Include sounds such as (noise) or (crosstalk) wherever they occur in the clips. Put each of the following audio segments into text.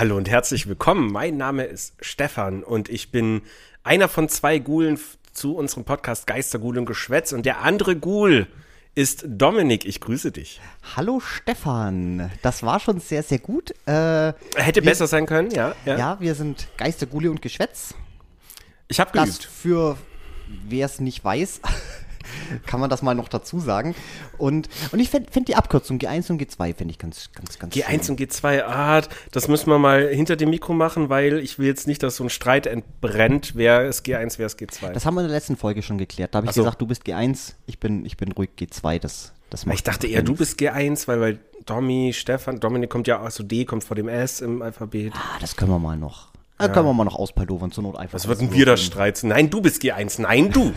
Hallo und herzlich willkommen. Mein Name ist Stefan und ich bin einer von zwei Gulen zu unserem Podcast Geistergul und Geschwätz und der andere Gul ist Dominik. Ich grüße dich. Hallo Stefan, das war schon sehr, sehr gut. Äh, Hätte wir, besser sein können, ja. Ja, ja wir sind Geistergule und Geschwätz. Ich habe Das geübt. für wer es nicht weiß, (laughs) kann man das mal noch dazu sagen. Und, und ich fände fänd die Abkürzung G1 und G2 finde ich ganz, ganz, ganz G1 schön. und G2, ah, das müssen wir mal hinter dem Mikro machen, weil ich will jetzt nicht, dass so ein Streit entbrennt, wer ist G1, wer ist G2. Das haben wir in der letzten Folge schon geklärt. Da habe ich so. gesagt, du bist G1, ich bin, ich bin ruhig G2. Das, das ich macht dachte einfach eher, du bist G1, weil, weil Domi, Stefan, Dominik kommt ja, also D kommt vor dem S im Alphabet. Ah, das können wir mal noch. Da können wir mal noch auspaldovern, zur Not einfach. Was wird denn wir da streiten? Nein, du bist G1. Nein, du.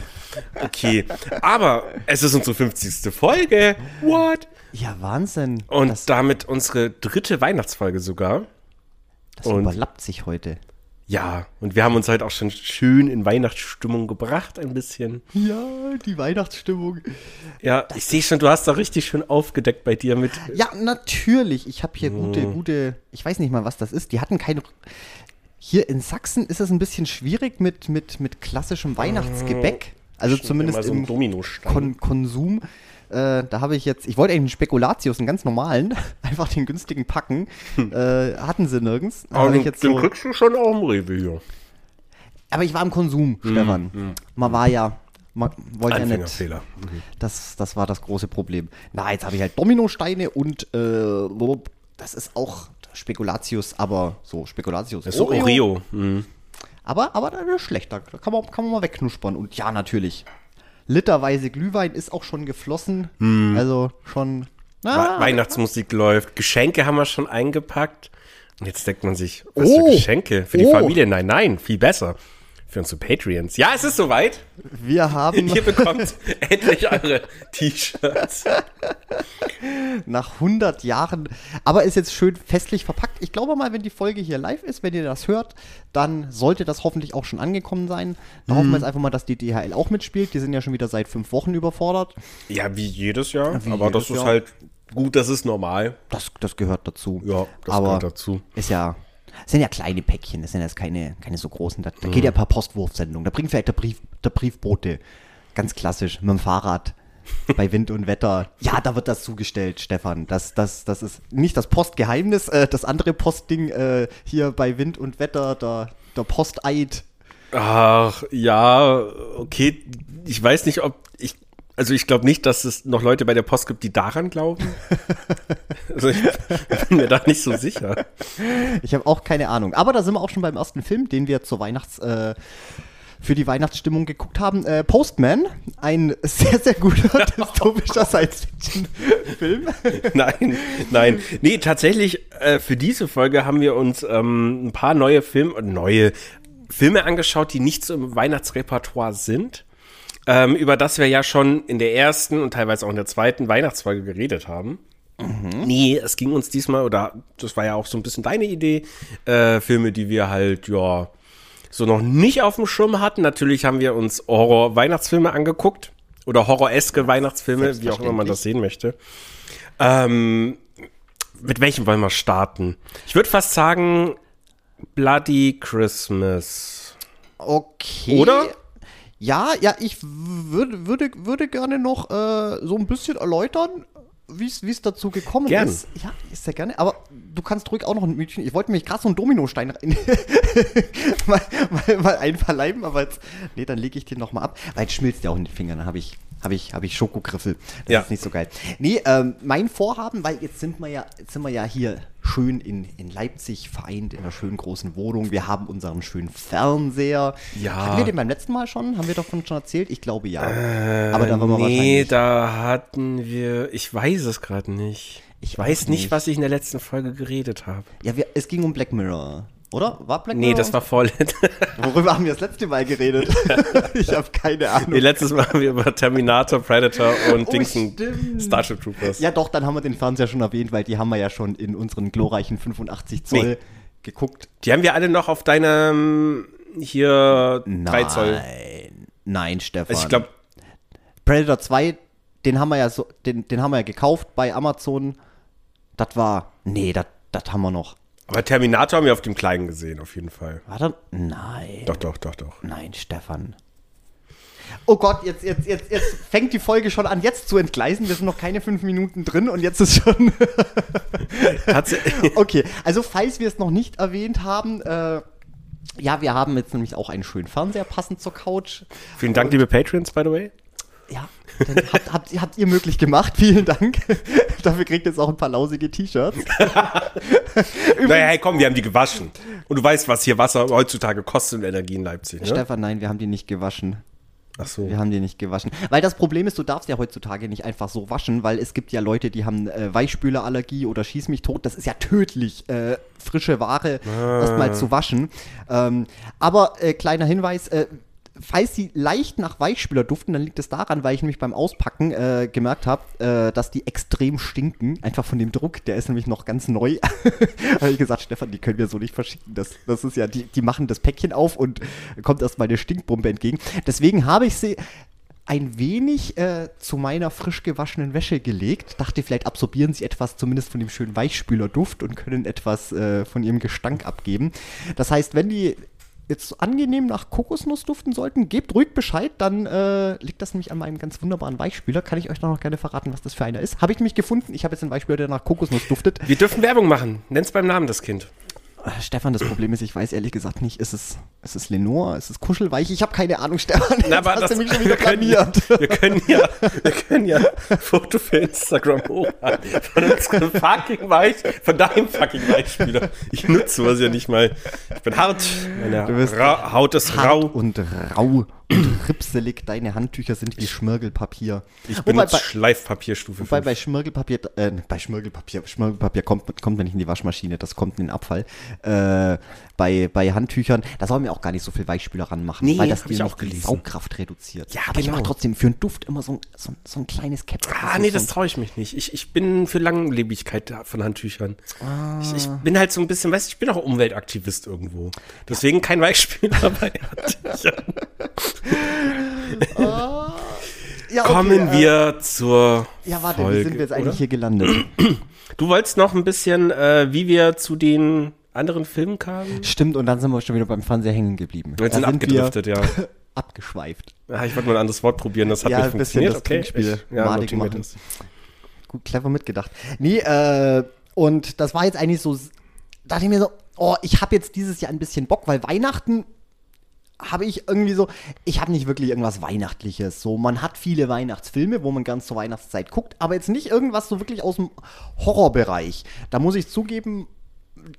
Okay. Aber es ist unsere 50. Folge. What? Ja, Wahnsinn. Und das, damit unsere dritte Weihnachtsfolge sogar. das und- überlappt sich heute. Ja, und wir haben uns heute auch schon schön in Weihnachtsstimmung gebracht, ein bisschen. Ja, die Weihnachtsstimmung. Ja, ich sehe schon, du hast da richtig schön aufgedeckt bei dir mit. Ja, natürlich. Ich habe hier gute, gute, ich weiß nicht mal, was das ist. Die hatten keine. Hier in Sachsen ist es ein bisschen schwierig mit, mit, mit klassischem Weihnachtsgebäck. Also zumindest so im. Kon Konsum. Äh, da habe ich jetzt, ich wollte eigentlich einen Spekulatius, einen ganz normalen, (laughs) einfach den günstigen packen. Äh, hatten sie nirgends. Ich den, jetzt den so, kriegst du schon auch im Rewe hier. aber ich war im Konsum, Stefan. Man war ja, man wollte ja nicht. Anfängerfehler. Das, das war das große Problem. Na, jetzt habe ich halt Dominosteine und äh, das ist auch Spekulatius, aber so Spekulatius. So Oreo. Mhm. Aber, aber das ist schlecht, da kann man, kann man mal wegknuspern. Und ja, natürlich. Literweise Glühwein ist auch schon geflossen. Also schon. Na, Weihnachtsmusik läuft, Geschenke haben wir schon eingepackt. Und jetzt denkt man sich, was Oh. für Geschenke? Für die Oh. Familie? Nein, nein, viel besser. Für unsere Patreons. Ja, es ist soweit. wir haben Ihr bekommt (laughs) endlich eure T-Shirts. nach 100 Jahren, aber ist jetzt schön festlich verpackt. Ich glaube mal, wenn die Folge hier live ist, wenn ihr das hört, dann sollte das hoffentlich auch schon angekommen sein. Da hoffen wir jetzt einfach mal, dass die DHL auch mitspielt. Die sind ja schon wieder seit fünf Wochen überfordert. Ja, wie jedes Jahr. Wie aber das jedes ist Jahr. halt gut, das ist normal. Das, das gehört dazu. Ja, das aber gehört dazu. Ist ja, das sind ja kleine Päckchen, das sind jetzt keine, keine so großen. Da, da geht ja per Postwurfsendung. Da bringt vielleicht der, Brief, der Briefbote. Ganz klassisch, mit dem Fahrrad. (laughs) Bei Wind und Wetter. Ja, da wird das zugestellt, Stefan. Das, das, das ist nicht das Postgeheimnis, äh, das andere Postding äh, hier bei Wind und Wetter, der, der Posteid. Ach, ja, okay. Ich weiß nicht, ob ich. Also ich glaube nicht, dass es noch Leute bei der Post gibt, die daran glauben. (laughs) also ich bin mir da nicht so sicher. Ich habe auch keine Ahnung. Aber da sind wir auch schon beim ersten Film, den wir zur Weihnachts... Äh, für die Weihnachtsstimmung geguckt haben. Äh, Postman, ein sehr, sehr guter (laughs) dystopischer Science-Fiction-Film. Nein, nein. Nee, tatsächlich, äh, für diese Folge haben wir uns ähm, ein paar neue Filme, neue Filme angeschaut, die nicht so im Weihnachtsrepertoire sind. Ähm, über das wir ja schon in der ersten und teilweise auch in der zweiten Weihnachtsfolge geredet haben. Nee, es ging uns diesmal, oder das war ja auch so ein bisschen deine Idee, äh, Filme, die wir halt, ja, so noch nicht auf dem Schirm hatten. Natürlich haben wir uns Horror-Weihnachtsfilme angeguckt. Oder horroreske Weihnachtsfilme, wie auch immer man das sehen möchte. Ähm, mit welchem wollen wir starten? Ich würde fast sagen Bloody Christmas. Okay. Oder? Ja, ja, ich würde, würde, würde gerne noch äh, so ein bisschen erläutern, wie es dazu gekommen Gern. ist. Ja, ist sehr gerne. Aber du kannst ruhig auch noch ein Mädchen. Ich wollte mich gerade so einen Dominostein rein (laughs) mal, mal, mal einverleiben, aber jetzt, nee, dann lege ich den nochmal ab. Weil jetzt schmilzt ja auch in den Fingern. Dann habe ich, habe ich, habe ich Schokogriffel. Das Ja. ist nicht so geil. Nee, ähm, mein Vorhaben, weil jetzt sind wir ja, jetzt sind wir ja hier schön in, in Leipzig vereint, in einer schönen großen Wohnung. Wir haben unseren schönen Fernseher. Ja. Hatten wir den beim letzten Mal schon? Haben wir davon schon erzählt? Ich glaube ja. Aber da waren wir Nee, wahrscheinlich. da hatten wir, ich weiß es gerade nicht. Ich Ich weiß weiß nicht, nicht. was ich in der letzten Folge geredet habe. Ja, wir, es ging um Black Mirror. Oder? War Black Nee, Mirror? das war vorletztes. (laughs) Worüber haben wir das letzte Mal geredet? (laughs) ich habe keine Ahnung. nee, letztes Mal haben wir über Terminator, Predator und Oh, Dingsen stimmt. Starship Troopers. Ja, doch, dann haben wir den Fernseher schon erwähnt, weil die haben wir ja schon in unseren glorreichen 85 Zoll Nee. geguckt. Die haben wir alle noch auf deinem hier 3 Zoll. Nein, nein, Stefan. Also ich glaube, Predator 2, den haben wir ja so, den, den haben wir ja gekauft bei Amazon. Das war, nee, das haben wir noch. Aber Terminator haben wir auf dem Kleinen gesehen, auf jeden Fall. Warte. Nein. Doch, doch, doch, doch. Nein, Stefan. Oh Gott, jetzt, jetzt, jetzt, jetzt fängt die Folge schon an, jetzt zu entgleisen. Wir sind noch keine fünf Minuten drin und jetzt ist schon. (laughs) (laughs) Okay, also falls wir es noch nicht erwähnt haben, äh, ja, wir haben jetzt nämlich auch einen schönen Fernseher passend zur Couch. Vielen Dank, liebe Patrons, by the way. Ja, dann habt, habt, habt ihr möglich gemacht. Vielen Dank. (laughs) Dafür kriegt ihr jetzt auch ein paar lausige T-Shirts. (laughs) Naja, hey, komm, wir haben die gewaschen. Und du weißt, was hier Wasser heutzutage kostet und Energie in Leipzig, ne? Stefan, nein, wir haben die nicht gewaschen. Ach so. Wir haben die nicht gewaschen. Weil das Problem ist, du darfst ja heutzutage nicht einfach so waschen, weil es gibt ja Leute, die haben äh, Weichspülerallergie oder schieß mich tot. Das ist ja tödlich, äh, frische Ware erstmal zu waschen. Ähm, aber äh, kleiner Hinweis, äh, falls sie leicht nach Weichspüler duften, dann liegt es daran, weil ich nämlich beim Auspacken äh, gemerkt habe, äh, dass die extrem stinken. Einfach von dem Druck, der ist nämlich noch ganz neu. (laughs) habe ich gesagt, Stefan, die können wir so nicht verschicken. Das, das ist ja, die, die machen das Päckchen auf und kommt erstmal eine Stinkbombe entgegen. Deswegen habe ich sie ein wenig äh, zu meiner frisch gewaschenen Wäsche gelegt. Dachte, vielleicht absorbieren sie etwas zumindest von dem schönen Weichspülerduft und können etwas äh, von ihrem Gestank abgeben. Das heißt, wenn die jetzt angenehm nach Kokosnuss duften sollten, gebt ruhig Bescheid, dann äh, liegt das nämlich an meinem ganz wunderbaren Weichspüler. Kann ich euch noch gerne verraten, was das für einer ist? Habe ich nämlich gefunden. Ich habe jetzt einen Weichspüler, der nach Kokosnuss duftet. Wir dürfen Werbung machen. Nenn's beim Namen, das Kind. Stefan, das Problem ist, ich weiß ehrlich gesagt nicht, ist es, ist es Lenore, ist es Kuschelweich? Ich habe keine Ahnung, Stefan. Na, aber hast das, du mich schon wieder wir, können, wir können ja, wir können ja Foto für Instagram hochladen von unserem fucking Weich, von deinem fucking Weichspieler. Ich nutze sowas ja nicht mal. Ich bin hart, meine Du bist Ra Haut ist Hart rau. und rau (clears throat) ripselig. Deine Handtücher sind wie Schmirgelpapier. Ich Wobei benutze bei, Schleifpapierstufe wobei 5. bei Schmirgelpapier, äh, bei Schmirgelpapier, Schmirgelpapier kommt, kommt mir nicht in die Waschmaschine, das kommt in den Abfall. Äh, bei, bei Handtüchern, da soll man auch gar nicht so viel Weichspüler ranmachen, Nee, weil das ich die, auch die gelesen. Saugkraft reduziert. Ja, Aber ich genau. mache trotzdem für einen Duft immer so ein, so, so ein kleines Cap. Ah, nee, so das traue ich mich nicht. Ich, ich bin für Langlebigkeit von Handtüchern. Ah. Ich, ich bin halt so ein bisschen, weißt du, ich bin auch Umweltaktivist irgendwo. Deswegen kein Weichspüler bei (laughs) Handtüchern. Ja, okay, Kommen äh, wir zur Ja, warte, Folge, wie sind wir jetzt eigentlich oder? hier gelandet? (clears throat) Du wolltest noch ein bisschen, äh, wie wir zu den anderen Filmen kamen? Stimmt, und dann sind wir schon wieder beim Fernseher hängen geblieben. Wir sind sind abgedriftet, ja. (laughs) abgeschweift. Ah, Ich wollte mal ein anderes Wort probieren, das hat Ja, nicht ein bisschen funktioniert. das okay, Trinkspiel ich, ja, madig machen. das. Gut, clever mitgedacht. Nee, äh, und das war jetzt eigentlich so, dachte ich mir so, oh, ich habe jetzt dieses Jahr ein bisschen Bock, weil Weihnachten habe ich irgendwie so, ich habe nicht wirklich irgendwas Weihnachtliches. So, man hat viele Weihnachtsfilme, wo man ganz zur Weihnachtszeit guckt, aber jetzt nicht irgendwas so wirklich aus dem Horrorbereich. Da muss ich zugeben,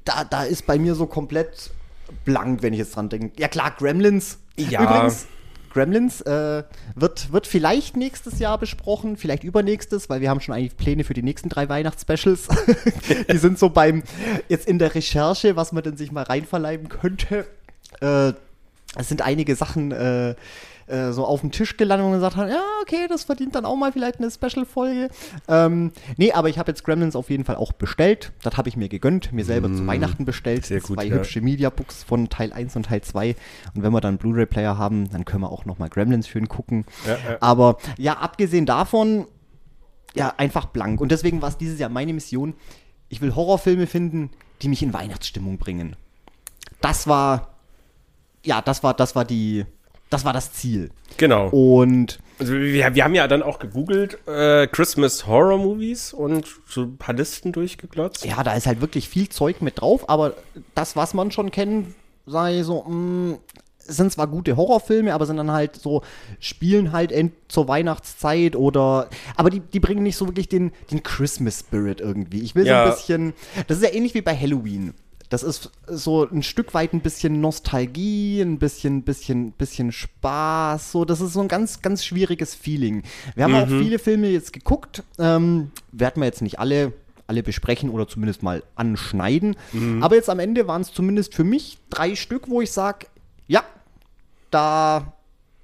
da, da ist bei mir so komplett blank, wenn ich jetzt dran denke. Ja klar, Gremlins. Ja. Übrigens, Gremlins äh, wird, wird vielleicht nächstes Jahr besprochen, vielleicht übernächstes, weil wir haben schon eigentlich Pläne für die nächsten drei Weihnachtsspecials. (laughs) die sind so beim, jetzt in der Recherche, was man denn sich mal reinverleiben könnte. Äh, es sind einige Sachen äh, äh, so auf dem Tisch gelandet und gesagt haben, ja, okay, das verdient dann auch mal vielleicht eine Special-Folge. Ähm, nee, aber ich habe jetzt Gremlins auf jeden Fall auch bestellt. Das habe ich mir gegönnt, mir selber zu Weihnachten bestellt. Mm, sehr gut, Zwei ja. hübsche Mediabooks von Teil 1 und Teil 2. Und wenn wir dann Blu-ray-Player haben, dann können wir auch noch mal Gremlins schön gucken. Ja, ja. Aber ja, abgesehen davon, ja, einfach blank. Und deswegen war es dieses Jahr meine Mission. Ich will Horrorfilme finden, die mich in Weihnachtsstimmung bringen. Das war, ja, das war, das war die, das war das Ziel. Genau. Und Also wir, wir haben ja dann auch gegoogelt, äh, Christmas Horror Movies und so ein paar Listen durchgeglotzt. ja, da ist halt wirklich viel Zeug mit drauf, aber das, was man schon kennt, sei so, mh, sind zwar gute Horrorfilme, aber sind dann halt so, spielen halt end zur Weihnachtszeit oder, aber die, die bringen nicht so wirklich den, den Christmas Spirit irgendwie. Ich will so Ja. ein bisschen, das ist ja ähnlich wie bei Halloween. Das ist so ein Stück weit ein bisschen Nostalgie, ein bisschen, bisschen, bisschen Spaß. So, das ist so ein ganz, ganz schwieriges Feeling. Wir haben auch viele Filme jetzt geguckt. Ähm, werden wir jetzt nicht alle, alle besprechen oder zumindest mal anschneiden. Aber jetzt am Ende waren es zumindest für mich drei Stück, wo ich sage, ja, da,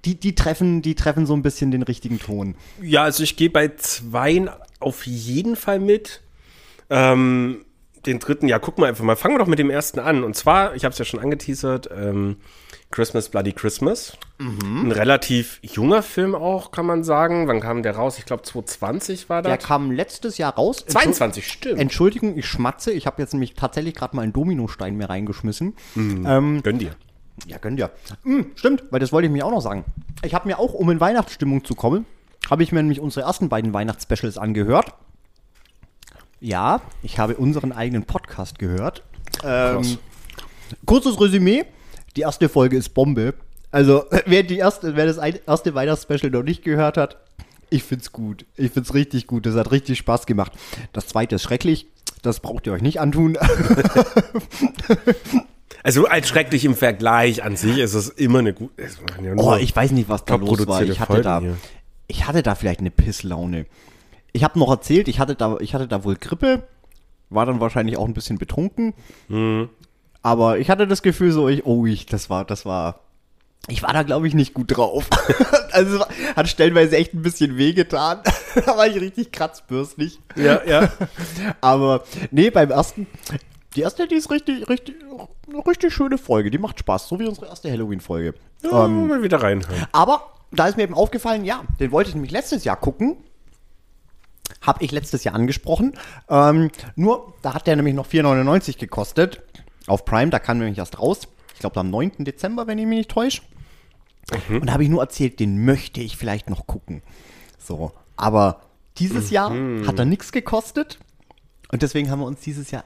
die, die treffen, die treffen so ein bisschen den richtigen Ton. Ja, also ich gehe bei zweien auf jeden Fall mit. Ähm, den dritten, ja, gucken wir einfach mal. Fangen wir doch mit dem ersten an. Und zwar, ich habe es ja schon angeteasert, ähm, Christmas Bloody Christmas. Mhm. Ein relativ junger Film auch, kann man sagen. Wann kam der raus? Ich glaube 2020 war Der das. kam letztes Jahr raus. 22, stimmt. Entschuldigung, ich schmatze. Ich habe jetzt nämlich tatsächlich gerade mal einen Dominostein mir reingeschmissen. Gönn dir. Ja, gönnt ja. Hm, stimmt, weil das wollte ich mir auch noch sagen. Ich habe mir auch, um in Weihnachtsstimmung zu kommen, habe ich mir nämlich unsere ersten beiden Weihnachtsspecials angehört. Ja, ich habe unseren eigenen Podcast gehört. Ähm, kurzes Resümee. Die erste Folge ist Bombe. Also, (laughs) wer, die erste, wer das erste Weihnachtsspecial noch nicht gehört hat, ich find's gut. Ich find's richtig gut. Das hat richtig Spaß gemacht. Das zweite ist schrecklich. Das braucht ihr euch nicht antun. (laughs) Also als schrecklich im Vergleich an sich ist es immer eine gute. Oh, ich weiß nicht, was da los war. Ich hatte da, hier. ich hatte da vielleicht eine Pisslaune. Ich habe noch erzählt, ich hatte da, ich hatte da wohl Grippe, war dann wahrscheinlich auch ein bisschen betrunken. Mhm. Aber ich hatte das Gefühl so, ich, oh, ich, das war, das war, ich war da glaube ich nicht gut drauf. (laughs) also hat stellenweise echt ein bisschen wehgetan. (laughs) da war ich richtig kratzbürstig. Ja, ja. (laughs) Aber nee, beim ersten, die erste, die ist richtig, richtig, eine richtig schöne Folge. Die macht Spaß, so wie unsere erste Halloween-Folge. ja mal wieder reinhören. Aber da ist mir eben aufgefallen, ja, den wollte ich nämlich letztes Jahr gucken. Habe ich letztes Jahr angesprochen. Ähm, nur, da hat der nämlich noch 4,99 gekostet. Auf Prime, da kam nämlich erst raus. Ich glaube, am 9. Dezember, wenn ich mich nicht täusche. Und da habe ich nur erzählt, den möchte ich vielleicht noch gucken. So, aber dieses Jahr hat er nichts gekostet. Und deswegen haben wir uns dieses Jahr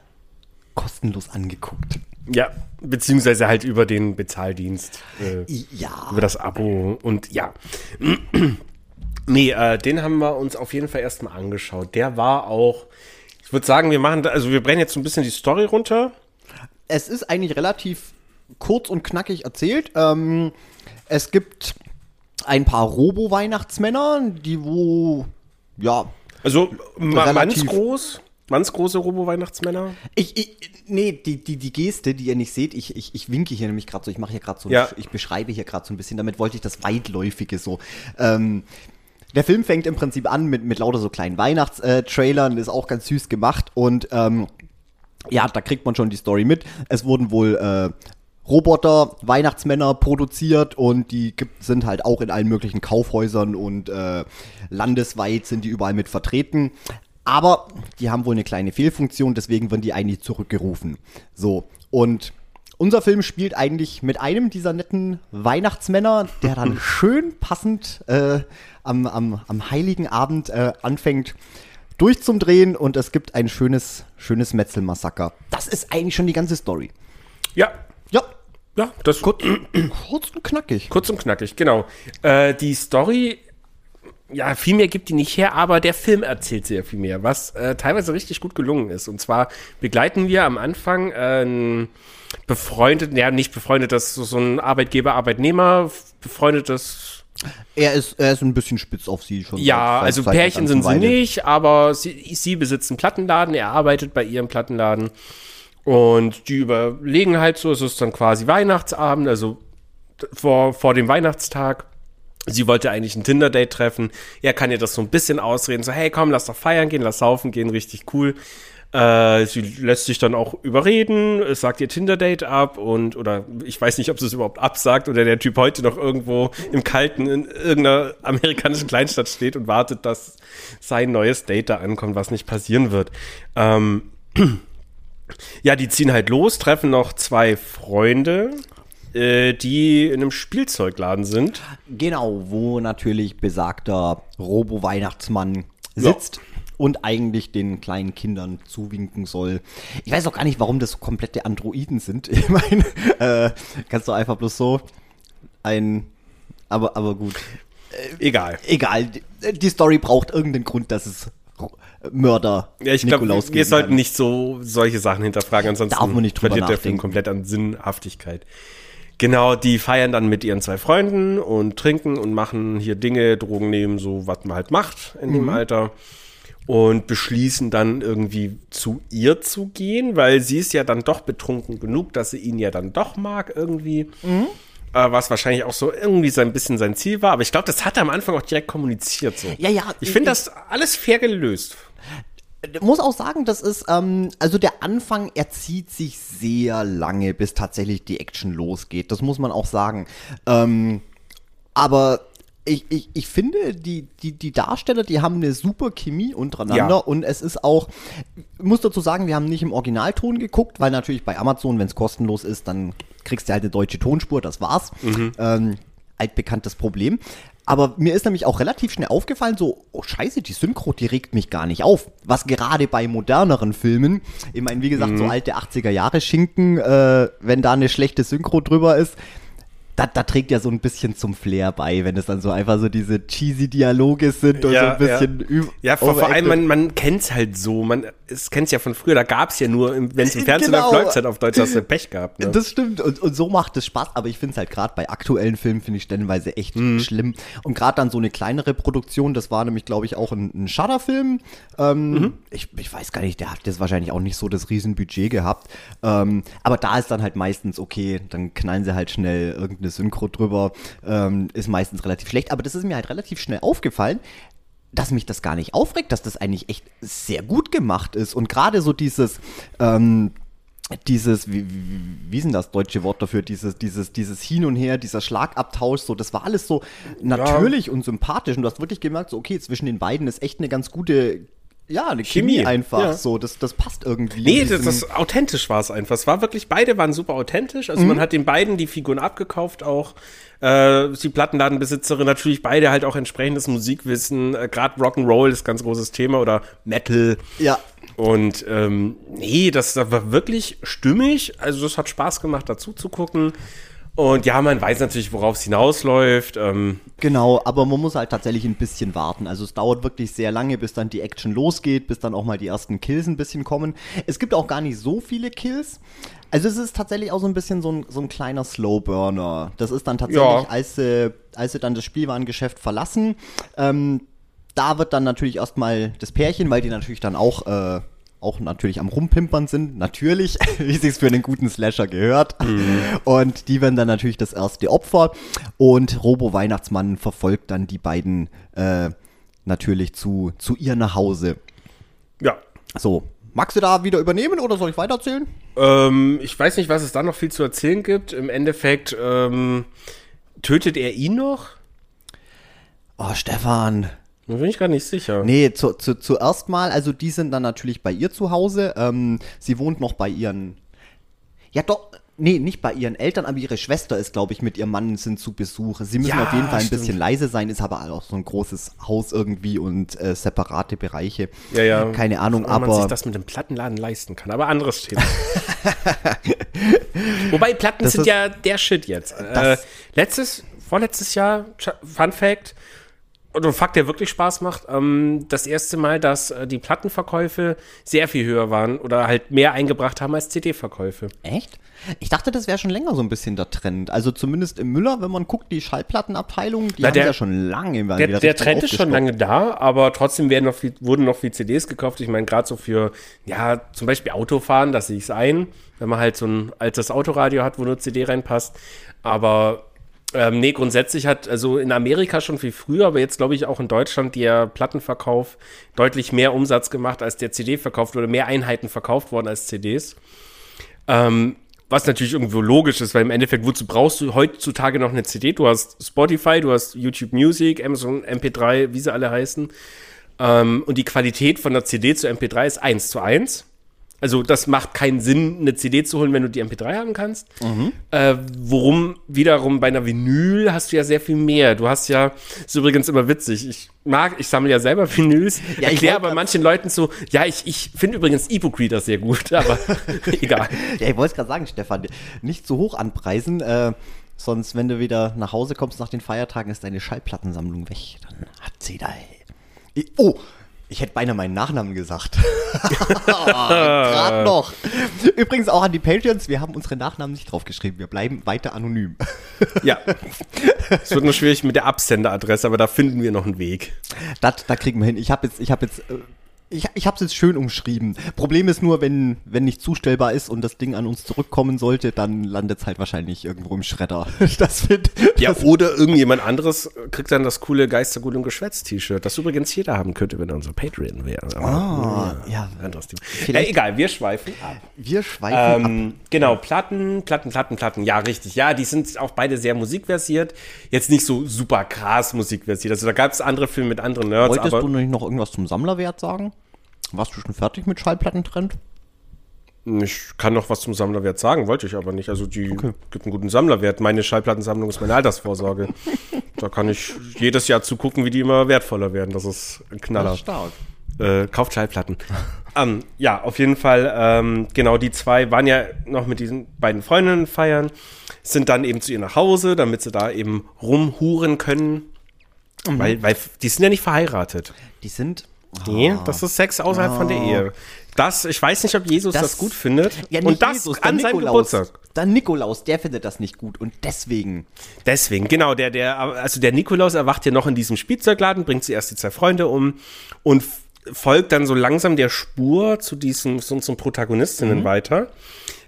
kostenlos angeguckt. Ja, beziehungsweise halt über den Bezahldienst. Äh, Ja. über das Abo und ja. Nee, äh, den haben wir uns auf jeden Fall erstmal angeschaut. Der war auch, ich würde sagen, wir machen, also wir brennen jetzt so ein bisschen die Story runter. es ist eigentlich relativ kurz und knackig erzählt. Ähm, es gibt ein paar Robo-Weihnachtsmänner, die wo, ja, Also ma- Relativ. mannsgroß, mannsgroße Robo-Weihnachtsmänner. ich, ich nee, die, die, die Geste, die ihr nicht seht, ich, ich, ich winke hier nämlich gerade so, ich mache hier gerade so, Ja. ich beschreibe hier gerade so ein bisschen, damit wollte ich das Weitläufige so. Ähm, der Film fängt im Prinzip an mit, mit lauter so kleinen Weihnachtstrailern, ist auch ganz süß gemacht und ähm, ja, da kriegt man schon die Story mit. Es wurden wohl äh, Roboter, Weihnachtsmänner produziert und die sind halt auch in allen möglichen Kaufhäusern und äh, landesweit sind die überall mit vertreten. Aber die haben wohl eine kleine Fehlfunktion, deswegen werden die eigentlich zurückgerufen. So, und unser Film spielt eigentlich mit einem dieser netten Weihnachtsmänner, der dann (laughs) schön passend äh, am, am, am heiligen Abend äh, anfängt durchzumdrehen und es gibt ein schönes, schönes Metzelmassaker. Das ist eigentlich schon die ganze Story. Ja, Ja, ja, das kurz, (clears throat) kurz und knackig. Kurz und knackig, genau. Äh, die Story, ja, viel mehr gibt die nicht her, aber der Film erzählt sehr viel mehr, was äh, teilweise richtig gut gelungen ist. Und zwar begleiten wir am Anfang äh, einen befreundeten, ja, nicht befreundet, das ist so ein Arbeitgeber-Arbeitnehmer, befreundetes, Er ist, er ist ein bisschen spitz auf sie schon. ja, seit- also seit Pärchen sind sie nicht, aber sie, sie besitzt einen Plattenladen, er arbeitet bei ihrem Plattenladen. Und die überlegen halt so, es ist dann quasi Weihnachtsabend, also vor, vor dem Weihnachtstag. Sie wollte eigentlich ein Tinder-Date treffen. Er kann ihr das so ein bisschen ausreden, so, hey, komm, lass doch feiern gehen, lass saufen gehen, richtig cool. Äh, sie lässt sich dann auch überreden, sagt ihr Tinder-Date ab und, oder ich weiß nicht, ob sie es überhaupt absagt oder der Typ heute noch irgendwo im Kalten in irgendeiner amerikanischen Kleinstadt steht und wartet, dass sein neues Date da ankommt, was nicht passieren wird. Ähm, (clears throat) ja, die ziehen halt los, treffen noch zwei Freunde, äh, die in einem Spielzeugladen sind. Genau, wo natürlich besagter Robo-Weihnachtsmann sitzt und eigentlich den kleinen Kindern zuwinken soll. Ich weiß auch gar nicht, warum das so komplette Androiden sind. (laughs) Ich meine, äh, kannst du einfach bloß so ein. Aber, aber gut. Egal. Egal, die- Story braucht irgendeinen Grund, dass es Mörder Ja, ich glaube, Nikolaus wir sollten kann. nicht so solche Sachen hinterfragen, ansonsten Darf man nicht drüber verliert der Film nachdenken. komplett an Sinnhaftigkeit. Genau, die feiern dann mit ihren zwei Freunden und trinken und machen hier Dinge, Drogen nehmen, so was man halt macht in Mhm. dem Alter. Und beschließen dann irgendwie zu ihr zu gehen, weil sie ist ja dann doch betrunken genug, dass sie ihn ja dann doch mag irgendwie. Mhm. Äh, was wahrscheinlich auch so irgendwie so ein bisschen sein Ziel war. Aber ich glaube, das hat er am Anfang auch direkt kommuniziert so. Ja, ja, Ich finde das alles fair gelöst. muss auch sagen, das ist, ähm, also der Anfang, er zieht sich sehr lange, bis tatsächlich die Action losgeht. Das muss man auch sagen. Ähm, aber ich, ich, ich finde, die, die, die Darsteller, die haben eine super Chemie untereinander Ja. und es ist auch, ich muss dazu sagen, wir haben nicht im Originalton geguckt, weil natürlich bei Amazon, wenn es kostenlos ist, dann kriegst du halt eine deutsche Tonspur, das war's. Ähm, altbekanntes Problem. Aber mir ist nämlich auch relativ schnell aufgefallen, so, oh scheiße, die Synchro, die regt mich gar nicht auf. Was gerade bei moderneren Filmen, ich meine, wie gesagt, so alte 80er Jahre Schinken, äh, wenn da eine schlechte Synchro drüber ist, da, da trägt ja so ein bisschen zum Flair bei, wenn es dann so einfach so diese cheesy Dialoge sind und so ein bisschen üb- Ja, vor, vor allem, man, man kennt's halt so. Man kennt es ja von früher, da gab's ja nur, wenn es im (laughs) Fernsehen genau. läuft, halt auf Deutsch, hast du (laughs) Pech gehabt. Ne? Das stimmt und, und so macht es Spaß, aber ich finde es halt gerade bei aktuellen Filmen, finde ich stellenweise echt Mhm. schlimm. Und gerade dann so eine kleinere Produktion, das war nämlich, glaube ich, auch ein, ein Shudder-Film. Ähm, Mhm. ich, ich weiß gar nicht, der hat jetzt wahrscheinlich auch nicht so das Riesenbudget gehabt. Ähm, aber da ist dann halt meistens okay, dann knallen sie halt schnell irgendeine Synchro drüber, ähm, ist meistens relativ schlecht. Aber das ist mir halt relativ schnell aufgefallen, dass mich das gar nicht aufregt, dass das eigentlich echt sehr gut gemacht ist. Und gerade so dieses, ähm, dieses, wie, wie, wie ist denn das deutsche Wort dafür, dieses, dieses, dieses Hin und Her, dieser Schlagabtausch, so, das war alles so natürlich und sympathisch. Und du hast wirklich gemerkt, so, okay, zwischen den beiden ist echt eine ganz gute, ja, eine Chemie, Chemie, einfach, ja. so, das, das passt irgendwie. Nee, das, das authentisch war es einfach. Es war wirklich, beide waren super authentisch. Also Mhm. man hat den beiden die Figuren abgekauft, auch äh, die Plattenladenbesitzerin, natürlich beide halt auch entsprechendes Musikwissen. Äh, Gerade Rock'n'Roll ist ganz großes Thema oder Metal. ja, Und ähm, nee, das, das war wirklich stimmig. Also das hat Spaß gemacht, dazu zu gucken. Und ja, man weiß natürlich, worauf es hinausläuft. Ähm, Genau, aber man muss halt tatsächlich ein bisschen warten. Also es dauert wirklich sehr lange, bis dann die Action losgeht, bis dann auch mal die ersten Kills ein bisschen kommen. Es gibt auch gar nicht so viele Kills. Also es ist tatsächlich auch so ein bisschen so ein, so ein kleiner Slowburner. Das ist dann tatsächlich, Ja. als, sie, als sie dann das Spielwarengeschäft verlassen, ähm, da wird dann natürlich erstmal das Pärchen, weil die natürlich dann auch, äh, auch natürlich am Rumpimpern sind, natürlich, (laughs) wie sich's für einen guten Slasher gehört. Und die werden dann natürlich das erste Opfer. Und Robo Weihnachtsmann verfolgt dann die beiden äh, natürlich zu, zu ihr nach Hause. ja. So, magst du da wieder übernehmen oder soll ich weitererzählen? Ähm, ich weiß nicht, was es da noch viel zu erzählen gibt. Im Endeffekt ähm, tötet er ihn noch? Oh, Stefan. Da bin ich gar nicht sicher. Nee, zu, zu, zuerst mal, also die sind dann natürlich bei ihr zu Hause. Ähm, sie wohnt noch bei ihren. Ja, doch. Nee, nicht bei ihren Eltern, aber ihre Schwester ist, glaube ich, mit ihrem Mann sind zu Besuch. Sie müssen Ja, auf jeden Fall ein stimmt. bisschen leise sein, ist aber auch so ein großes Haus irgendwie und äh, separate Bereiche. Ja, ja. Keine Ahnung, Ob man aber. sich das mit dem Plattenladen leisten kann. Aber anderes Thema. (laughs) (laughs) Wobei Platten Das sind ja der Shit jetzt. Äh, letztes, vorletztes Jahr, Fun Fact, und ein Fakt, der wirklich Spaß macht, ähm, das erste Mal, dass äh, die Plattenverkäufe sehr viel höher waren oder halt mehr eingebracht haben als CD-Verkäufe. Echt? Ich dachte, das wäre schon länger so ein bisschen der Trend. Also zumindest im Müller, wenn man guckt, die Schallplattenabteilung, die Na, haben der- ja schon lange mal Der, der Trend ist schon lange da, aber trotzdem werden noch viel, wurden noch viel CDs gekauft. Ich meine, gerade so für, ja, zum Beispiel Autofahren, das sehe ich es ein, wenn man halt so ein altes Autoradio hat, wo nur CD reinpasst. Aber ähm, nee, grundsätzlich hat, also in Amerika schon viel früher, aber jetzt glaube ich auch in Deutschland der Plattenverkauf deutlich mehr Umsatz gemacht, als der CD verkauft wurde, mehr Einheiten verkauft worden als CDs. Ähm, was natürlich irgendwo logisch ist, weil im Endeffekt, wozu brauchst du heutzutage noch eine CD? Du hast Spotify, du hast YouTube Music, Amazon MP3, wie sie alle heißen. Ähm, und die Qualität von der CD zu MP3 ist 1 zu 1. Also das macht keinen Sinn, eine CD zu holen, wenn du die MP3 haben kannst. Äh, worum wiederum bei einer Vinyl hast du ja sehr viel mehr. Du hast ja, ist übrigens immer witzig, ich mag, ich sammle ja selber (laughs) Vinyls, Ja, ich erkläre aber manchen Leuten so, ja, ich, ich finde übrigens E-Book Reader sehr gut, (laughs) aber (laughs) egal. Ja, ich wollte es gerade sagen, Stefan, nicht zu hoch anpreisen, äh, sonst, wenn du wieder nach Hause kommst nach den Feiertagen, ist deine Schallplattensammlung weg. Dann hat sie da. Oh, ich hätte beinahe meinen Nachnamen gesagt. (laughs) Gerade noch. Übrigens auch an die Patreons, wir haben unsere Nachnamen nicht draufgeschrieben. Wir bleiben weiter anonym. (laughs) Ja. Es wird nur schwierig mit der Absenderadresse, aber da finden wir noch einen Weg. Das, da kriegen wir hin. Ich habe jetzt, ich habe jetzt, äh, Ich, ich habe es jetzt schön umschrieben. Problem ist nur, wenn, wenn nicht zustellbar ist und das Ding an uns zurückkommen sollte, dann landet es halt wahrscheinlich irgendwo im Schredder. (laughs) Das wird. Ja, das, oder irgendjemand anderes kriegt dann das coole Geistergut und Geschwätz-T-Shirt, das übrigens jeder haben könnte, wenn er unser Patreon wäre. Ah, ja. Anderes Thema. Vielleicht- Äh, egal, wir schweifen ab. wir schweifen ab. Ähm, genau, Platten, Platten, Platten, Platten. Ja, richtig. Ja, die sind auch beide sehr musikversiert. Jetzt nicht so super krass musikversiert. Also da gab es andere Filme mit anderen Nerds, Wolltest du nicht noch irgendwas zum Sammlerwert sagen? Warst du schon fertig mit Schallplattentrend? ich kann noch was zum Sammlerwert sagen, wollte ich aber nicht. Also die gibt einen guten Sammlerwert. Meine Schallplattensammlung ist meine Altersvorsorge. (laughs) da kann ich jedes Jahr zugucken, wie die immer wertvoller werden. Das ist ein Knaller. stark. Äh, kauft Schallplatten. (laughs) ähm, ja, auf jeden Fall, ähm, genau, die zwei waren ja noch mit diesen beiden Freundinnen feiern, sind dann eben zu ihr nach Hause, damit sie da eben rumhuren können. Weil, weil die sind ja nicht verheiratet. Die sind. Nee, das ist Sex außerhalb von der Ehe. Das, ich weiß nicht, ob Jesus das, Das- gut findet. Ja, und das Jesus, an seinem Nikolaus. Geburtstag. Der Nikolaus, der findet das nicht gut und deswegen. Deswegen, genau, der, der, also der Nikolaus erwacht ja noch in diesem Spielzeugladen, bringt zuerst die zwei Freunde um und folgt dann so langsam der Spur zu diesem, zu unseren Protagonistinnen Mhm. weiter.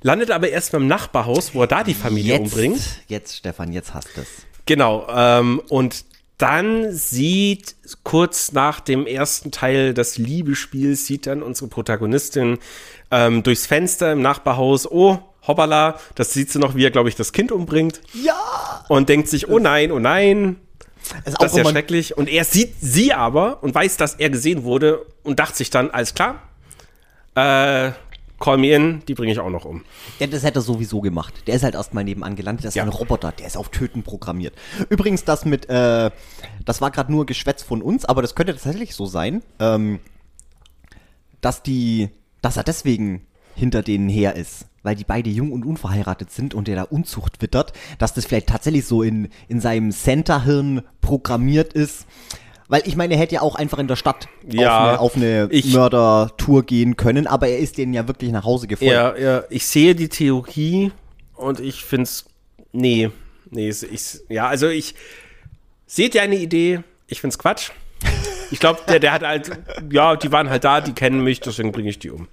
Landet aber erst beim Nachbarhaus, wo er da die Familie Jetzt, umbringt. jetzt, Stefan, jetzt hast du es. Genau, ähm, und dann sieht kurz nach dem ersten Teil des Liebespiels, sieht dann unsere Protagonistin ähm, durchs Fenster im Nachbarhaus, oh, hoppala, das sieht sie noch, wie er, glaube ich, das Kind umbringt. Ja! Und denkt sich, oh nein, oh nein, ist das ist ja schrecklich. Und er sieht sie aber und weiß, dass er gesehen wurde und dachte sich dann, alles klar, äh, call me in, die bringe ich auch noch um. Ja, das hätte er sowieso gemacht. Der ist halt erstmal nebenan gelandet. Das ist Ja. ein Roboter, der ist auf Töten programmiert. Übrigens, das mit, äh, das war gerade nur Geschwätz von uns, aber das könnte tatsächlich so sein, ähm, dass die, dass er deswegen hinter denen her ist. Weil die beide jung und unverheiratet sind und der da Unzucht wittert, dass das vielleicht tatsächlich so in, in seinem Center-Hirn programmiert ist. Weil ich meine, er hätte ja auch einfach in der Stadt Ja, auf eine, eine Mördertour gehen können, aber er ist denen ja wirklich nach Hause gefolgt. Ja, ja, ich sehe die Theorie und ich finde es, nee, nee, ich, ja, also ich, seht ihr eine Idee? Ich finde es Quatsch. (laughs) Ich glaube, der, der hat halt, ja, die waren halt da, die kennen mich, deswegen bringe ich die um.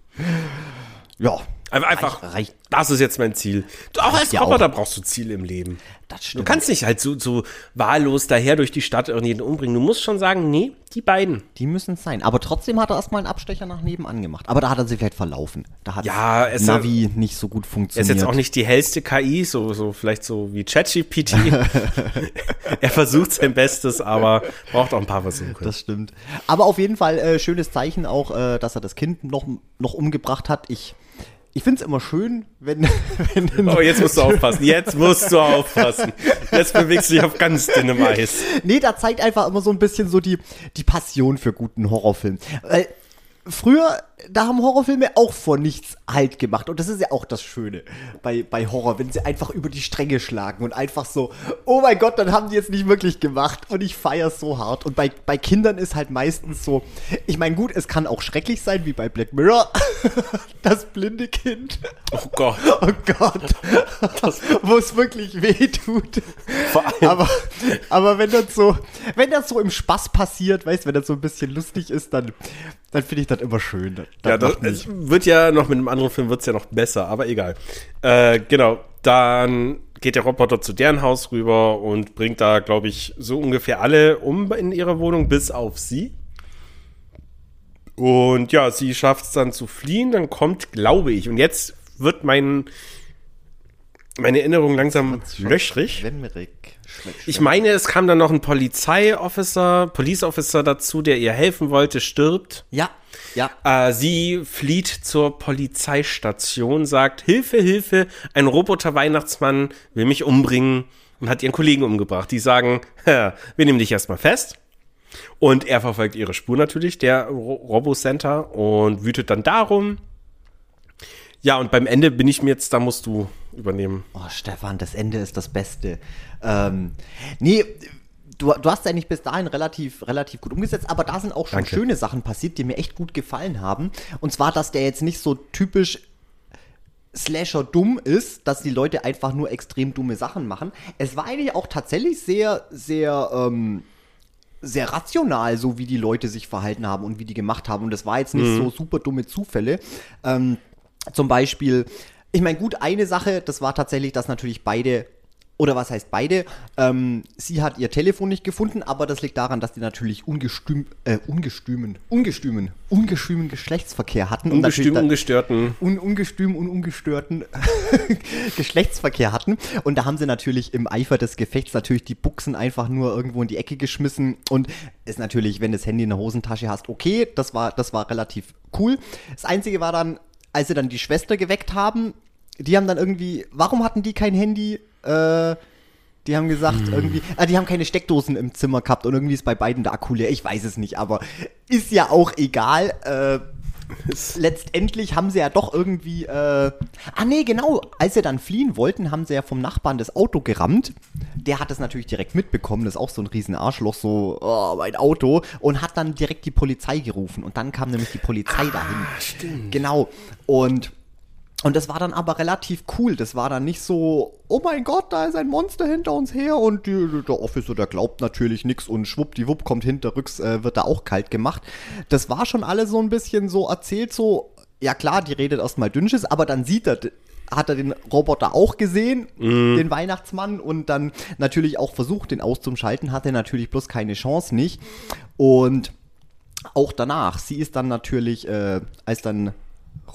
Ja. Einfach, Reicht- reicht. das ist jetzt mein Ziel. Du, auch als ja Roboter brauchst du Ziele im Leben. Das Du stimmt. kannst nicht halt so, so wahllos daher durch die Stadt irgendjemanden umbringen. Du musst schon sagen, nee, die beiden. Die müssen es sein. Aber trotzdem hat er erstmal einen Abstecher nach nebenan gemacht. Aber da hat er sich vielleicht verlaufen. Da hat Ja, es- Navi nicht so gut Er ist funktioniert. jetzt auch nicht die hellste KI, so, so vielleicht so wie ChatGPT. (laughs) er versucht sein Bestes, aber braucht auch ein paar Versuche. Das stimmt. Aber auf jeden Fall äh, schönes Zeichen auch, äh, dass er das Kind noch, noch umgebracht hat. Ich, ich finde es immer schön, wenn, (laughs) wenn Oh, jetzt musst du aufpassen. Jetzt musst du aufpassen. Jetzt bewegst du dich auf ganz dünnem Eis. Nee, da zeigt einfach immer so ein bisschen so die, die Passion für guten Horrorfilm. Weil früher, da haben Horrorfilme auch vor nichts Halt gemacht. Und das ist ja auch das Schöne bei, bei Horror, wenn sie einfach über die Stränge schlagen und einfach so, oh mein Gott, dann haben die jetzt nicht wirklich gemacht. Und ich feiere so hart. Und bei, bei Kindern ist halt meistens so, ich meine, gut, es kann auch schrecklich sein, wie bei Black Mirror. (laughs) das blinde Kind. Oh Gott. Oh Gott. (laughs) Wo es wirklich weh tut. Vor allem- Aber, aber wenn das so, wenn das so im Spaß passiert, weißt, wenn das so ein bisschen lustig ist, dann, dann finde ich das immer schön. Das Ja, das, es wird ja noch mit einem anderen Film wird's ja noch besser, aber egal. Äh, genau, dann geht der Roboter zu deren Haus rüber und bringt da, glaube ich, so ungefähr alle um in ihrer Wohnung, bis auf sie. Und ja, sie schafft es dann zu fliehen, dann kommt, glaube ich, und jetzt wird mein, meine Erinnerung langsam löchrig. Ich meine, es kam dann noch ein Polizeiofficer, Police Officer dazu, der ihr helfen wollte, stirbt. Ja, ja. Äh, sie flieht zur Polizeistation, sagt, Hilfe, Hilfe, ein Roboter-Weihnachtsmann will mich umbringen und hat ihren Kollegen umgebracht. Die sagen, (laughs) "Hä, wir nehmen dich erstmal fest. Und er verfolgt ihre Spur natürlich, der Ro Robo-Center, und wütet dann darum. Ja, und beim Ende bin ich mir jetzt, da musst du übernehmen. Oh, Stefan, das Ende ist das Beste. Ähm, nee, du, du hast eigentlich bis dahin relativ, relativ gut umgesetzt, aber da sind auch schon Danke. schöne Sachen passiert, die mir echt gut gefallen haben. Und zwar, dass der jetzt nicht so typisch Slasher dumm ist, dass die Leute einfach nur extrem dumme Sachen machen. Es war eigentlich auch tatsächlich sehr, sehr, ähm, sehr rational, so wie die Leute sich verhalten haben und wie die gemacht haben. Und das war jetzt nicht Mhm. so super dumme Zufälle. Ähm, zum Beispiel, ich meine, gut, eine Sache, das war tatsächlich, dass natürlich beide, oder was heißt beide, ähm, sie hat ihr Telefon nicht gefunden, aber das liegt daran, dass die natürlich ungestüm, äh, ungestümen, ungestümen, ungestümen Geschlechtsverkehr hatten. Ungestüm, ungestörten. un ungestüm und ungestörten (laughs) Geschlechtsverkehr hatten. Und da haben sie natürlich im Eifer des Gefechts natürlich die Buchsen einfach nur irgendwo in die Ecke geschmissen. Und ist natürlich, wenn du das Handy in der Hosentasche hast, okay, das war, das war relativ cool. Das Einzige war dann, als sie dann die Schwester geweckt haben, die haben dann irgendwie, warum hatten die kein Handy? Äh, die haben gesagt, irgendwie, ah, die haben keine Steckdosen im Zimmer gehabt und irgendwie ist bei beiden der Akku leer. Ich weiß es nicht, aber ist ja auch egal. Äh, letztendlich haben sie ja doch irgendwie. Äh, ah, nee, genau. Als sie dann fliehen wollten, haben sie ja vom Nachbarn das Auto gerammt. Der hat es natürlich direkt mitbekommen. Das ist auch so ein riesen Arschloch, so, oh, mein Auto. Und hat dann direkt die Polizei gerufen. Und dann kam nämlich die Polizei dahin. stimmt. Genau. Und. Und das war dann aber relativ cool. Das war dann nicht so, oh mein Gott, da ist ein Monster hinter uns her und die, der Officer, der glaubt natürlich nichts und schwuppdiwupp kommt hinterrücks, äh, wird da auch kalt gemacht. Das war schon alles so ein bisschen so erzählt, so, ja klar, die redet erstmal Dünnsches, aber dann sieht er, hat er den Roboter auch gesehen, den Weihnachtsmann, und dann natürlich auch versucht, den auszuschalten, hatte natürlich bloß keine Chance nicht. Und auch danach, sie ist dann natürlich, äh, als dann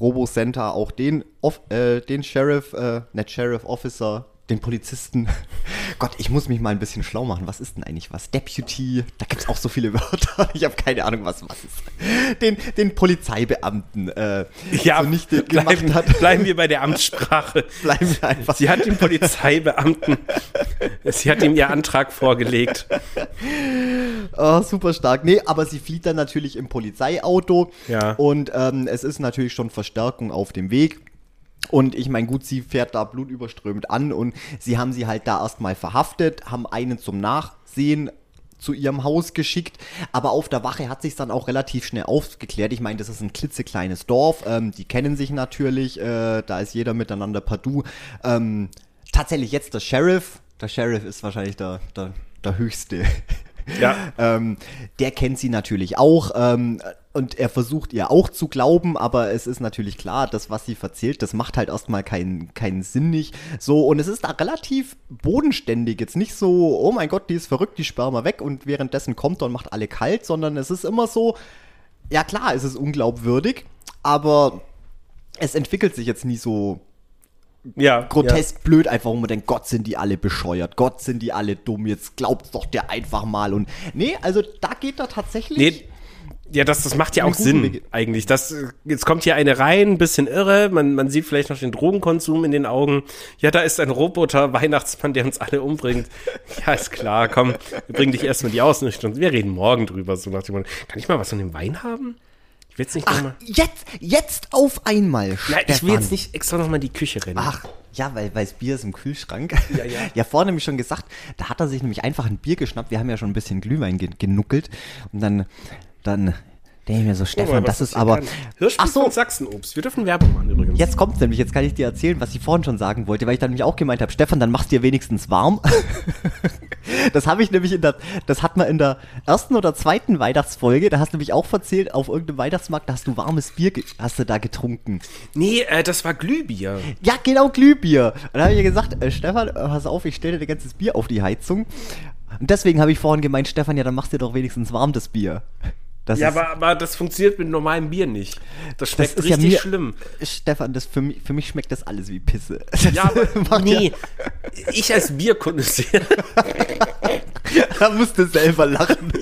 Robo-Center auch den, Off, äh, den Sheriff, äh, nicht Sheriff Officer, den Polizisten. (laughs) Gott, ich muss mich mal ein bisschen schlau machen. Was ist denn eigentlich was? Deputy, da gibt es auch so viele (laughs) Wörter. Ich habe keine Ahnung, was was ist. Den, den Polizeibeamten äh, Ja, zunichte gemacht bleiben, hat. bleiben wir bei der Amtssprache. (laughs) Bleiben wir einfach. Sie hat dem Polizeibeamten, sie hat ihm ihr Antrag vorgelegt. Oh, super stark. Nee, aber sie flieht dann natürlich im Polizeiauto. Ja. Und ähm, es ist natürlich schon Verstärkung auf dem Weg. Und ich meine, gut, sie fährt da blutüberströmt an und sie haben sie halt da erstmal verhaftet, haben einen zum Nachsehen zu ihrem Haus geschickt. Aber auf der Wache hat sich dann auch relativ schnell aufgeklärt. Ich meine, das ist ein klitzekleines Dorf. Ähm, die kennen sich natürlich. Äh, da ist jeder miteinander Du. Ähm, tatsächlich jetzt der Sheriff. Der Sheriff ist wahrscheinlich der, der, der höchste. Ja. (laughs) ähm, der kennt sie natürlich auch ähm, und er versucht ihr auch zu glauben, aber es ist natürlich klar, das, was sie verzählt, das macht halt erstmal keinen, keinen Sinn nicht. So, und es ist da relativ bodenständig. Jetzt nicht so, oh mein Gott, die ist verrückt, die sperren wir weg und währenddessen kommt er und macht alle kalt, sondern es ist immer so, ja klar, es ist unglaubwürdig, aber es entwickelt sich jetzt nie so Ja. grotesk blöd, einfach wo man denkt, Gott, sind die alle bescheuert, Gott, sind die alle dumm, jetzt glaubt's doch der einfach mal. Und nee, also da geht er tatsächlich. Nee, ja, das, das macht ja auch Sinn, eigentlich. Das, jetzt kommt hier eine rein, ein bisschen irre, man, man sieht vielleicht noch den Drogenkonsum in den Augen. Ja, da ist ein Roboter, Weihnachtsmann, der uns alle umbringt. (laughs) Ja, ist klar, komm, wir bringen dich erstmal die Ausnüchterung. Wir reden morgen drüber, so nach dem Motto. Kann ich mal was von dem Wein haben? Ich will jetzt nicht Ach, nochmal. jetzt, jetzt auf einmal. Nein, ich will jetzt nicht extra nochmal in die Küche rennen. Ach, ja, weil, weil das Bier ist im Kühlschrank. Ja, ja. (laughs) ja, vorhin nämlich schon gesagt, da hat er sich nämlich einfach ein Bier geschnappt. Wir haben ja schon ein bisschen Glühwein ge genuckelt. Und dann, dann denke ich mir so, Stefan, mal, das ist aber. Ach so, von Sachsenobst. Wir dürfen Werbung machen übrigens. Jetzt kommt's nämlich, jetzt kann ich dir erzählen, was ich vorhin schon sagen wollte, weil ich dann nämlich auch gemeint habe, Stefan, dann machst dir wenigstens warm. (laughs) das habe ich nämlich in der, das hat man in der ersten oder zweiten Weihnachtsfolge, da hast du nämlich auch erzählt, auf irgendeinem Weihnachtsmarkt, da hast du warmes Bier, hast du da getrunken. Nee, äh, das war Glühbier. Ja, genau, Glühbier. Und dann habe ich gesagt, äh, Stefan, äh, pass auf, ich stelle dir ganzes Bier auf die Heizung. Und deswegen habe ich vorhin gemeint, Stefan, ja, dann machst du dir doch wenigstens warm das Bier. Das Ja, aber, aber das funktioniert mit normalem Bier nicht. Das das schmeckt ja richtig mir, schlimm. Stefan, das für mich, für mich schmeckt das alles wie Pisse. (laughs) Ja, aber (laughs) nee. Ich als Bierkonnoisseur, (laughs) Da musst du selber lachen.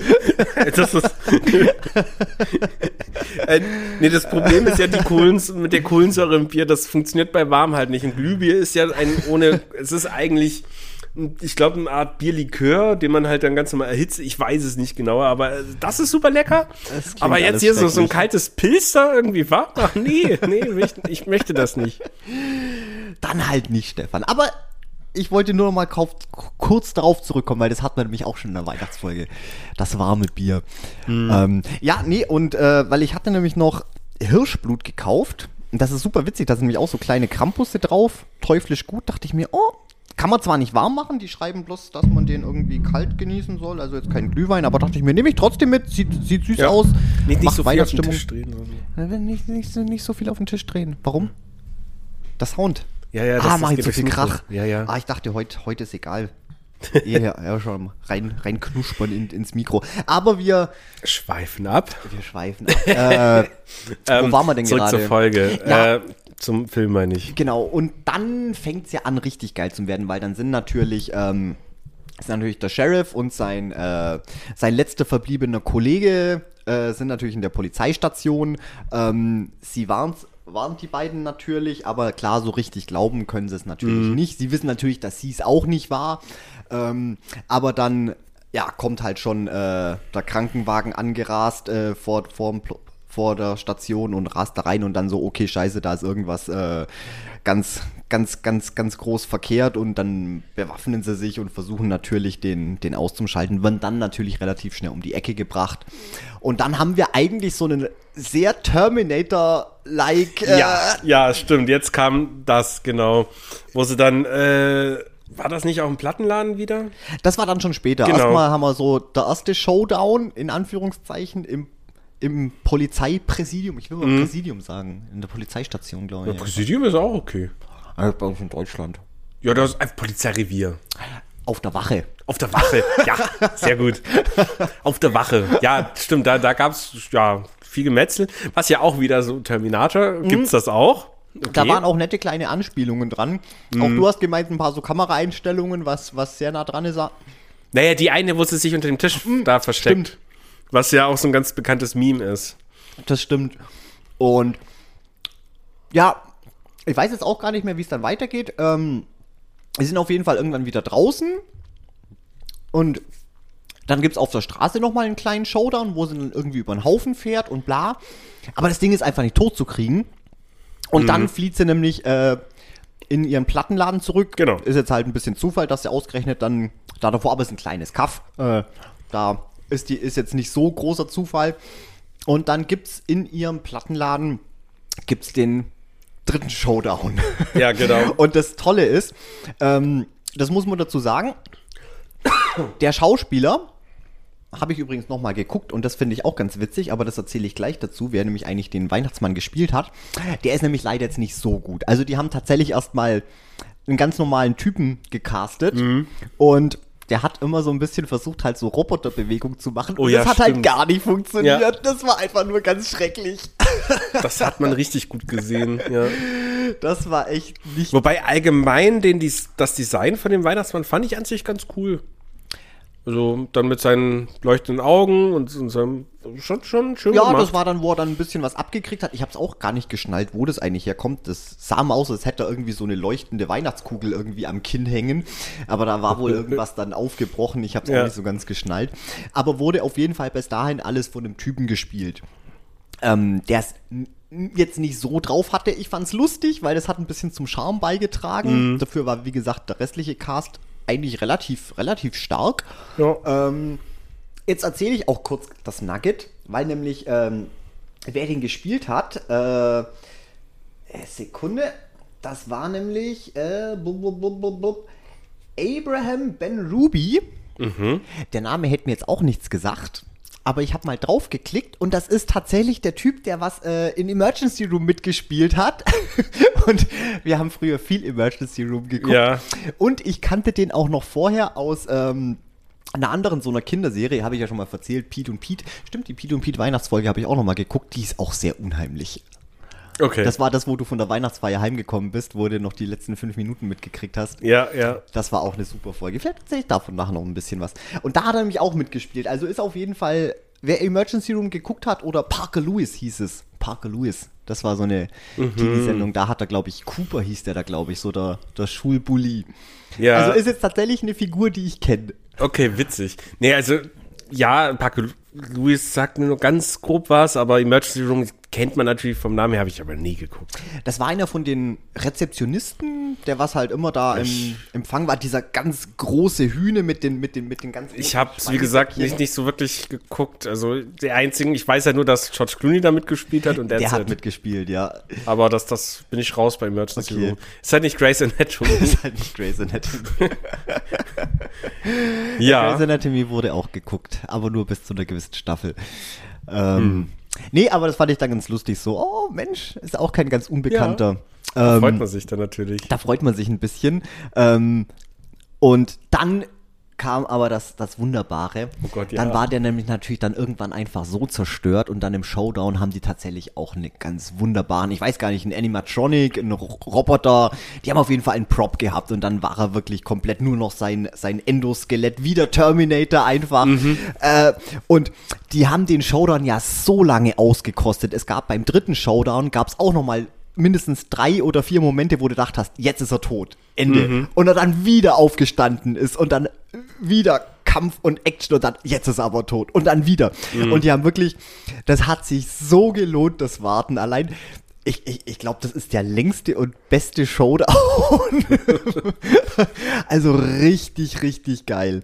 das ist. äh, nee, das Problem ist ja die Kohlens, mit der Kohlensäure im Bier, das funktioniert bei warm halt nicht. Ein Glühbier ist ja ein ohne, es ist eigentlich, ich glaube, eine Art Bierlikör, den man halt dann ganz normal erhitzt. Ich weiß es nicht genauer, aber äh, das ist super lecker. Aber jetzt hier so, so ein kaltes Pilster irgendwie warm? Ach nee, nee, ich, ich möchte das nicht. (laughs) Dann halt nicht, Stefan. Aber ich wollte nur noch mal kurz darauf zurückkommen, weil das hat man nämlich auch schon in der Weihnachtsfolge. Das warme Bier. Ähm, ja, nee, und äh, weil ich hatte nämlich noch Hirschblut gekauft. Und das ist super witzig, da sind nämlich auch so kleine Krampusse drauf. Teuflisch gut, dachte ich mir, oh, Kann man zwar nicht warm machen, die schreiben bloß, dass man den irgendwie kalt genießen soll, also jetzt kein Glühwein, aber dachte ich mir, nehme ich trotzdem mit, sieht, sieht süß Ja. aus, Nicht, nicht so viel auf den. Tisch drehen. so. Äh, Nicht, nicht, so- nicht so viel auf den Tisch drehen. Warum? Das Sound. Ja, ja, das- ah, das mach ich zu durchs viel. Krach. Ja, ja. Ah, ich dachte, heute, heute ist egal. (laughs) ja, ja, schon rein, rein knuspern in, ins Mikro. Aber wir, Schweifen ab. wir schweifen ab. Äh, (laughs) Ähm, wo waren wir denn zurück gerade? zur Folge. Ja. Äh, zum Film meine ich. Genau, und dann fängt es ja an, richtig geil zu werden, weil dann sind natürlich, ähm, ist natürlich der Sheriff und sein, äh, sein letzter verbliebener Kollege äh, sind natürlich in der Polizeistation. Ähm, sie waren waren die beiden natürlich, aber klar, so richtig glauben können sie es natürlich nicht. Sie wissen natürlich, dass sie es auch nicht war. Ähm, aber dann, ja, kommt halt schon äh, der Krankenwagen angerast äh, vor, vorm Pl- vor der Station und rast da rein und dann so, okay, scheiße, da ist irgendwas äh, ganz, ganz, ganz, ganz groß verkehrt und dann bewaffnen sie sich und versuchen natürlich den, den auszuschalten, werden dann natürlich relativ schnell um die Ecke gebracht. Und dann haben wir eigentlich so einen sehr Terminator-like. Äh, Ja, ja, stimmt. Jetzt kam das, genau. Wo sie dann, äh, war das nicht auch im Plattenladen wieder? Das war dann schon später. Genau. Erstmal haben wir so der erste Showdown, in Anführungszeichen, im, im Polizeipräsidium. Ich will mal Präsidium sagen. In der Polizeistation, glaube Ja, ich. Präsidium ist auch okay. Ja. Bei uns in Deutschland. Ja, das ist ein Polizeirevier. Auf der Wache. Auf der Wache. Ja, sehr gut. (laughs) Auf der Wache. Ja, stimmt. Da, da gab es ja viel Gemetzel. Was ja auch wieder so Terminator. Gibt's das auch? Okay. Da waren auch nette kleine Anspielungen dran. Auch du hast gemeint, ein paar so Kameraeinstellungen, was, was sehr nah dran ist. Naja, die eine, wo sie sich unter dem Tisch da versteckt. stimmt. Was ja auch so ein ganz bekanntes Meme ist. Das stimmt. Und ja, ich weiß jetzt auch gar nicht mehr, wie es dann weitergeht. Ähm, wir sind auf jeden Fall irgendwann wieder draußen. Und dann gibt es auf der Straße nochmal einen kleinen Showdown, wo sie dann irgendwie über den Haufen fährt und bla. Aber das Ding ist einfach nicht tot zu kriegen. Und Mhm. dann flieht sie nämlich äh, in ihren Plattenladen zurück. Genau. Ist jetzt halt ein bisschen Zufall, dass sie ausgerechnet dann da davor, aber es ist ein kleines Kaff. Äh, da ist, die, ist jetzt nicht so großer Zufall. Und dann gibt es in ihrem Plattenladen gibt's den dritten Showdown. Ja, genau. (laughs) Und das Tolle ist, ähm, das muss man dazu sagen, der Schauspieler, habe ich übrigens nochmal geguckt und das finde ich auch ganz witzig, aber das erzähle ich gleich dazu, wer nämlich eigentlich den Weihnachtsmann gespielt hat. Der ist nämlich leider jetzt nicht so gut. Also die haben tatsächlich erstmal einen ganz normalen Typen gecastet Mhm. und der hat immer so ein bisschen versucht, halt so Roboterbewegung zu machen. Oh und ja, das hat halt stimmt. gar nicht funktioniert. Ja. Das war einfach nur ganz schrecklich. (laughs) Das hat man richtig gut gesehen. Ja. Das war echt nicht Wobei allgemein den, das Design von dem Weihnachtsmann fand ich an sich ganz cool. Also dann mit seinen leuchtenden Augen und, und seinem schon schon schön Ja, gemacht. das war dann, wo er dann ein bisschen was abgekriegt hat. Ich habe es auch gar nicht geschnallt, wo das eigentlich herkommt. Das sah mal aus, als hätte er irgendwie so eine leuchtende Weihnachtskugel irgendwie am Kinn hängen. Aber da war wohl (laughs) irgendwas dann aufgebrochen. Ich habe es Ja. auch nicht so ganz geschnallt. Aber wurde auf jeden Fall bis dahin alles von einem Typen gespielt. Ähm, der es n- jetzt nicht so drauf hatte. Ich fand's lustig, weil das hat ein bisschen zum Charme beigetragen. Dafür war, wie gesagt, der restliche Cast eigentlich relativ, relativ stark. ja. Ähm, jetzt erzähle ich auch kurz das Nugget, weil nämlich ähm, wer den gespielt hat, äh, äh, Sekunde, das war nämlich äh, blub, blub, blub, Abraham Ben Ruby. Der Name hätte mir jetzt auch nichts gesagt. Aber ich habe mal drauf geklickt und das ist tatsächlich der Typ, der was äh, in Emergency Room mitgespielt hat. (laughs) und wir haben früher viel Emergency Room geguckt. Ja. Und ich kannte den auch noch vorher aus ähm, einer anderen so einer Kinderserie, habe ich ja schon mal erzählt, Pete und Pete. Stimmt, die Pete und Pete Weihnachtsfolge habe ich auch noch mal geguckt, die ist auch sehr unheimlich. Okay. Das war das, wo du von der Weihnachtsfeier heimgekommen bist, wo du noch die letzten fünf Minuten mitgekriegt hast. ja, ja. Das war auch eine super Folge. Vielleicht erzähle ich davon nachher noch ein bisschen was. Und da hat er nämlich auch mitgespielt. Also ist auf jeden Fall, wer Emergency Room geguckt hat, oder Parker Lewis hieß es. Parker Lewis. Das war so eine Mhm. TV-Sendung. Da hat er, glaube ich, Cooper hieß der da, glaube ich, so der, der Schulbully. Ja. Also ist jetzt tatsächlich eine Figur, die ich kenne. Okay, witzig. Nee, also, ja, Paco Louis sagt mir nur ganz grob was, aber Emergency Room kennt man natürlich vom Namen her, habe ich aber nie geguckt. Das war einer von den Rezeptionisten, der was halt immer da im Empfang war, dieser ganz große Hühne mit den, mit den, mit den ganz Ich habe es, wie gesagt, nicht, nicht so wirklich geguckt. Also der einzigen, ich weiß ja nur, dass George Clooney da mitgespielt hat und Der hat it. mitgespielt, ja. Aber das, das bin ich raus bei Emergency Okay. Room. Ist halt nicht Grey's Anatomy. (laughs) ist halt nicht Grey's Anatomy. ja. Grey's Anatomy wurde auch geguckt, aber nur bis zu einer gewissen Staffel. Ähm, Hm. Nee, aber das fand ich dann ganz lustig. So, oh Mensch, ist auch kein ganz Unbekannter. Ähm, Freut man sich dann natürlich. Da freut man sich ein bisschen. Ähm, und dann kam aber das, das Wunderbare. Oh Gott, ja. Dann war der nämlich natürlich dann irgendwann einfach so zerstört und dann im Showdown haben die tatsächlich auch eine ganz wunderbaren, ich weiß gar nicht, ein Animatronic, ein Ro- Roboter, die haben auf jeden Fall einen Prop gehabt und dann war er wirklich komplett nur noch sein, sein Endoskelett, wie der Terminator einfach. Mhm. Äh, und die haben den Showdown ja so lange ausgekostet. Es gab beim dritten Showdown, gab es auch noch mal mindestens drei oder vier Momente, wo du gedacht hast, jetzt ist er tot. Ende. Mhm. Und er dann wieder aufgestanden ist und dann wieder Kampf und Action und dann, jetzt ist er aber tot. Und dann wieder. Mhm. Und die haben wirklich, das hat sich so gelohnt, das Warten. Allein, ich, ich, ich glaube, das ist der längste und beste Showdown. (laughs) also richtig, richtig geil.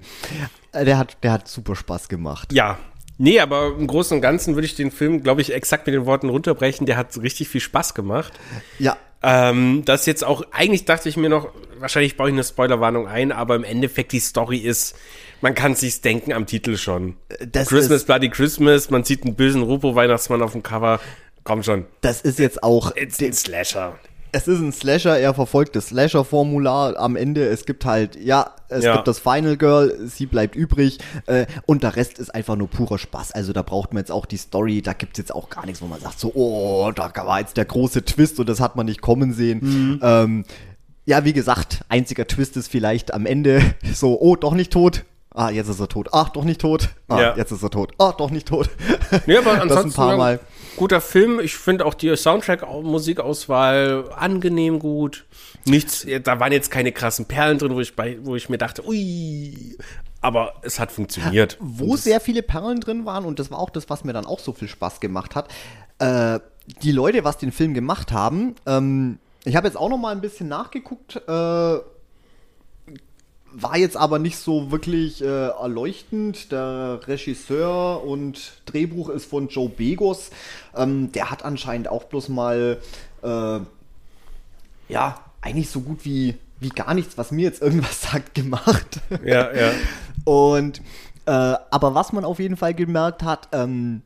Äh, Der hat, der hat super Spaß gemacht. Ja. Nee, aber im Großen und Ganzen würde ich den Film, glaube ich, exakt mit den Worten runterbrechen. Der hat richtig viel Spaß gemacht. Ja, Ähm, das jetzt auch, eigentlich dachte ich mir noch, wahrscheinlich baue ich eine Spoilerwarnung ein, aber im Endeffekt die Story ist, man kann sich's denken am Titel schon. das Christmas, ist- Bloody Christmas, man sieht einen bösen Rupo-Weihnachtsmann auf dem Cover. Komm schon. das ist jetzt auch It's ein Slasher. Es ist ein Slasher, er verfolgt das Slasher-Formular am Ende. Es gibt halt, ja, es Ja. gibt das Final Girl, sie bleibt übrig äh, und der Rest ist einfach nur purer Spaß. Also da braucht man jetzt auch die Story, da gibt es jetzt auch gar nichts, wo man sagt so, oh, da war jetzt der große Twist und das hat man nicht kommen sehen. Mhm. Ähm, ja, wie gesagt, einziger Twist ist vielleicht am Ende (laughs) so, oh, doch nicht tot. Ah, jetzt ist er tot. Ach, doch nicht tot. Ah, Ja. jetzt ist er tot. Ah, doch nicht tot. Ja, aber (laughs) das ansonsten ein paar Mal. Guter Film. Ich finde auch die Soundtrack-Musikauswahl angenehm gut. Nichts, da waren jetzt keine krassen Perlen drin, wo ich, bei, wo ich mir dachte, ui, aber es hat funktioniert. Wo sehr viele Perlen drin waren, und das war auch das, was mir dann auch so viel Spaß gemacht hat, äh, die Leute, was den Film gemacht haben, ähm, ich habe jetzt auch noch mal ein bisschen nachgeguckt, äh, war jetzt aber nicht so wirklich äh, erleuchtend. Der Regisseur und Drehbuch ist von Joe Begos. Ähm, der hat anscheinend auch bloß mal, äh, ja, eigentlich so gut wie, wie gar nichts, was mir jetzt irgendwas (laughs) sagt, gemacht. Ja, ja. Und äh, aber was man auf jeden Fall gemerkt hat, ähm,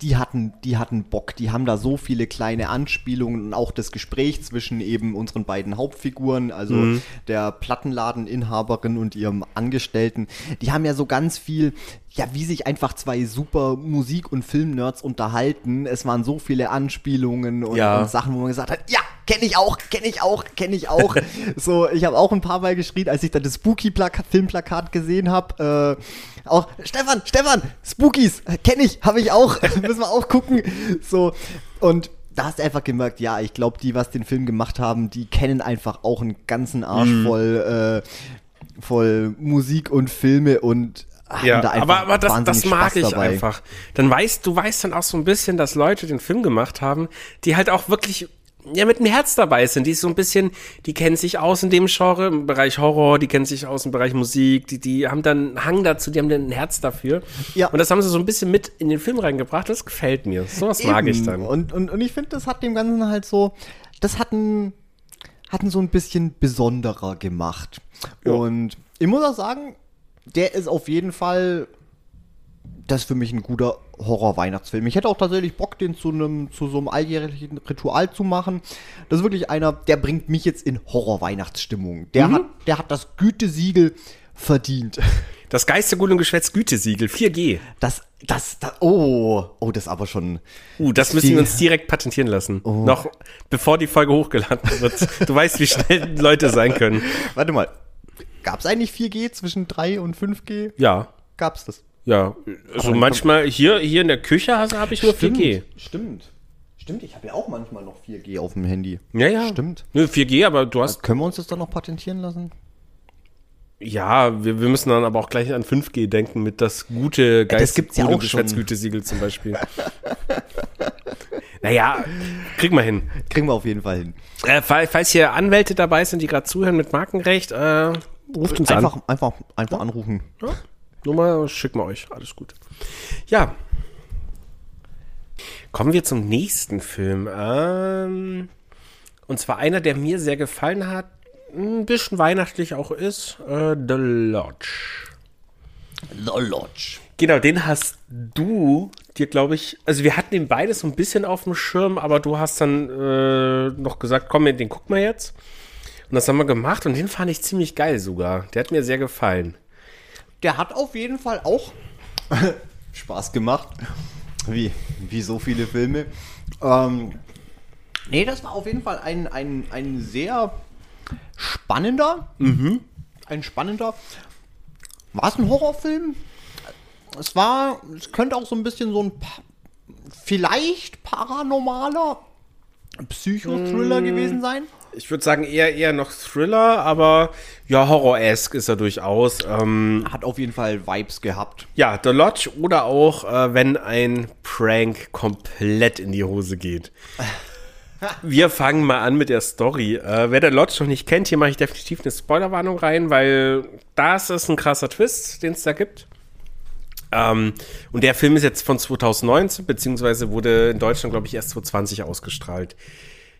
die hatten, die hatten Bock, die haben da so viele kleine Anspielungen und auch das Gespräch zwischen eben unseren beiden Hauptfiguren, also der Plattenladeninhaberin und ihrem Angestellten, die haben ja so ganz viel, ja, wie sich einfach zwei super Musik- und Filmnerds unterhalten. Es waren so viele Anspielungen und, Ja. und Sachen, wo man gesagt hat, ja, kenne ich auch, kenne ich auch, kenne ich auch. (laughs) so, ich habe auch ein paar Mal geschrien, als ich dann das Spooky-Filmplakat gesehen habe. Äh, auch, Stefan, Stefan, Spookies, kenne ich, habe ich auch, (laughs) müssen wir auch gucken. So, und da hast du einfach gemerkt, ja, ich glaube, die, was den Film gemacht haben, die kennen einfach auch einen ganzen Arsch Mhm. voll, äh, voll Musik und Filme und Ja, da einfach aber, aber das, das mag Spaß ich dabei. einfach. Dann weißt du weißt dann auch so ein bisschen, dass Leute den Film gemacht haben, die halt auch wirklich ja mit dem Herz dabei sind, die so ein bisschen, die kennen sich aus in dem Genre, im Bereich Horror, die kennen sich aus im Bereich Musik, die, die haben dann einen Hang dazu, die haben dann ein Herz dafür. Ja. Und das haben sie so ein bisschen mit in den Film reingebracht, das gefällt mir. Sowas mag ich Eben. dann. Und, und, und ich finde, das hat dem Ganzen halt so, das hat ein, hat ein so ein bisschen besonderer gemacht. Ja. Und ich muss auch sagen, der ist auf jeden Fall, das ist für mich ein guter Horror-Weihnachtsfilm. Ich hätte auch tatsächlich Bock, den zu einem, zu so einem alljährlichen Ritual zu machen. Das ist wirklich einer, der bringt mich jetzt in Horror-Weihnachtsstimmung. Der Mhm. hat, der hat das Gütesiegel verdient. (laughs) Das Geistergut und Geschwätz Gütesiegel, 4G. Das, das, das, oh, oh, das ist aber schon, Uh, das müssen wir uns direkt patentieren lassen. Oh. Noch bevor die Folge hochgeladen wird. (laughs) Du weißt, wie schnell Leute sein können. Warte mal. Gab es eigentlich 4G zwischen 3 und 5G? Ja. Gab es das? Ja, also manchmal hier, hier in der Küche habe hab ich nur 4G. Stimmt. Stimmt, ich habe ja auch manchmal noch 4G auf dem Handy. Ja, ja. Stimmt. Nö, 4G, aber du hast. Können wir uns das dann noch patentieren lassen? Ja, wir, wir müssen dann aber auch gleich an 5G denken mit das gute Geist das gibt's ja auch. Geschwätzgütesiegel zum Beispiel. (laughs) Naja, kriegen wir hin. Kriegen wir auf jeden Fall hin. Äh, fall- falls hier Anwälte dabei sind, die gerade zuhören mit Markenrecht, äh, ruft uns Einfach, an. einfach, einfach anrufen. Ja, Nummer schicken wir euch. Alles gut. Ja. Kommen wir zum nächsten Film. Ähm, und zwar einer, der mir sehr gefallen hat, ein bisschen weihnachtlich auch ist, äh, The Lodge. The Lodge. Genau, den hast du dir, glaube ich, also wir hatten den beide so ein bisschen auf dem Schirm, aber du hast dann äh, noch gesagt, komm, den gucken wir jetzt. Und das haben wir gemacht und den fand ich ziemlich geil sogar. Der hat mir sehr gefallen. Der hat auf jeden Fall auch (laughs) Spaß gemacht. Wie, wie so viele Filme. Ähm, nee, das war auf jeden Fall ein, ein, ein sehr spannender. Ein spannender. War es ein Horrorfilm? Es war, es könnte auch so ein bisschen so ein pa vielleicht paranormaler Psychothriller gewesen sein. Ich würde sagen, eher eher noch Thriller, aber ja, Horror-esque ist er durchaus. Ähm, Hat auf jeden Fall Vibes gehabt. ja, The Lodge oder auch, äh, wenn ein Prank komplett in die Hose geht. (laughs) Wir fangen mal an mit der Story. Äh, wer The Lodge noch nicht kennt, hier mache ich definitiv eine Spoilerwarnung rein, weil das ist ein krasser Twist, den es da gibt. Ähm, und der Film ist jetzt von 2019, beziehungsweise wurde in Deutschland, glaube ich, erst 2020 ausgestrahlt.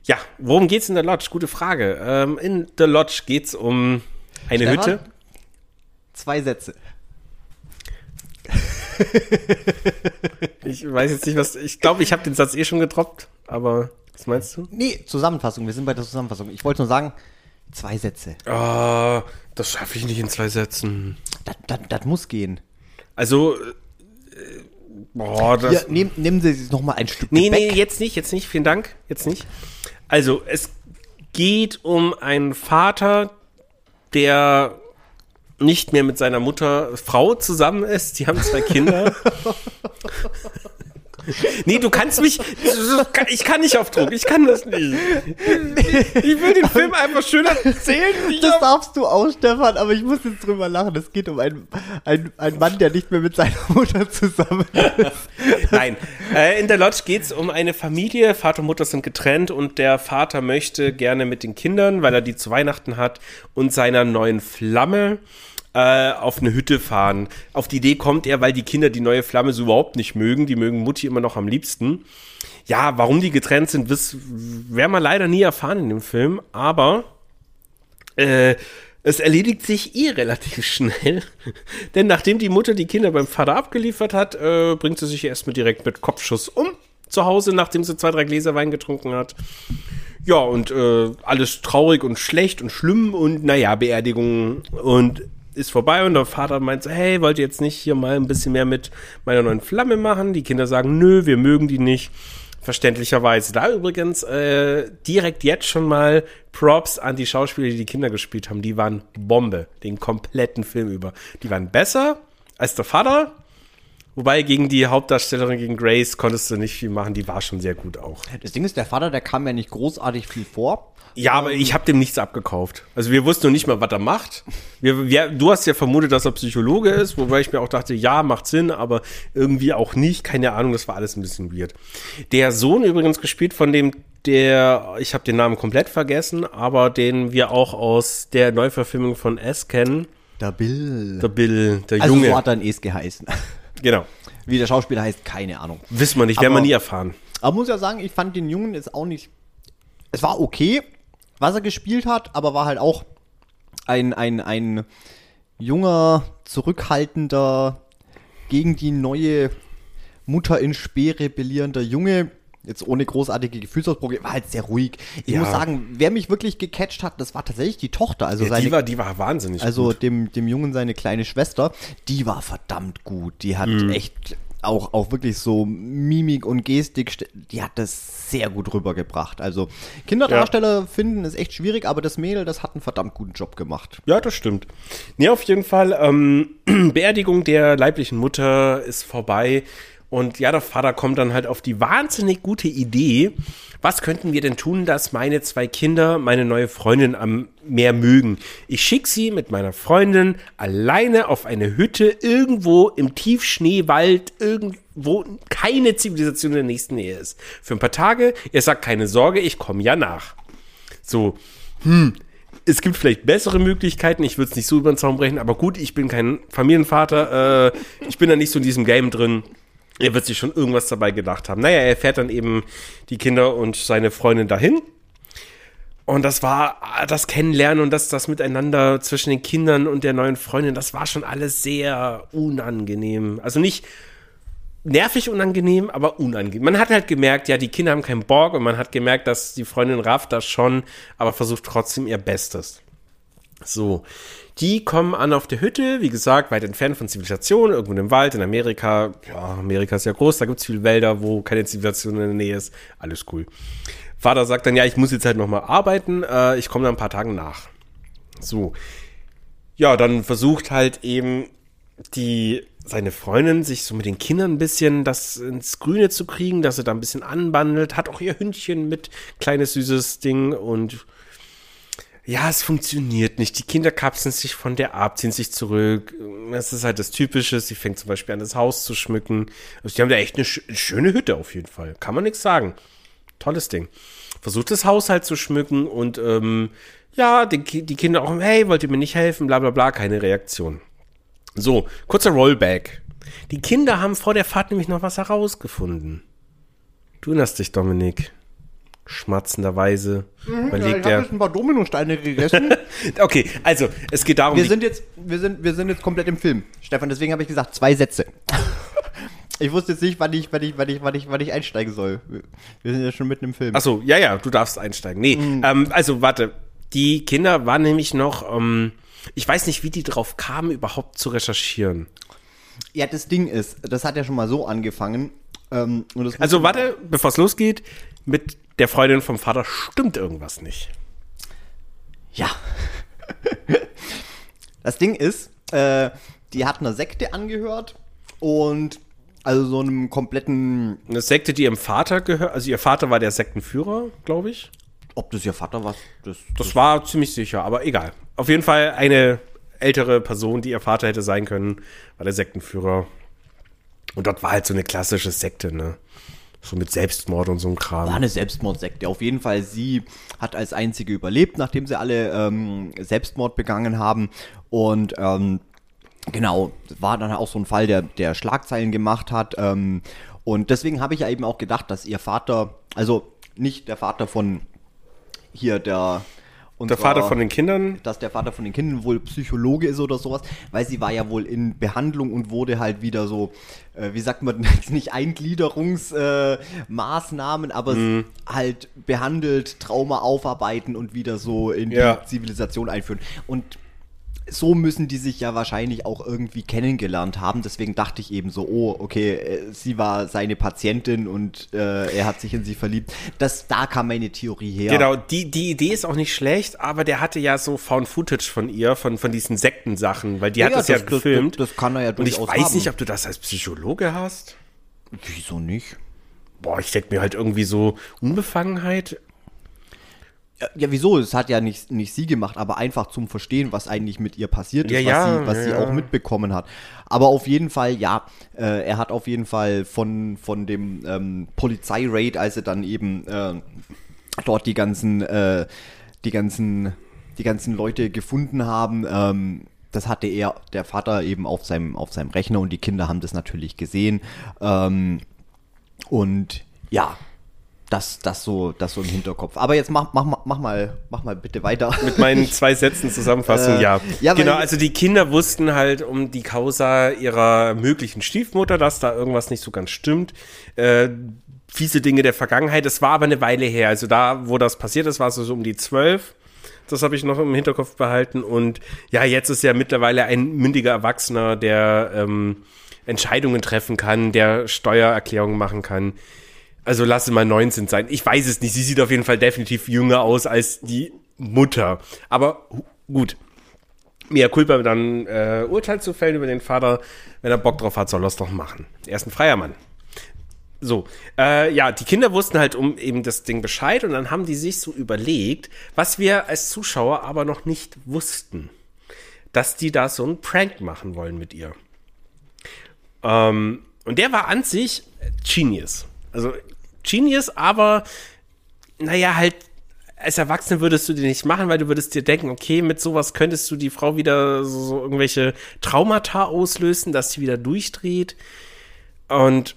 Ja, worum geht's in The Lodge? Gute Frage. Ähm, in The Lodge geht's um eine Stefan? Hütte. Zwei Sätze. Ich weiß jetzt nicht, was. Ich glaube, ich habe den Satz eh schon gedroppt, aber was meinst du? Nee, Zusammenfassung. Wir sind bei der Zusammenfassung. Ich wollte nur sagen, zwei Sätze. Ah, das schaffe ich nicht in zwei Sätzen. Das, das, das muss gehen. Also, äh, boah, das. Hier, nehm, nehmen Sie sich noch mal ein Stück nee, Gebäck. nee, jetzt nicht, jetzt nicht. Vielen Dank, jetzt nicht. Also, es geht um einen Vater, der nicht mehr mit seiner Mutter, Frau zusammen ist. Die haben zwei Kinder. (laughs) Nee, du kannst mich. Ich kann nicht auf Druck. Ich kann das nicht. Ich will den Film einfach schön erzählen. Das darfst du auch, Stefan, aber ich muss jetzt drüber lachen. Es geht um einen, einen, einen Mann, der nicht mehr mit seiner Mutter zusammen ist. Nein, äh, in der Lodge geht es um eine Familie. Vater und Mutter sind getrennt und der Vater möchte gerne mit den Kindern, weil er die zu Weihnachten hat, und seiner neuen Flamme äh, auf eine Hütte fahren. Auf die Idee kommt er, weil die Kinder die neue Flamme so überhaupt nicht mögen. Die mögen Mutti immer noch am liebsten. Ja, warum die getrennt sind, wiss- werden wir leider nie erfahren in dem Film, aber äh, es erledigt sich eh relativ (laughs) schnell. Denn nachdem die Mutter die Kinder beim Vater abgeliefert hat, äh, bringt sie sich erstmal direkt mit Kopfschuss um zu Hause, nachdem sie zwei, drei Gläser Wein getrunken hat. Ja, und äh, alles traurig und schlecht und schlimm und naja, Beerdigung und ist vorbei und der Vater meint so, hey, wollt ihr jetzt nicht hier mal ein bisschen mehr mit meiner neuen Flamme machen? Die Kinder sagen, nö, wir mögen die nicht. Verständlicherweise. Da übrigens äh, direkt jetzt schon mal Props an die Schauspieler, die die Kinder gespielt haben. Die waren Bombe, den kompletten Film über. Die waren besser als der Vater. Wobei gegen die Hauptdarstellerin, gegen Grace, konntest du nicht viel machen. Die war schon sehr gut auch. Das Ding ist, der Vater, der kam ja nicht großartig viel vor. Ja, aber ich habe dem nichts abgekauft. Also wir wussten noch nicht mal, was er macht. Wir, wir, du hast ja vermutet, dass er Psychologe ist, wobei ich mir auch dachte, ja, macht Sinn, aber irgendwie auch nicht. Keine Ahnung, das war alles ein bisschen weird. Der Sohn übrigens gespielt von dem, der, ich habe den Namen komplett vergessen, aber den wir auch aus der Neuverfilmung von S kennen. Der Bill. Der Bill, der also Junge. so hat ein Es geheißen. (laughs) genau. Wie der Schauspieler heißt, keine Ahnung. Wissen wir nicht, werden wir nie erfahren. Aber muss ja sagen, ich fand den Jungen jetzt auch nicht. Es war okay, was er gespielt hat, aber war halt auch ein, ein, ein junger, zurückhaltender, gegen die neue Mutter in Spee rebellierender Junge. Jetzt ohne großartige Gefühlsausbrüche, war halt sehr ruhig. Ich Ja. muss sagen, wer mich wirklich gecatcht hat, das war tatsächlich die Tochter. Also Ja, seine die, war, die war wahnsinnig also gut. dem, dem Jungen seine kleine Schwester, die war verdammt gut. Die hat Mhm. echt auch, auch wirklich so Mimik und Gestik, st- die hat das sehr gut rübergebracht. Also Kinderdarsteller finden ist echt schwierig, aber das Mädel, das hat einen verdammt guten Job gemacht. Ja, das stimmt. Nee, auf jeden Fall. Ähm, (clears throat) Beerdigung der leiblichen Mutter ist vorbei Und ja, der Vater kommt dann halt auf die wahnsinnig gute Idee, was könnten wir denn tun, dass meine zwei Kinder meine neue Freundin am Meer mögen? Ich schicke sie mit meiner Freundin alleine auf eine Hütte irgendwo im Tiefschneewald, irgendwo keine Zivilisation in der nächsten Nähe ist. Für ein paar Tage, er sagt keine Sorge, ich komme ja nach. So, hm, es gibt vielleicht bessere Möglichkeiten. Ich würde es nicht so über den Zaun brechen, aber gut, ich bin kein Familienvater. Äh, ich bin da nicht so in diesem Game drin. Er wird sich schon irgendwas dabei gedacht haben. Naja, er fährt dann eben die Kinder und seine Freundin dahin. Und das war das Kennenlernen und das, das Miteinander zwischen den Kindern und der neuen Freundin, das war schon alles sehr unangenehm. Also nicht nervig unangenehm, aber unangenehm. Man hat halt gemerkt, ja, die Kinder haben keinen Bock und man hat gemerkt, dass die Freundin rafft das schon, aber versucht trotzdem ihr Bestes. So. Die kommen an auf der Hütte, wie gesagt, weit entfernt von Zivilisation, irgendwo im Wald, in Amerika. Ja, Amerika ist ja groß, da gibt es viele Wälder, wo keine Zivilisation in der Nähe ist. Alles cool. Vater sagt dann, ja, ich muss jetzt halt nochmal arbeiten, äh, ich komme dann ein paar Tagen nach. So. Ja, dann versucht halt eben die seine Freundin sich so mit den Kindern ein bisschen das ins Grüne zu kriegen, dass sie da ein bisschen anbandelt, hat auch ihr Hündchen mit, kleines süßes Ding und ja, es funktioniert nicht. Die Kinder kapseln sich von der ab, ziehen sich zurück. Das ist halt das Typische. Sie fängt zum Beispiel an, das Haus zu schmücken. Also die haben da echt eine sch schöne Hütte auf jeden Fall. Kann man nichts sagen. Tolles Ding. Versucht das Haus halt zu schmücken und ähm, ja, die, die Kinder auch, hey, wollt ihr mir nicht helfen? Bla bla bla, keine Reaktion. So, kurzer Rollback. Die Kinder haben vor der Fahrt nämlich noch was herausgefunden. Du erinnerst dich, Dominik. Schmatzenderweise Mhm, überlegt ja, ich er. habe jetzt ein paar Dominosteine gegessen. (laughs) Okay, also es geht darum, wir sind jetzt, wir sind, wir sind jetzt komplett im Film. Stefan, deswegen habe ich gesagt, zwei Sätze. (laughs) Ich wusste jetzt nicht, wann ich, wann ich, wann ich, wann ich, wann ich einsteigen soll. Wir- sind ja schon mitten im Film. Achso, ja, ja, du darfst einsteigen. Nee, ähm, also warte. Die Kinder waren nämlich noch, ähm, ich weiß nicht, wie die drauf kamen, überhaupt zu recherchieren. Ja, das Ding ist, das hat ja schon mal so angefangen. Ähm, Also warte, bevor es losgeht, mit der Freundin vom Vater stimmt irgendwas nicht. Ja. (laughs) das Ding ist, äh, die hat einer Sekte angehört und also so einem kompletten, Eine Sekte, die ihrem Vater gehört, also ihr Vater war der Sektenführer, glaube ich. ob das ihr Vater war, das, Das war ziemlich sicher, aber egal. Auf jeden Fall eine ältere Person, die ihr Vater hätte sein können, war der Sektenführer. Und dort war halt so eine klassische Sekte, ne? So mit Selbstmord und so ein Kram. war eine Selbstmordsekte. Auf jeden Fall, sie hat als einzige überlebt, nachdem sie alle ähm, Selbstmord begangen haben. Und ähm, genau, war dann auch so ein Fall, der, der Schlagzeilen gemacht hat. Ähm, und deswegen habe ich ja eben auch gedacht, dass ihr Vater, also nicht der Vater von hier der der Vater von den Kindern. dass der Vater von den Kindern wohl Psychologe ist oder sowas, weil sie war ja wohl in Behandlung und wurde halt wieder so, äh, wie sagt man, (laughs) jetzt nicht Eingliederungsmaßnahmen, äh, aber Mhm. halt behandelt, Trauma aufarbeiten und wieder so in die Ja. Zivilisation einführen. Und so müssen die sich ja wahrscheinlich auch irgendwie kennengelernt haben. Deswegen dachte ich eben so, oh, okay, äh, sie war seine Patientin und äh, er hat sich in sie verliebt. Das, da kam meine Theorie her. Genau, die, die Idee ist auch nicht schlecht, aber der hatte ja so Found Footage von ihr, von, von diesen Sektensachen, weil die hat Ja, das ja das- das- gefilmt. das kann er ja Und ich durchaus weiß haben. nicht, ob du das als Psychologe hast. Wieso nicht? Boah, ich denke mir halt irgendwie so Unbefangenheit. Ja, wieso? Es hat ja nicht, nicht sie gemacht, aber einfach zum Verstehen, was eigentlich mit ihr passiert ist, Ja, was, ja, sie, was ja, sie auch mitbekommen hat. Aber auf jeden Fall, ja, äh, er hat auf jeden Fall von, von dem ähm, Polizeiraid, als sie dann eben äh, dort die ganzen, äh, die ganzen, die ganzen Leute gefunden haben, ähm, das hatte er, der Vater eben auf seinem, auf seinem Rechner und die Kinder haben das natürlich gesehen. Ähm, und ja, das, das, so, das so im Hinterkopf. Aber jetzt mach, mach, mach, mal, mach mal bitte weiter. Mit meinen (laughs) zwei Sätzen Zusammenfassung, Äh, ja. ja, genau, also die Kinder wussten halt um die Causa ihrer möglichen Stiefmutter, dass da irgendwas nicht so ganz stimmt. Äh, fiese Dinge der Vergangenheit. Es war aber eine Weile her. Also da, wo das passiert ist, war es so um die zwölf. Das habe ich noch im Hinterkopf behalten. Und ja, jetzt ist er mittlerweile ein mündiger Erwachsener, der ähm, Entscheidungen treffen kann, der Steuererklärungen machen kann. Also lass es mal 19 sein. Ich weiß es nicht. Sie sieht auf jeden Fall definitiv jünger aus als die Mutter. Aber gut. Mia Culpa dann äh, Urteil zu fällen über den Vater. Wenn er Bock drauf hat, soll er es doch machen. Er ist ein freier Mann. So, äh, ja, die Kinder wussten halt um eben das Ding Bescheid und dann haben die sich so überlegt, was wir als Zuschauer aber noch nicht wussten, dass die da so einen Prank machen wollen mit ihr. Ähm, und der war an sich Genius. Also Genius, aber naja, halt als Erwachsene würdest du die nicht machen, weil du würdest dir denken, okay, mit sowas könntest du die Frau wieder so, so irgendwelche Traumata auslösen, dass sie wieder durchdreht. Und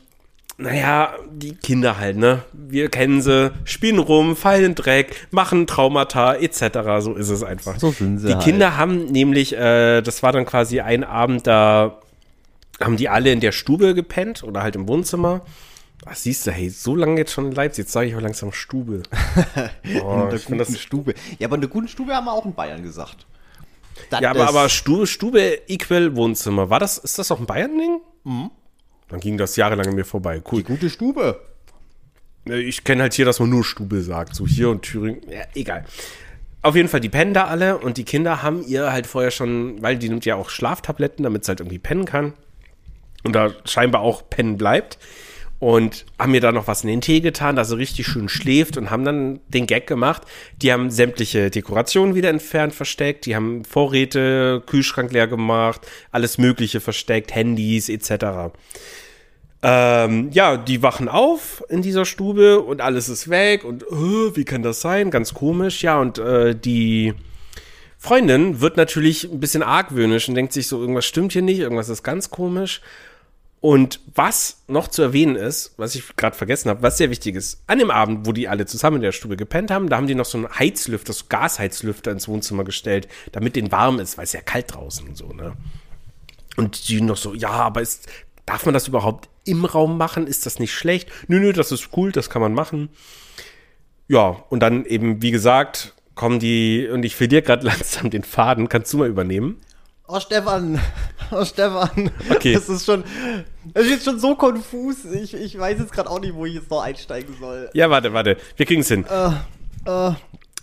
naja, die Kinder halt, ne? Wir kennen sie, spielen rum, fallen in Dreck, machen Traumata etc. So ist es einfach. So sind sie Die halt. Kinder haben nämlich, äh, das war dann quasi ein Abend, da haben die alle in der Stube gepennt oder halt im Wohnzimmer. Ach, siehst du, hey, so lange jetzt schon in Leipzig, jetzt sage ich auch langsam Stube. (laughs) Oh, in der guten das, Stube. Ja, aber in der guten Stube haben wir auch in Bayern gesagt. Das ja, aber, aber Stube, Stube equal Wohnzimmer. War das, ist das auch ein Bayern-Ding? Mhm. Dann ging das jahrelang an mir vorbei. Cool. die gute Stube. Äh, Ich kenne halt hier, dass man nur Stube sagt. So hier und Thüringen. Ja, egal. Auf jeden Fall, die pennen da alle und die Kinder haben ihr halt vorher schon, weil die nimmt ja auch Schlaftabletten, damit sie halt irgendwie pennen kann. Und da scheinbar auch pennen bleibt. Und haben mir da noch was in den Tee getan, dass sie richtig schön schläft und haben dann den Gag gemacht. Die haben sämtliche Dekorationen wieder entfernt, versteckt. Die haben Vorräte, Kühlschrank leer gemacht, alles Mögliche versteckt, Handys etc. Ähm, ja, die wachen auf in dieser Stube und alles ist weg und äh, wie kann das sein? Ganz komisch. Ja, und äh, die Freundin wird natürlich ein bisschen argwöhnisch und denkt sich so, irgendwas stimmt hier nicht, irgendwas ist ganz komisch. Und was noch zu erwähnen ist, was ich gerade vergessen habe, was sehr wichtig ist, an dem Abend, wo die alle zusammen in der Stube gepennt haben, da haben die noch so einen Heizlüfter, so Gasheizlüfter ins Wohnzimmer gestellt, damit den warm ist, weil es ja kalt draußen und so, ne? Und die noch so, ja, aber ist, darf man das überhaupt im Raum machen? Ist das nicht schlecht? Nö, nö, das ist cool, das kann man machen. Ja, und dann eben, wie gesagt, kommen die, und ich verliere gerade (laughs) langsam den Faden, kannst du mal übernehmen? Oh, Stefan. Oh, Stefan. Okay. Das ist schon, das ist jetzt schon so konfus. Ich, ich weiß jetzt gerade auch nicht, wo ich jetzt noch einsteigen soll. Ja, warte, warte, wir kriegen es hin. Äh,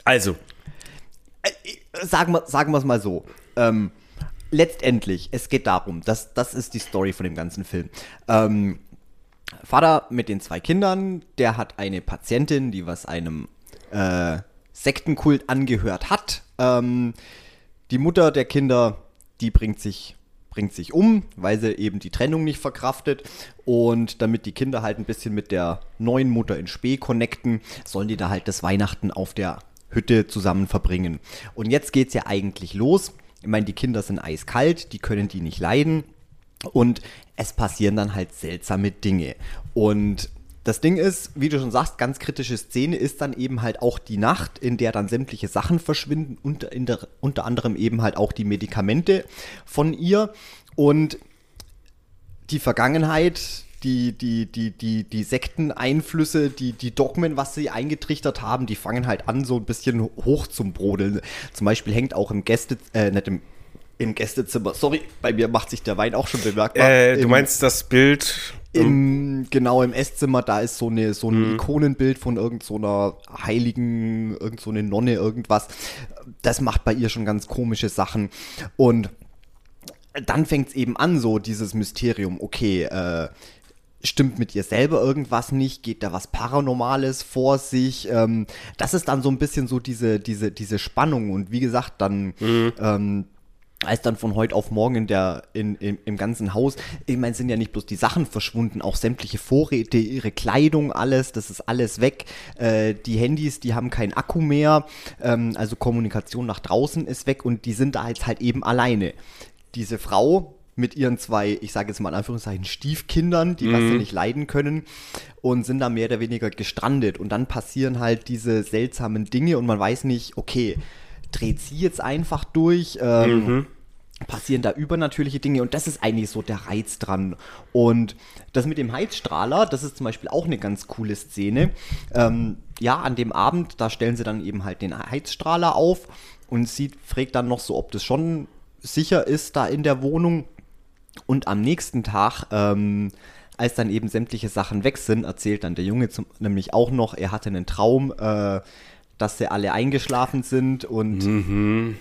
Also, sagen wir sagen wir es mal so. Ähm, letztendlich, es geht darum, das, das ist die Story von dem ganzen Film. Ähm, Vater mit den zwei Kindern, der hat eine Patientin, die was einem äh, Sektenkult angehört hat. Ähm, die Mutter der Kinder, die bringt sich, bringt sich um, weil sie eben die Trennung nicht verkraftet. Und damit die Kinder halt ein bisschen mit der neuen Mutter in Spee connecten, sollen die da halt das Weihnachten auf der Hütte zusammen verbringen. Und jetzt geht's ja eigentlich los. Ich meine, die Kinder sind eiskalt, die können die nicht leiden. Und es passieren dann halt seltsame Dinge. Und das Ding ist, wie du schon sagst, ganz kritische Szene ist dann eben halt auch die Nacht, in der dann sämtliche Sachen verschwinden, unter, der, unter anderem eben halt auch die Medikamente von ihr. Und die Vergangenheit, die, die, die, die, die Sekteneinflüsse, die, die Dogmen, was sie eingetrichtert haben, die fangen halt an, so ein bisschen hoch zum Brodeln. Zum Beispiel hängt auch im Gäste, äh, nicht im, im Gästezimmer, sorry, bei mir macht sich der Wein auch schon bemerkbar. äh, du meinst das Bild. Im, genau, im Esszimmer, da ist so, eine, so ein Ikonenbild von irgend so einer heiligen, irgend so Nonne, irgendwas. Das macht bei ihr schon ganz komische Sachen. Und dann fängt es eben an, so dieses Mysterium, okay, äh, stimmt mit ihr selber irgendwas nicht, geht da was Paranormales vor sich. Ähm, das ist dann so ein bisschen so diese, diese, diese Spannung. Und wie gesagt, dann ähm, als dann von heute auf morgen in der, in, im, im ganzen Haus, ich meine, sind ja nicht bloß die Sachen verschwunden, auch sämtliche Vorräte, ihre Kleidung, alles, das ist alles weg. Äh, die Handys, die haben keinen Akku mehr, ähm, also Kommunikation nach draußen ist weg und die sind da jetzt halt eben alleine. Diese Frau mit ihren zwei, ich sage jetzt mal in Anführungszeichen, Stiefkindern, die was sie nicht leiden können und sind da mehr oder weniger gestrandet und dann passieren halt diese seltsamen Dinge und man weiß nicht, okay, dreht sie jetzt einfach durch, ähm, passieren da übernatürliche Dinge und das ist eigentlich so der Reiz dran. Und das mit dem Heizstrahler, das ist zum Beispiel auch eine ganz coole Szene. Ähm, ja, an dem Abend, da stellen sie dann eben halt den Heizstrahler auf und sie fragt dann noch so, ob das schon sicher ist da in der Wohnung. Und am nächsten Tag, ähm, als dann eben sämtliche Sachen weg sind, erzählt dann der Junge zum, nämlich auch noch, er hatte einen Traum, äh, dass sie alle eingeschlafen sind und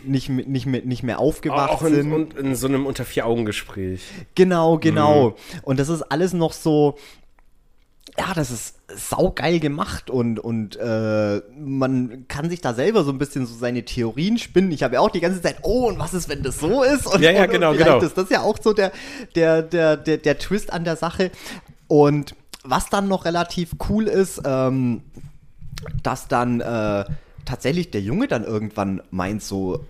nicht, mit- nicht, mehr, nicht mehr aufgewacht Auch in, sind. und in so einem Unter-Vier-Augen-Gespräch. Genau, genau. Und das ist alles noch so. ja, das ist saugeil gemacht und, und äh, man kann sich da selber so ein bisschen so seine Theorien spinnen. Ich habe ja auch die ganze Zeit, oh, und was ist, wenn das so ist? Und, Ja, ja, und, genau, und genau. ist das ja auch so der, der, der, der, der Twist an der Sache. Und was dann noch relativ cool ist, ähm, dass dann äh, tatsächlich der Junge dann irgendwann meint so,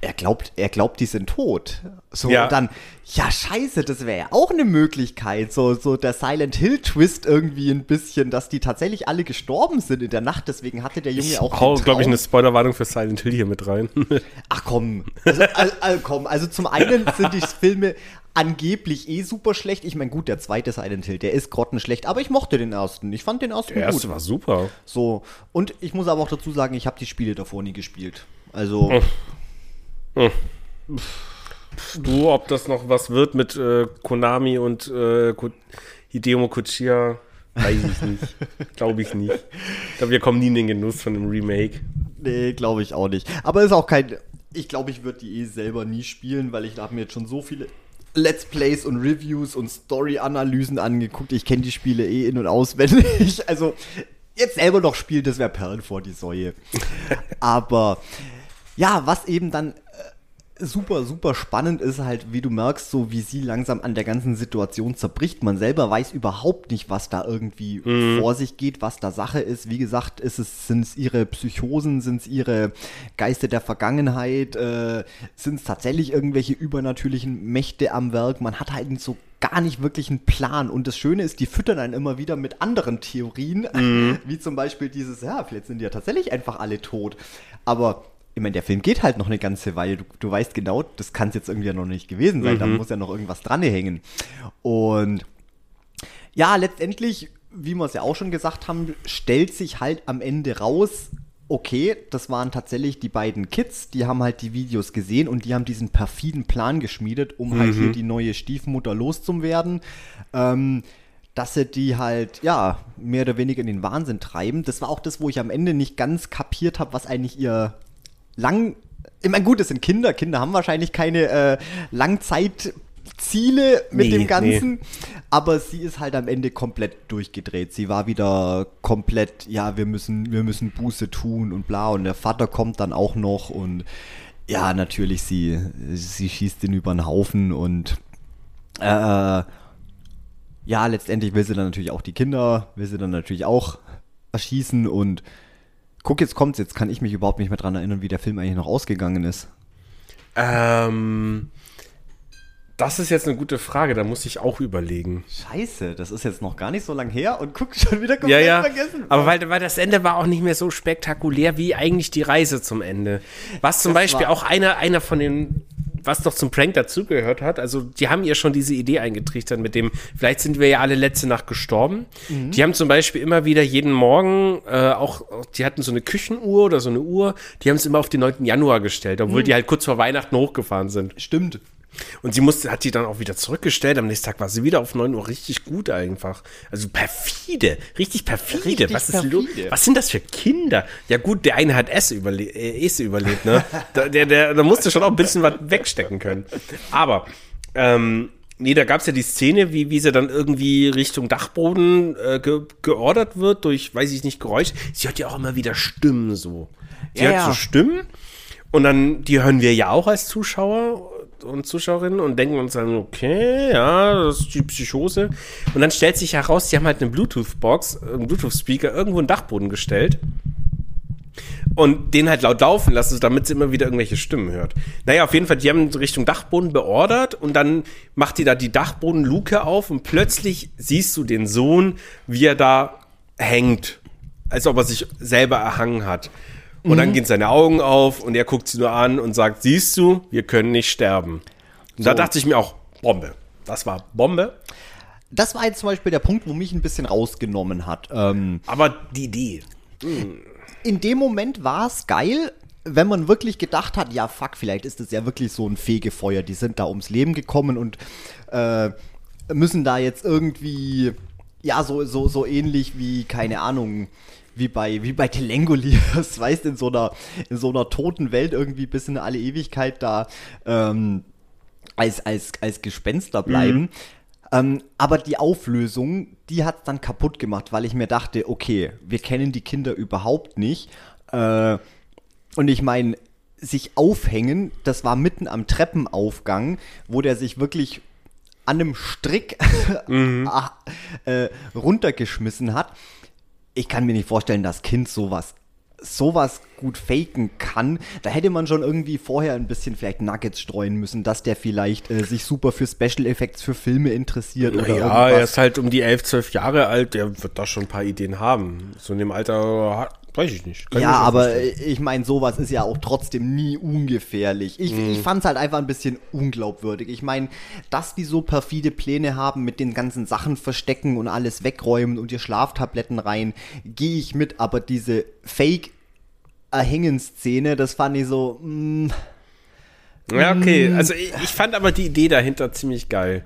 er glaubt, er glaubt, die sind tot. So, Ja. und dann, ja, scheiße, das wäre ja auch eine Möglichkeit. So, so der Silent Hill Twist irgendwie ein bisschen, dass die tatsächlich alle gestorben sind in der Nacht. Deswegen hatte der Junge Ich auch. hau, glaube ich, eine Spoilerwarnung für Silent Hill hier mit rein. (laughs) Ach komm. Also, al, al, komm. also zum einen sind die Filme angeblich eh super schlecht. Ich meine, gut, der zweite Silent Hill, der ist grottenschlecht, aber ich mochte den ersten. Ich fand den ersten Der erste gut. war super. So. Und ich muss aber auch dazu sagen, ich habe die Spiele davor nie gespielt. Also. Du, ob das noch was wird mit äh, Konami und äh, Hideo Kochiya, weiß ich nicht. (laughs) glaube ich nicht. Ich glaube, wir kommen nie in den Genuss von einem Remake. Nee, glaube ich auch nicht. Aber ist auch kein. Ich glaube, ich würde die eh selber nie spielen, weil ich habe mir jetzt schon so viele Let's Plays und Reviews und Story-Analysen angeguckt. Ich kenne die Spiele eh in- und auswendig. (laughs) Also, jetzt selber noch spielen, das wäre Perlen vor die Säue. (laughs) Aber ja, was eben dann super, super spannend ist halt, wie du merkst, so wie sie langsam an der ganzen Situation zerbricht. Man selber weiß überhaupt nicht, was da irgendwie vor sich geht, was da Sache ist. Wie gesagt, ist es, sind es ihre Psychosen, sind es ihre Geister der Vergangenheit, äh, sind es tatsächlich irgendwelche übernatürlichen Mächte am Werk. Man hat halt so gar nicht wirklich einen Plan. Und das Schöne ist, die füttern einen immer wieder mit anderen Theorien, (laughs) wie zum Beispiel dieses, ja, vielleicht sind die ja tatsächlich einfach alle tot. Aber ich meine, der Film geht halt noch eine ganze Weile. Du, du weißt genau, das kann es jetzt irgendwie ja noch nicht gewesen sein. Da muss ja noch irgendwas dran hängen. Und ja, letztendlich, wie wir es ja auch schon gesagt haben, stellt sich halt am Ende raus, okay, das waren tatsächlich die beiden Kids, die haben halt die Videos gesehen und die haben diesen perfiden Plan geschmiedet, um halt hier die neue Stiefmutter loszuwerden. Ähm, dass sie die halt, ja, mehr oder weniger in den Wahnsinn treiben. Das war auch das, wo ich am Ende nicht ganz kapiert habe, was eigentlich ihr lang. Ich meine, gut, das sind Kinder. Kinder haben wahrscheinlich keine äh, Langzeitziele mit Nee, dem Ganzen. Aber sie ist halt am Ende komplett durchgedreht. Sie war wieder komplett, ja, wir müssen, wir müssen Buße tun und bla. Und der Vater kommt dann auch noch und ja, natürlich, sie, sie schießt den über den Haufen und äh, ja, letztendlich will sie dann natürlich auch die Kinder, will sie dann natürlich auch erschießen und guck, jetzt kommt's, jetzt kann ich mich überhaupt nicht mehr dran erinnern, wie der Film eigentlich noch ausgegangen ist. Ähm, das ist jetzt eine gute Frage, da muss ich auch überlegen. Scheiße, das ist jetzt noch gar nicht so lang her und guck (laughs) schon wieder Ja, komplett ja. vergessen. Aber weil, weil das Ende war auch nicht mehr so spektakulär wie eigentlich die Reise zum Ende. Was zum Das Beispiel auch einer, einer von den, was noch zum Prank dazugehört hat, also die haben ihr schon diese Idee eingetrichtert mit dem, vielleicht sind wir ja alle letzte Nacht gestorben. Mhm. Die haben zum Beispiel immer wieder jeden Morgen, äh, auch, auch, die hatten so eine Küchenuhr oder so eine Uhr, die haben es immer auf den 9. Januar gestellt, obwohl Mhm. die halt kurz vor Weihnachten hochgefahren sind. Stimmt. Und sie musste, hat die dann auch wieder zurückgestellt. Am nächsten Tag war sie wieder auf 9 Uhr richtig gut einfach. Also perfide, richtig perfide. Richtig was ist perfide. Was sind das für Kinder? Ja gut, der eine hat Esse überle äh, überlebt, ne? da, der, der, da musste schon auch ein bisschen was wegstecken können. Aber, ähm, nee, da gab's ja die Szene, wie, wie sie dann irgendwie Richtung Dachboden äh, ge geordert wird durch, weiß ich nicht, Geräusch. Sie hört ja auch immer wieder Stimmen so. Sie Ja, hört ja. so Stimmen und dann, die hören wir ja auch als Zuschauer und Zuschauerinnen und denken uns dann, okay, ja, das ist die Psychose. Und dann stellt sich heraus, die haben halt eine Bluetooth-Box, einen Bluetooth-Speaker irgendwo in den Dachboden gestellt und den halt laut laufen lassen, damit sie immer wieder irgendwelche Stimmen hört. Naja, auf jeden Fall, die haben Richtung Dachboden beordert und dann macht die da die Dachbodenluke auf und plötzlich siehst du den Sohn, wie er da hängt, als ob er sich selber erhangen hat. Und dann gehen seine Augen auf und er guckt sie nur an und sagt, siehst du, wir können nicht sterben. Und da So. dachte ich mir auch, Bombe. Das war Bombe. Das war jetzt zum Beispiel der Punkt, wo mich ein bisschen rausgenommen hat. Ähm, Aber die Idee. in dem Moment war es geil, wenn man wirklich gedacht hat, ja fuck, vielleicht ist es ja wirklich so ein Fegefeuer, die sind da ums Leben gekommen und äh, müssen da jetzt irgendwie, ja, so, so, so ähnlich wie, keine Ahnung, wie bei, wie bei Telengoliers, (laughs) weißt, in so einer, in so einer toten Welt irgendwie bis in alle Ewigkeit da ähm, als, als, als Gespenster bleiben. Ähm, aber die Auflösung, die hat dann kaputt gemacht, weil ich mir dachte, okay, wir kennen die Kinder überhaupt nicht. Äh, und ich meine, sich aufhängen, das war mitten am Treppenaufgang, wo der sich wirklich an einem Strick mhm. (laughs) äh, runtergeschmissen hat. Ich kann mir nicht vorstellen, dass Kind sowas sowas gut faken kann, da hätte man schon irgendwie vorher ein bisschen vielleicht Nuggets streuen müssen, dass der vielleicht äh, sich super für Special Effects für Filme interessiert oder Ja, er ist halt um die 11, 12 Jahre alt, der wird da schon ein paar Ideen haben. So in dem Alter Weiß ich nicht. Kann ja, ich aber vorstellen. ich meine, sowas ist ja auch trotzdem nie ungefährlich. Ich, mm. ich fand es halt einfach ein bisschen unglaubwürdig. Ich meine, dass die so perfide Pläne haben mit den ganzen Sachen verstecken und alles wegräumen und ihr Schlaftabletten rein, gehe ich mit, aber diese Fake Erhängen-Szene, das fand ich so. Mm, ja, okay. Mm. Also ich, ich, fand aber die Idee dahinter ziemlich geil.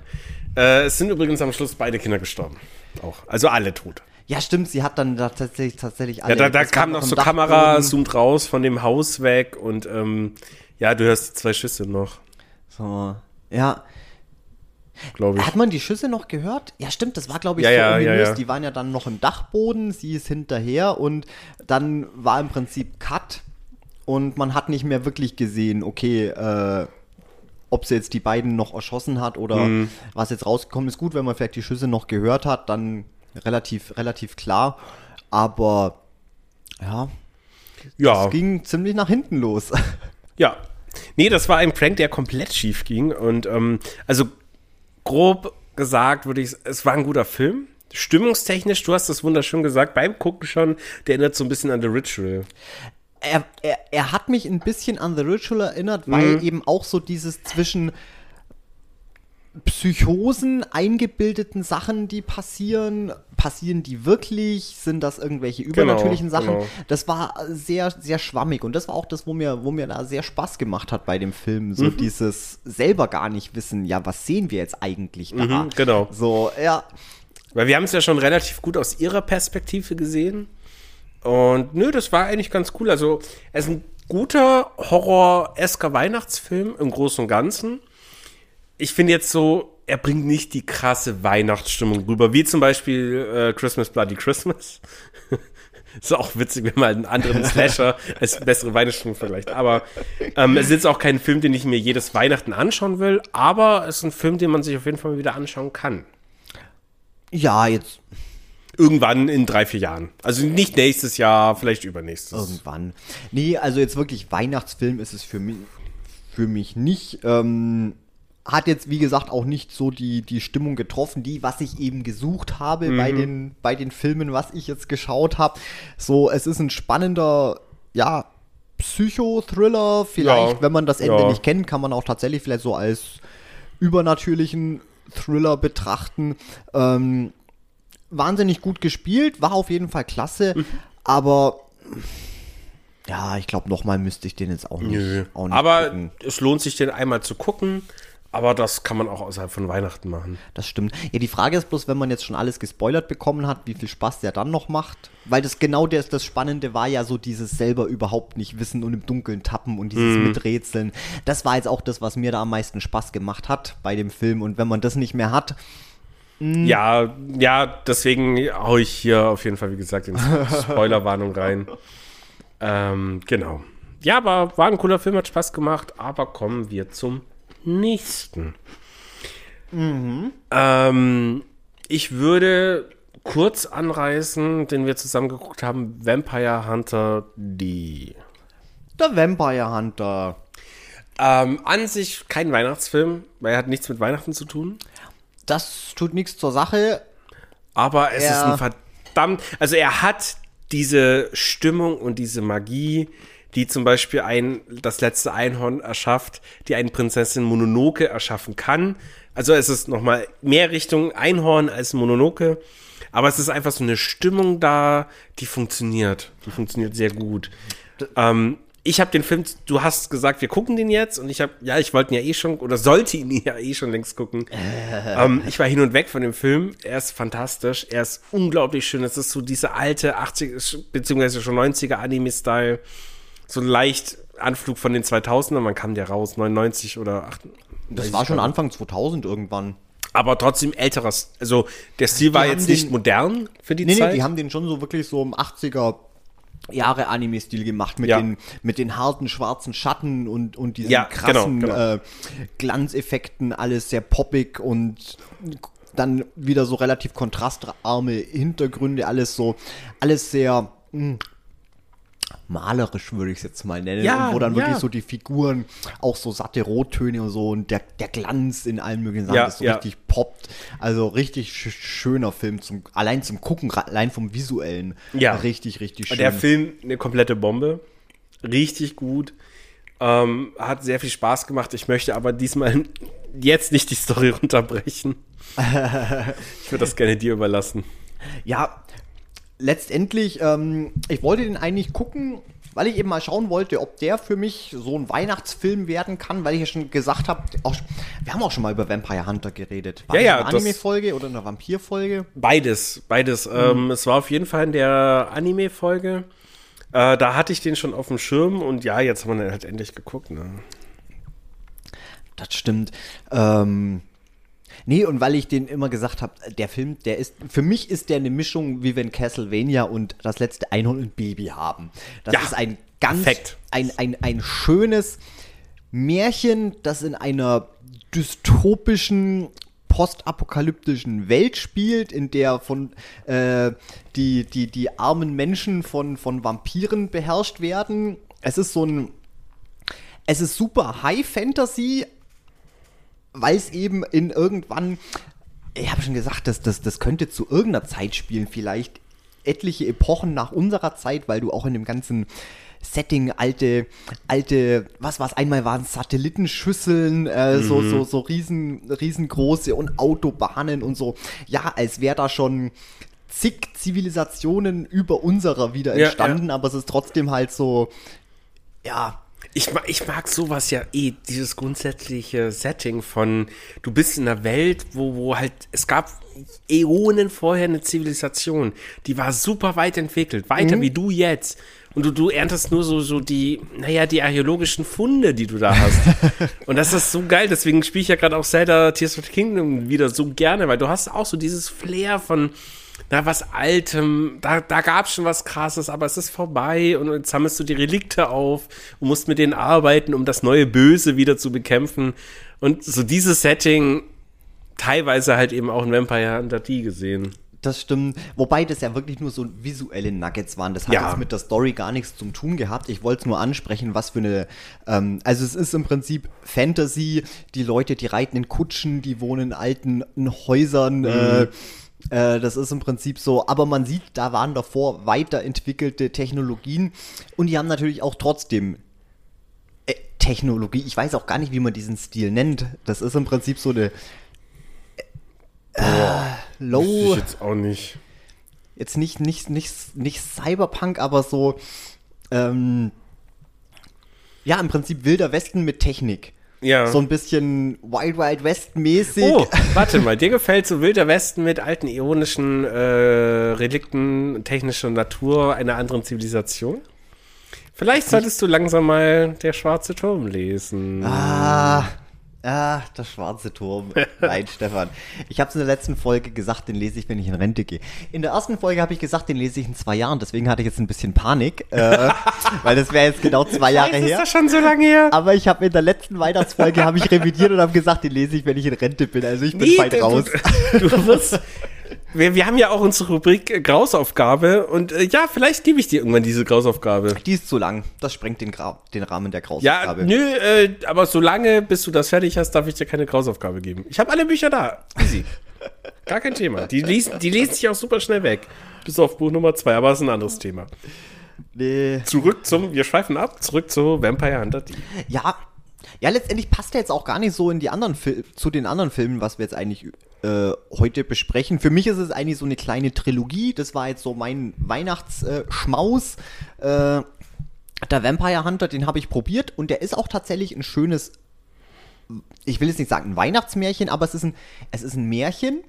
Äh, es sind übrigens am Schluss beide Kinder gestorben. Auch. Also alle tot. Ja, stimmt, sie hat dann da tatsächlich, tatsächlich alle. Ja, da, da kam noch so Kamera, zoomt raus von dem Haus weg und ähm, ja, du hörst zwei Schüsse noch. So, ja. Glaube ich. Hat man die Schüsse noch gehört? Ja, stimmt, das war, glaube ich, ja, so ja. Ja, ja. Die waren ja dann noch im Dachboden, sie ist hinterher und dann war im Prinzip Cut und man hat nicht mehr wirklich gesehen, okay, äh, ob sie jetzt die beiden noch erschossen hat oder mhm. was jetzt rausgekommen ist. Gut, wenn man vielleicht die Schüsse noch gehört hat, dann relativ, relativ klar. Aber ja, ja. es ging ziemlich nach hinten los. (laughs) Ja. Nee, das war ein Prank, der komplett schief ging. Und ähm, also grob gesagt würde ich, es war ein guter Film. Stimmungstechnisch, du hast das wunderschön gesagt, beim Gucken schon, der erinnert so ein bisschen an The Ritual. Er, er, er hat mich ein bisschen an The Ritual erinnert, weil mhm. eben auch so dieses zwischen Psychosen, eingebildeten Sachen, die passieren? Passieren die wirklich? Sind das irgendwelche genau, übernatürlichen genau, Sachen? Genau. Das war sehr, sehr schwammig und das war auch das, wo mir, wo mir da sehr Spaß gemacht hat bei dem Film. So mhm. dieses selber gar nicht wissen, ja, was sehen wir jetzt eigentlich da? Mhm, genau. So, ja. Weil wir haben es ja schon relativ gut aus ihrer Perspektive gesehen. Und nö, das war eigentlich ganz cool. Also, es ist ein guter Horror-esker Weihnachtsfilm im Großen und Ganzen ich finde jetzt so, er bringt nicht die krasse Weihnachtsstimmung rüber, wie zum Beispiel äh, Christmas Bloody Christmas. (laughs) ist auch witzig, wenn man einen anderen Slasher (laughs) als bessere Weihnachtsstimmung vergleicht. Aber ähm, es ist jetzt auch kein Film, den ich mir jedes Weihnachten anschauen will, aber es ist ein Film, den man sich auf jeden Fall wieder anschauen kann. Ja, jetzt. Irgendwann in drei, vier Jahren. Also nicht nächstes Jahr, vielleicht übernächstes. Irgendwann. Nee, also jetzt wirklich Weihnachtsfilm ist es für mich, für mich nicht. Ähm, hat jetzt, wie gesagt, auch nicht so die, die Stimmung getroffen, die, was ich eben gesucht habe mhm. bei, den, bei den Filmen, was ich jetzt geschaut habe. So, es ist ein spannender, ja, Psychothriller. Vielleicht, ja, wenn man das Ende ja. nicht kennt, kann man auch tatsächlich vielleicht so als übernatürlichen Thriller betrachten. Ähm, wahnsinnig gut gespielt, war auf jeden Fall klasse, mhm. aber ja, ich glaube, nochmal müsste ich den jetzt auch nicht. Auch nicht aber gucken. es lohnt sich, den einmal zu gucken. Aber das kann man auch außerhalb von Weihnachten machen. Das stimmt. Ja, die Frage ist bloß, wenn man jetzt schon alles gespoilert bekommen hat, wie viel Spaß der dann noch macht. Weil das genau das, das Spannende war ja so dieses selber überhaupt nicht wissen und im Dunkeln tappen und dieses mm. Miträtseln. Das war jetzt auch das, was mir da am meisten Spaß gemacht hat bei dem Film. Und wenn man das nicht mehr hat, hm. ja, ja, deswegen hau ich hier auf jeden Fall, wie gesagt, in (laughs) Spoilerwarnung rein. ähm, genau. Ja, aber war ein cooler Film, hat Spaß gemacht. Aber kommen wir zum nächsten. Mhm. Ähm, ich würde kurz anreißen, den wir zusammen geguckt haben, Vampire Hunter D. Der Vampire Hunter. Ähm, an sich kein Weihnachtsfilm, weil er hat nichts mit Weihnachten zu tun. Das tut nichts zur Sache. Aber es er ist ein verdammt, also er hat diese Stimmung und diese Magie, die zum Beispiel ein, das letzte Einhorn erschafft, die eine Prinzessin Mononoke erschaffen kann. Also es ist nochmal mehr Richtung Einhorn als Mononoke. Aber es ist einfach so eine Stimmung da, die funktioniert. Die funktioniert sehr gut. Ähm, ich habe den Film, du hast gesagt, wir gucken den jetzt und ich habe, ja, ich wollte ihn ja eh schon oder sollte ihn (laughs) ja eh schon längst gucken. ähm, ich war hin und weg von dem Film. Er ist fantastisch, er ist unglaublich schön. Es ist so diese alte 80 beziehungsweise schon 90er Anime-Style so leicht Anflug von den 2000ern, man kam ja raus, 99 oder 8. Das war schon Anfang 2000 irgendwann. Aber trotzdem älteres. Also der Stil war Die jetzt haben nicht den- modern für die Nee, Zeit. nee, die haben den schon so wirklich so im 80er Jahre Anime-Stil gemacht mit, Ja. den, mit den harten schwarzen Schatten und, und diesen Ja, krassen genau, genau. Äh, Glanzeffekten, alles sehr poppig und dann wieder so relativ kontrastarme Hintergründe, alles so, alles sehr mh, malerisch, würde ich es jetzt mal nennen. Ja, und wo dann ja. wirklich so die Figuren auch so satte Rottöne und so und der, der Glanz in allen möglichen Sachen, Ja, so ja. richtig poppt. Also richtig sch schöner Film, zum, allein zum Gucken, allein vom visuellen. Ja. Richtig, richtig schön. Der Film eine komplette Bombe. Richtig gut. Ähm, hat sehr viel Spaß gemacht. Ich möchte aber diesmal (laughs) jetzt nicht die Story runterbrechen. (laughs) ich würde das gerne dir überlassen. Ja, letztendlich, ähm, ich wollte den eigentlich gucken, weil ich eben mal schauen wollte, ob der für mich so ein Weihnachtsfilm werden kann, weil ich ja schon gesagt habe, wir haben auch schon mal über Vampire Hunter geredet. War Ja, ja, eine Anime-Folge oder eine Vampir-Folge? Beides, beides. Ähm, es war auf jeden Fall in der Anime-Folge. Äh, da hatte ich den schon auf dem Schirm und ja, jetzt haben wir den halt endlich geguckt. Ne? Das stimmt. Ähm, nee, und weil ich den immer gesagt habe, der Film, der ist, für mich ist der eine Mischung, wie wenn Castlevania und das letzte Einhorn und Baby haben. Das Ja, ist ein ganz, perfekt. ein, ein, ein schönes Märchen, das in einer dystopischen postapokalyptischen Welt spielt, in der von äh, die, die, die armen Menschen von, von Vampiren beherrscht werden. Es ist so ein es ist super High Fantasy, weil es eben in irgendwann, ich habe schon gesagt, das, das, das könnte zu irgendeiner Zeit spielen, vielleicht etliche Epochen nach unserer Zeit, weil du auch in dem ganzen Setting alte, alte, was war's, einmal waren es Satellitenschüsseln, äh, so, so, so riesen, riesengroße und Autobahnen und so. Ja, als wäre da schon zig Zivilisationen über unserer wieder Ja, entstanden, aber es ist trotzdem halt so, ja, Ich mag, ich mag sowas ja eh, dieses grundsätzliche Setting von, du bist in einer Welt, wo, wo halt, es gab Äonen vorher eine Zivilisation, die war super weit entwickelt, weiter wie du jetzt. Und du, du erntest nur so, so die, naja, die archäologischen Funde, die du da hast. (laughs) Und das ist so geil, deswegen spiele ich ja gerade auch Zelda Tears of the Kingdom wieder so gerne, weil du hast auch so dieses Flair von, na, was Altem, da, da gab es schon was Krasses, aber es ist vorbei und jetzt sammelst du die Relikte auf und musst mit denen arbeiten, um das neue Böse wieder zu bekämpfen. Und so dieses Setting, teilweise halt eben auch in Vampire Hunter D gesehen. Das stimmt. Wobei das ja wirklich nur so visuelle Nuggets waren. Das hat Ja. jetzt mit der Story gar nichts zu tun gehabt. Ich wollte es nur ansprechen, was für eine. Ähm, also, es ist im Prinzip Fantasy. Die Leute, die reiten in Kutschen, die wohnen in alten Häusern. Äh, äh, das ist im Prinzip so. Aber man sieht, da waren davor weiterentwickelte Technologien. Und die haben natürlich auch trotzdem äh, Technologie. Ich weiß auch gar nicht, wie man diesen Stil nennt. Das ist im Prinzip so eine. Äh, Low. Ich jetzt auch nicht. jetzt nicht, nicht, nicht, nicht Cyberpunk, aber so, ähm, ja, im Prinzip Wilder Westen mit Technik. Ja. So ein bisschen Wild Wild West mäßig. Oh, (laughs) warte mal, dir gefällt so Wilder Westen mit alten ionischen äh, Relikten technischer Natur einer anderen Zivilisation? Vielleicht solltest du langsam mal Der schwarze Turm lesen. Ah, ah, der schwarze Turm. (laughs) Nein, Stefan. Ich habe es in der letzten Folge gesagt, den lese ich, wenn ich in Rente gehe. In der ersten Folge habe ich gesagt, den lese ich in zwei Jahren. Deswegen hatte ich jetzt ein bisschen Panik, äh, (laughs) weil das wäre jetzt genau zwei Jahre ist her. das schon so lange her? Aber ich habe in der letzten Weihnachtsfolge habe ich revidiert und habe gesagt, den lese ich, wenn ich in Rente bin. Also ich bin Nee, weit raus. Du, du wirst. Wir, wir haben ja auch unsere Rubrik äh, Grausaufgabe und äh, ja, vielleicht gebe ich dir irgendwann diese Grausaufgabe. Die ist zu lang. Das sprengt den, Gra den Rahmen der Ja, Grausaufgabe. nö, äh, aber solange, bis du das fertig hast, darf ich dir keine Grausaufgabe geben. Ich habe alle Bücher da. Easy. Gar kein Thema. Die lesen, die lesen sich auch super schnell weg. Bis auf Buch Nummer zwei, aber das ist ein anderes Thema. Nee. Zurück zum, wir schweifen ab, zurück zu Vampire Hunter D. Ja, ja, letztendlich passt er jetzt auch gar nicht so in die anderen Fil zu den anderen Filmen, was wir jetzt eigentlich äh, heute besprechen. Für mich ist es eigentlich so eine kleine Trilogie. Das war jetzt so mein Weihnachtsschmaus. Äh, der Vampire Hunter, den habe ich probiert und der ist auch tatsächlich ein schönes. Ich will jetzt nicht sagen ein Weihnachtsmärchen, aber es ist ein, es ist ein Märchen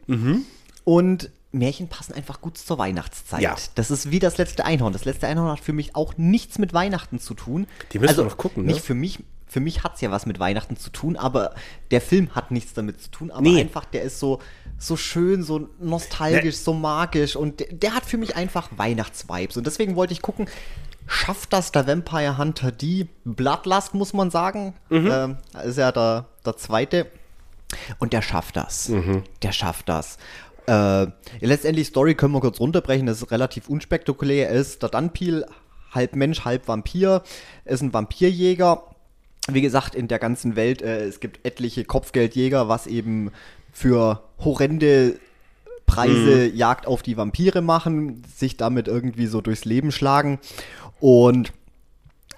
und Märchen passen einfach gut zur Weihnachtszeit. Ja. Das ist wie das letzte Einhorn. Das letzte Einhorn hat für mich auch nichts mit Weihnachten zu tun. Die müssen wir noch gucken, ne? Nicht für mich, für mich hat es ja was mit Weihnachten zu tun, aber der Film hat nichts damit zu tun. Aber Nee. einfach, der ist so, so schön, so nostalgisch, so magisch und der, der hat für mich einfach Weihnachtsvibes. Und deswegen wollte ich gucken, schafft das der Vampire Hunter die Bloodlust, muss man sagen. Ähm, ist ja der, der zweite. Und der schafft das. Der schafft das. Äh, letztendlich, Story können wir kurz runterbrechen. Das ist relativ unspektakulär. Er ist der Dunpeel, halb Mensch, halb Vampir. Er ist ein Vampirjäger. Wie gesagt, in der ganzen Welt, äh, es gibt etliche Kopfgeldjäger, was eben für horrende Preise Jagd auf die Vampire machen, sich damit irgendwie so durchs Leben schlagen. Und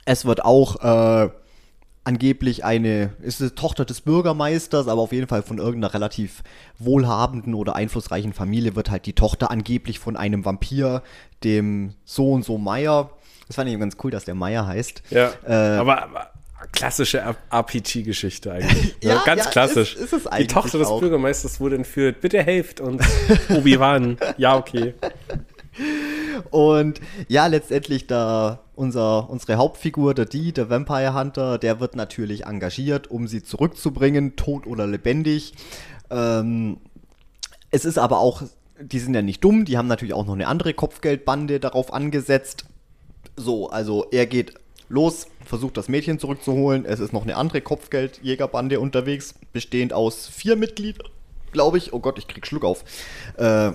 es wird auch äh, angeblich eine, ist eine Tochter des Bürgermeisters, aber auf jeden Fall von irgendeiner relativ wohlhabenden oder einflussreichen Familie wird halt die Tochter angeblich von einem Vampir, dem so und so Meier. Das fand ich ganz cool, dass der Meier heißt. Ja. Äh, aber, aber klassische RPG-Geschichte eigentlich. (laughs) ne? Ja, Ganz ja, klassisch. ist- ist es Die Tochter des auch. Bürgermeisters wurde entführt. Bitte helft uns. (laughs) Obi-Wan. Ja, okay. (laughs) Und ja, letztendlich da unser, unsere Hauptfigur, der Dee, der Vampire Hunter, der wird natürlich engagiert, um sie zurückzubringen, tot oder lebendig. Ähm, es ist aber auch, die sind ja nicht dumm, die haben natürlich auch noch eine andere Kopfgeldbande darauf angesetzt. So, also er geht los, versucht das Mädchen zurückzuholen. Es ist noch eine andere Kopfgeldjägerbande unterwegs, bestehend aus vier Mitgliedern, glaube ich. Oh Gott, ich krieg Schluck auf. Äh,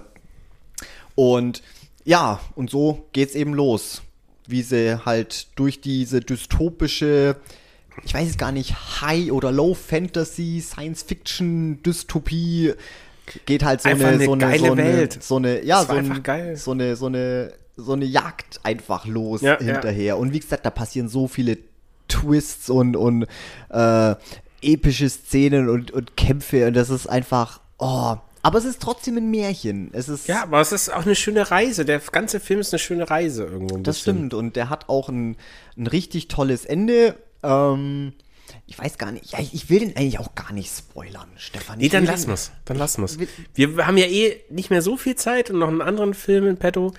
und ja, und so geht's eben los. Wie sie halt durch diese dystopische, ich weiß es gar nicht, High- oder Low-Fantasy, Science-Fiction, Dystopie, geht halt so eine, eine so eine, geile so eine, Welt. so eine, ja, so, ein, so eine, so eine, so eine Jagd einfach los Ja, ja. hinterher. Und wie gesagt, da passieren so viele Twists und, und äh, epische Szenen und, und Kämpfe und das ist einfach, oh, aber es ist trotzdem ein Märchen. Es ist, Ja, aber es ist auch eine schöne Reise. Der ganze Film ist eine schöne Reise irgendwo. Das bisschen. stimmt und der hat auch ein, ein richtig tolles Ende. Ähm, ich weiß gar nicht, ja, ich, will den eigentlich auch gar nicht spoilern, Stefan. Nee, dann lassen wir's. Dann lassen wir's. Wir haben ja eh nicht mehr so viel Zeit und noch einen anderen Film in petto.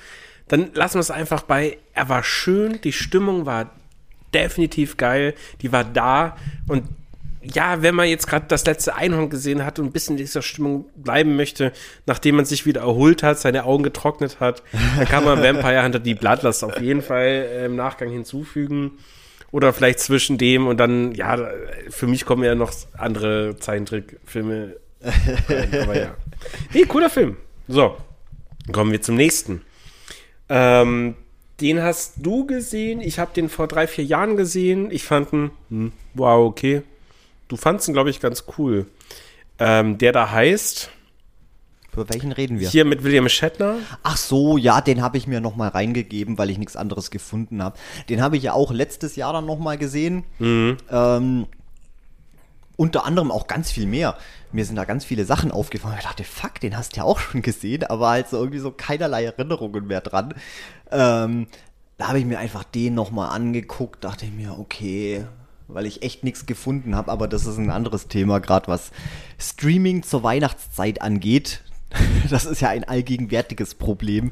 Dann lassen wir es einfach bei, er war schön, die Stimmung war definitiv geil, die war da und ja, wenn man jetzt gerade das letzte Einhorn gesehen hat und ein bisschen in dieser Stimmung bleiben möchte, nachdem man sich wieder erholt hat, seine Augen getrocknet hat, dann kann man Vampire Hunter die Bloodlust auf jeden Fall äh, im Nachgang hinzufügen. Oder vielleicht zwischen dem und dann, ja, für mich kommen ja noch andere Zeichentrickfilme. rein, (laughs) aber ja. Nee, cooler Film. So, kommen wir zum nächsten. Ähm, den hast du gesehen. Ich habe den vor drei, vier Jahren gesehen. Ich fand ihn, hm, wow, okay. Du fandst ihn, glaube ich, ganz cool. Ähm, der da heißt, Über welchen reden wir? hier mit William Shatner. Ach so, ja, den habe ich mir noch mal reingegeben, weil ich nichts anderes gefunden habe. Den habe ich ja auch letztes Jahr dann noch mal gesehen. Ähm, unter anderem auch ganz viel mehr. Mir sind da ganz viele Sachen aufgefallen. Ich dachte, fuck, den hast du ja auch schon gesehen, aber halt so irgendwie so keinerlei Erinnerungen mehr dran. Ähm, da habe ich mir einfach den noch mal angeguckt, dachte ich mir, okay, weil ich echt nichts gefunden habe, aber das ist ein anderes Thema, gerade was Streaming zur Weihnachtszeit angeht. (laughs) Das ist ja ein allgegenwärtiges Problem.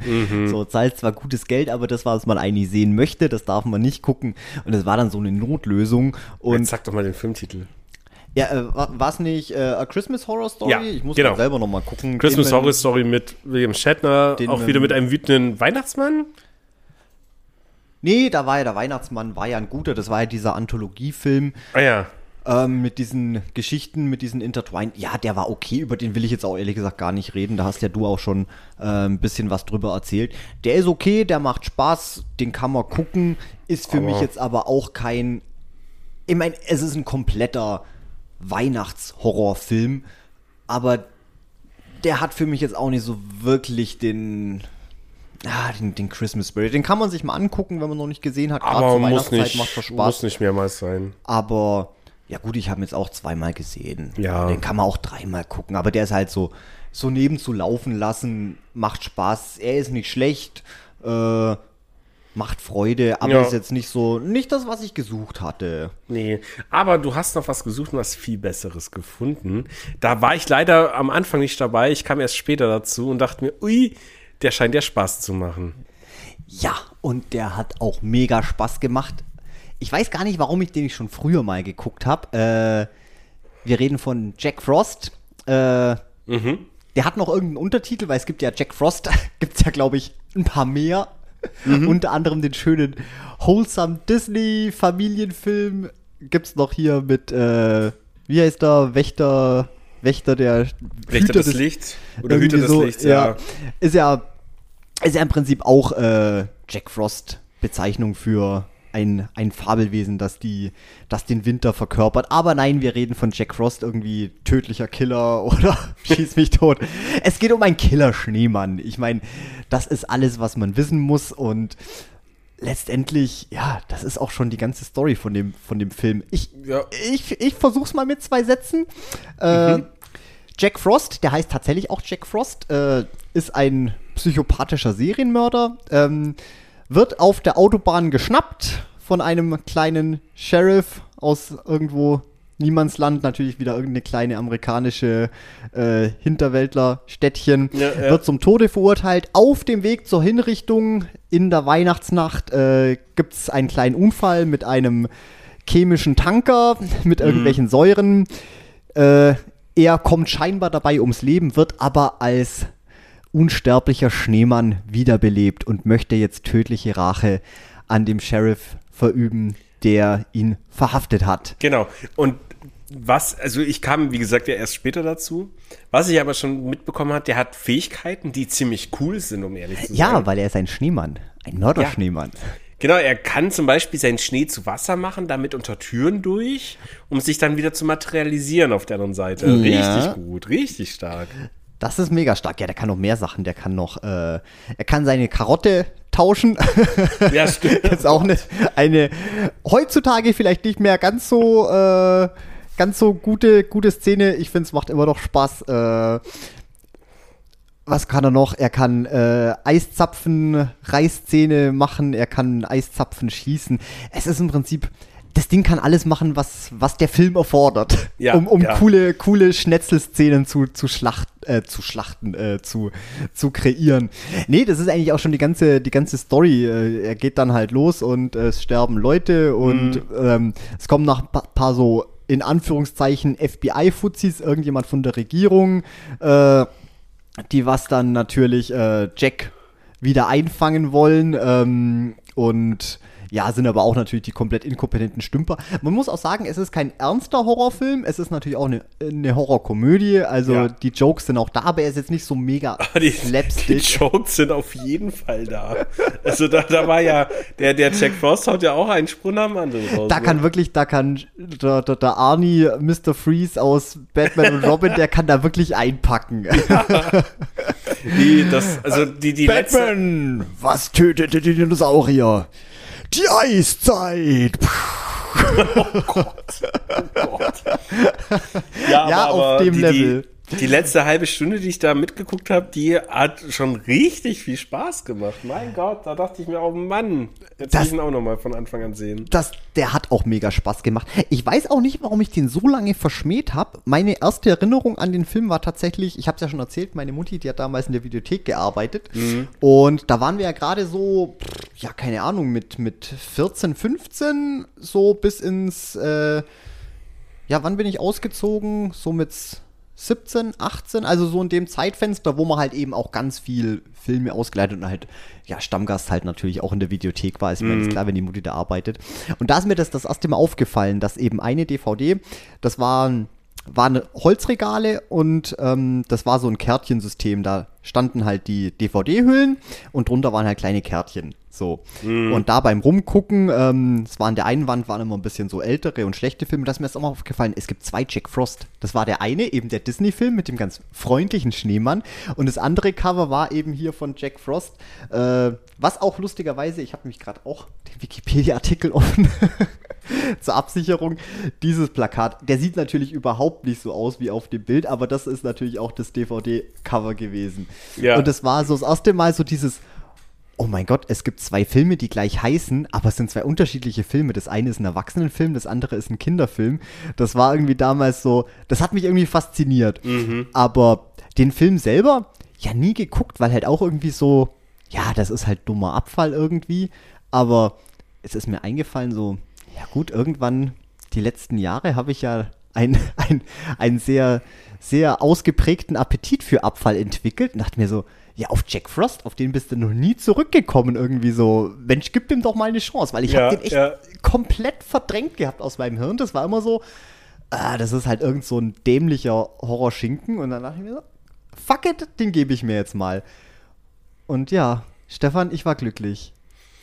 So, zahlt zwar gutes Geld, aber das, was man eigentlich sehen möchte, das darf man nicht gucken. Und es war dann so eine Notlösung. Und Jetzt sag doch mal den Filmtitel. Ja, äh, war es nicht äh, A Christmas Horror Story? Ja, ich muss genau. selber noch mal gucken. Christmas Horror Story mit William Shatner. den, auch wieder mit einem wütenden Weihnachtsmann. Nee, da war ja der Weihnachtsmann, war ja ein guter. Das war ja dieser Anthologiefilm Ah ja. ähm, mit diesen Geschichten, mit diesen Intertwined. Ja, der war okay. Über den will ich jetzt auch ehrlich gesagt gar nicht reden. Da hast ja du auch schon äh, ein bisschen was drüber erzählt. Der ist okay, der macht Spaß, den kann man gucken. Ist für Aber- mich jetzt aber auch kein. Ich meine, es ist ein kompletter Weihnachtshorrorfilm, aber der hat für mich jetzt auch nicht so wirklich den. Ah, den, den Christmas Spirit. Den kann man sich mal angucken, wenn man noch nicht gesehen hat. Gerade Aber zur muss Weihnachtszeit nicht, macht das Spaß. muss nicht mehrmals sein. Aber ja gut, ich habe ihn jetzt auch zweimal gesehen. Ja. Den kann man auch dreimal gucken. Aber der ist halt so, so nebenzu laufen lassen, macht Spaß. Er ist nicht schlecht, äh, macht Freude, aber Ja. ist jetzt nicht so, nicht das, was ich gesucht hatte. Nee, aber du hast noch was gesucht und was viel Besseres gefunden. Da war ich leider am Anfang nicht dabei. Ich kam erst später dazu und dachte mir, ui, der scheint ja Spaß zu machen. Ja, und der hat auch mega Spaß gemacht. ich weiß gar nicht, warum ich den schon früher mal geguckt habe. Äh, wir reden von Jack Frost. Äh, Mhm. Der hat noch irgendeinen Untertitel, weil es gibt ja Jack Frost, (laughs) gibt es ja, glaube ich, ein paar mehr. Unter anderem den schönen Wholesome Disney-Familienfilm. Gibt es noch hier mit, äh, wie heißt der, Wächter, Wächter der Wächter des Lichts oder Hüter des so, Lichts, ja. Ist ja, ist ja im Prinzip auch äh, Jack Frost Bezeichnung für ein, ein Fabelwesen, das die, das den Winter verkörpert. Aber nein, wir reden von Jack Frost, irgendwie tödlicher Killer (laughs) oder schieß mich tot. Es geht um einen Killer-Schneemann. Ich meine, das ist alles, was man wissen muss und letztendlich, ja, das ist auch schon die ganze Story von dem, von dem Film. Ich, Ja. ich, ich versuch's mal mit zwei Sätzen. Äh, Jack Frost, der heißt tatsächlich auch Jack Frost, äh, ist ein psychopathischer Serienmörder, ähm, wird auf der Autobahn geschnappt von einem kleinen Sheriff aus irgendwo Niemandsland, natürlich wieder irgendeine kleine amerikanische äh, Hinterwäldler-Städtchen, Ja, ja. wird zum Tode verurteilt. Auf dem Weg zur Hinrichtung in der Weihnachtsnacht äh, gibt es einen kleinen Unfall mit einem chemischen Tanker mit irgendwelchen Säuren. Äh, er kommt scheinbar dabei ums Leben, wird aber als unsterblicher Schneemann wiederbelebt und möchte jetzt tödliche Rache an dem Sheriff verüben, der ihn verhaftet hat. Genau. Und was, also ich kam, wie gesagt, ja erst später dazu. Was ich aber schon mitbekommen habe, der hat Fähigkeiten, die ziemlich cool sind, um ehrlich zu sein. Ja, weil er ist ein Schneemann, ein Mörderschneemann. Genau, er kann zum Beispiel seinen Schnee zu Wasser machen, damit unter Türen durch, um sich dann wieder zu materialisieren auf der anderen Seite. Ja. Richtig gut, richtig stark. Das ist mega stark. Ja, der kann noch mehr Sachen. Der kann noch, äh, er kann seine Karotte tauschen. Ja, (laughs) stimmt. Das ist auch eine, eine heutzutage vielleicht nicht mehr ganz so, äh, ganz so gute, gute Szene. Ich finde, es macht immer noch Spaß. Äh, was kann er noch? Er kann äh, Eiszapfen, Reißzähne machen, er kann Eiszapfen schießen. Es ist im Prinzip, das Ding kann alles machen, was, was der Film erfordert, Ja, um, um ja. coole, coole Schnetzelszenen zu, zu, schlacht, äh, zu schlachten, äh, zu, zu kreieren. Nee, das ist eigentlich auch schon die ganze, die ganze Story. Äh, er geht dann halt los und äh, es sterben Leute und ähm, es kommen noch ein pa paar so in Anführungszeichen FBI-Fuzis, irgendjemand von der Regierung, äh, die was dann natürlich äh, Jack wieder einfangen wollen ähm, und ja, sind aber auch natürlich die komplett inkompetenten Stümper. Man muss auch sagen, es ist kein ernster Horrorfilm, es ist natürlich auch eine, eine Horrorkomödie, also Ja. die Jokes sind auch da, aber er ist jetzt nicht so mega Die, (laughs) die slapstick. Jokes sind auf jeden Fall da. Also da, da war ja, der, der Jack Frost haut ja auch einen Sprung nach dem anderen raus. Da ne? kann wirklich, da kann der, der, der Arnie, Mr. Freeze aus Batman und Robin, der kann da wirklich einpacken. die, das, also die, die letzte, Batman, was tötete die Dinosaurier? Die Eiszeit. (laughs) Ja, Ja, auf dem die, Level. Die, die letzte halbe Stunde, die ich da mitgeguckt habe, die hat schon richtig viel Spaß gemacht. Mein Gott, da dachte ich mir, oh Mann, jetzt will Das- ich ihn auch nochmal von Anfang an sehen. Das, der hat auch mega Spaß gemacht. Ich weiß auch nicht, warum ich den so lange verschmäht habe. Meine erste Erinnerung an den Film war tatsächlich, ich habe es ja schon erzählt, meine Mutti, die hat damals in der Videothek gearbeitet. Und da waren wir ja gerade so, ja, keine Ahnung, mit, mit 14, 15, so bis ins, äh, ja, wann bin ich ausgezogen? So mit 17, 18, also so in dem Zeitfenster, wo man halt eben auch ganz viel Filme ausgeleitet und halt, ja, Stammgast halt natürlich auch in der Videothek war. Ist mir ganz klar, wenn die Mutti da arbeitet. Und da ist mir das das erste Mal aufgefallen, dass eben eine DVD, das waren, waren Holzregale und ähm, das war so ein Kärtchensystem. Da standen halt die DVD-Hüllen und drunter waren halt kleine Kärtchen. So. Und da beim Rumgucken, ähm, es war an der einen Wand waren immer ein bisschen so ältere und schlechte Filme. Das ist mir jetzt auch mal aufgefallen. Es gibt zwei Jack Frost. Das war der eine, eben der Disney-Film mit dem ganz freundlichen Schneemann. Und das andere Cover war eben hier von Jack Frost. Äh, was auch lustigerweise, ich habe mich gerade auch den Wikipedia-Artikel offen (laughs) zur Absicherung. Dieses Plakat, der sieht natürlich überhaupt nicht so aus wie auf dem Bild, aber das ist natürlich auch das DVD-Cover gewesen. Ja. Und das war so das erste Mal so dieses, oh mein Gott, es gibt zwei Filme, die gleich heißen, aber es sind zwei unterschiedliche Filme. Das eine ist ein Erwachsenenfilm, das andere ist ein Kinderfilm. Das war irgendwie damals so, das hat mich irgendwie fasziniert. Aber den Film selber, ja nie geguckt, weil halt auch irgendwie so, ja, das ist halt dummer Abfall irgendwie. Aber es ist mir eingefallen, so, Ja gut, irgendwann, die letzten Jahre habe ich ja ein, (laughs) ein, einen sehr, sehr ausgeprägten Appetit für Abfall entwickelt und dachte mir so, ja, auf Jack Frost, auf den bist du noch nie zurückgekommen irgendwie so. Mensch, gib dem doch mal eine Chance, weil ich Ja, habe den echt ja. komplett verdrängt gehabt aus meinem Hirn. Das war immer so, ah, das ist halt irgend so ein dämlicher Horrorschinken und dann dachte ich mir so, fuck it, den gebe ich mir jetzt mal. Und ja, Stefan, ich war glücklich.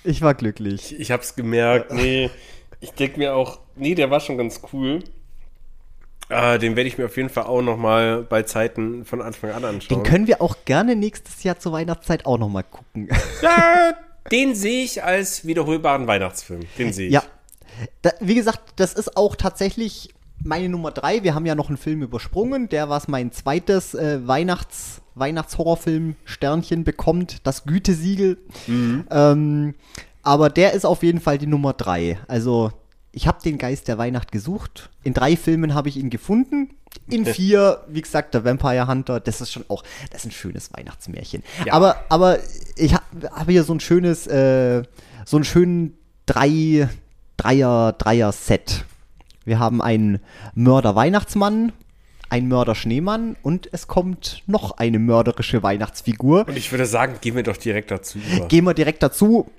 Ich war glücklich. Ich, ich hab's gemerkt, nee. (laughs) Ich denke mir auch, nee, der war schon ganz cool. Äh, den werde ich mir auf jeden Fall auch noch mal bei Zeiten von Anfang an anschauen. Den können wir auch gerne nächstes Jahr zur Weihnachtszeit auch nochmal gucken. (laughs) Ja, den sehe ich als wiederholbaren Weihnachtsfilm. Den sehe ich. Ja. Da, wie gesagt, das ist auch tatsächlich meine Nummer drei. Wir haben ja noch einen Film übersprungen. Der, was mein zweites äh, Weihnachts, Weihnachtshorrorfilm-Sternchen bekommt, das Gütesiegel. Ähm, aber der ist auf jeden Fall die Nummer drei. Also, ich habe den Geist der Weihnacht gesucht. In drei Filmen habe ich ihn gefunden. In vier, wie gesagt, der Vampire Hunter, das ist schon auch, das ist ein schönes Weihnachtsmärchen. Ja. Aber, aber ich habe hab hier so ein schönes, äh, so einen schönen drei, Dreier, Dreier-Set. Wir haben einen Mörder-Weihnachtsmann, einen Mörder-Schneemann und es kommt noch eine mörderische Weihnachtsfigur. Und ich würde sagen, gehen wir doch direkt dazu über. Gehen wir direkt dazu.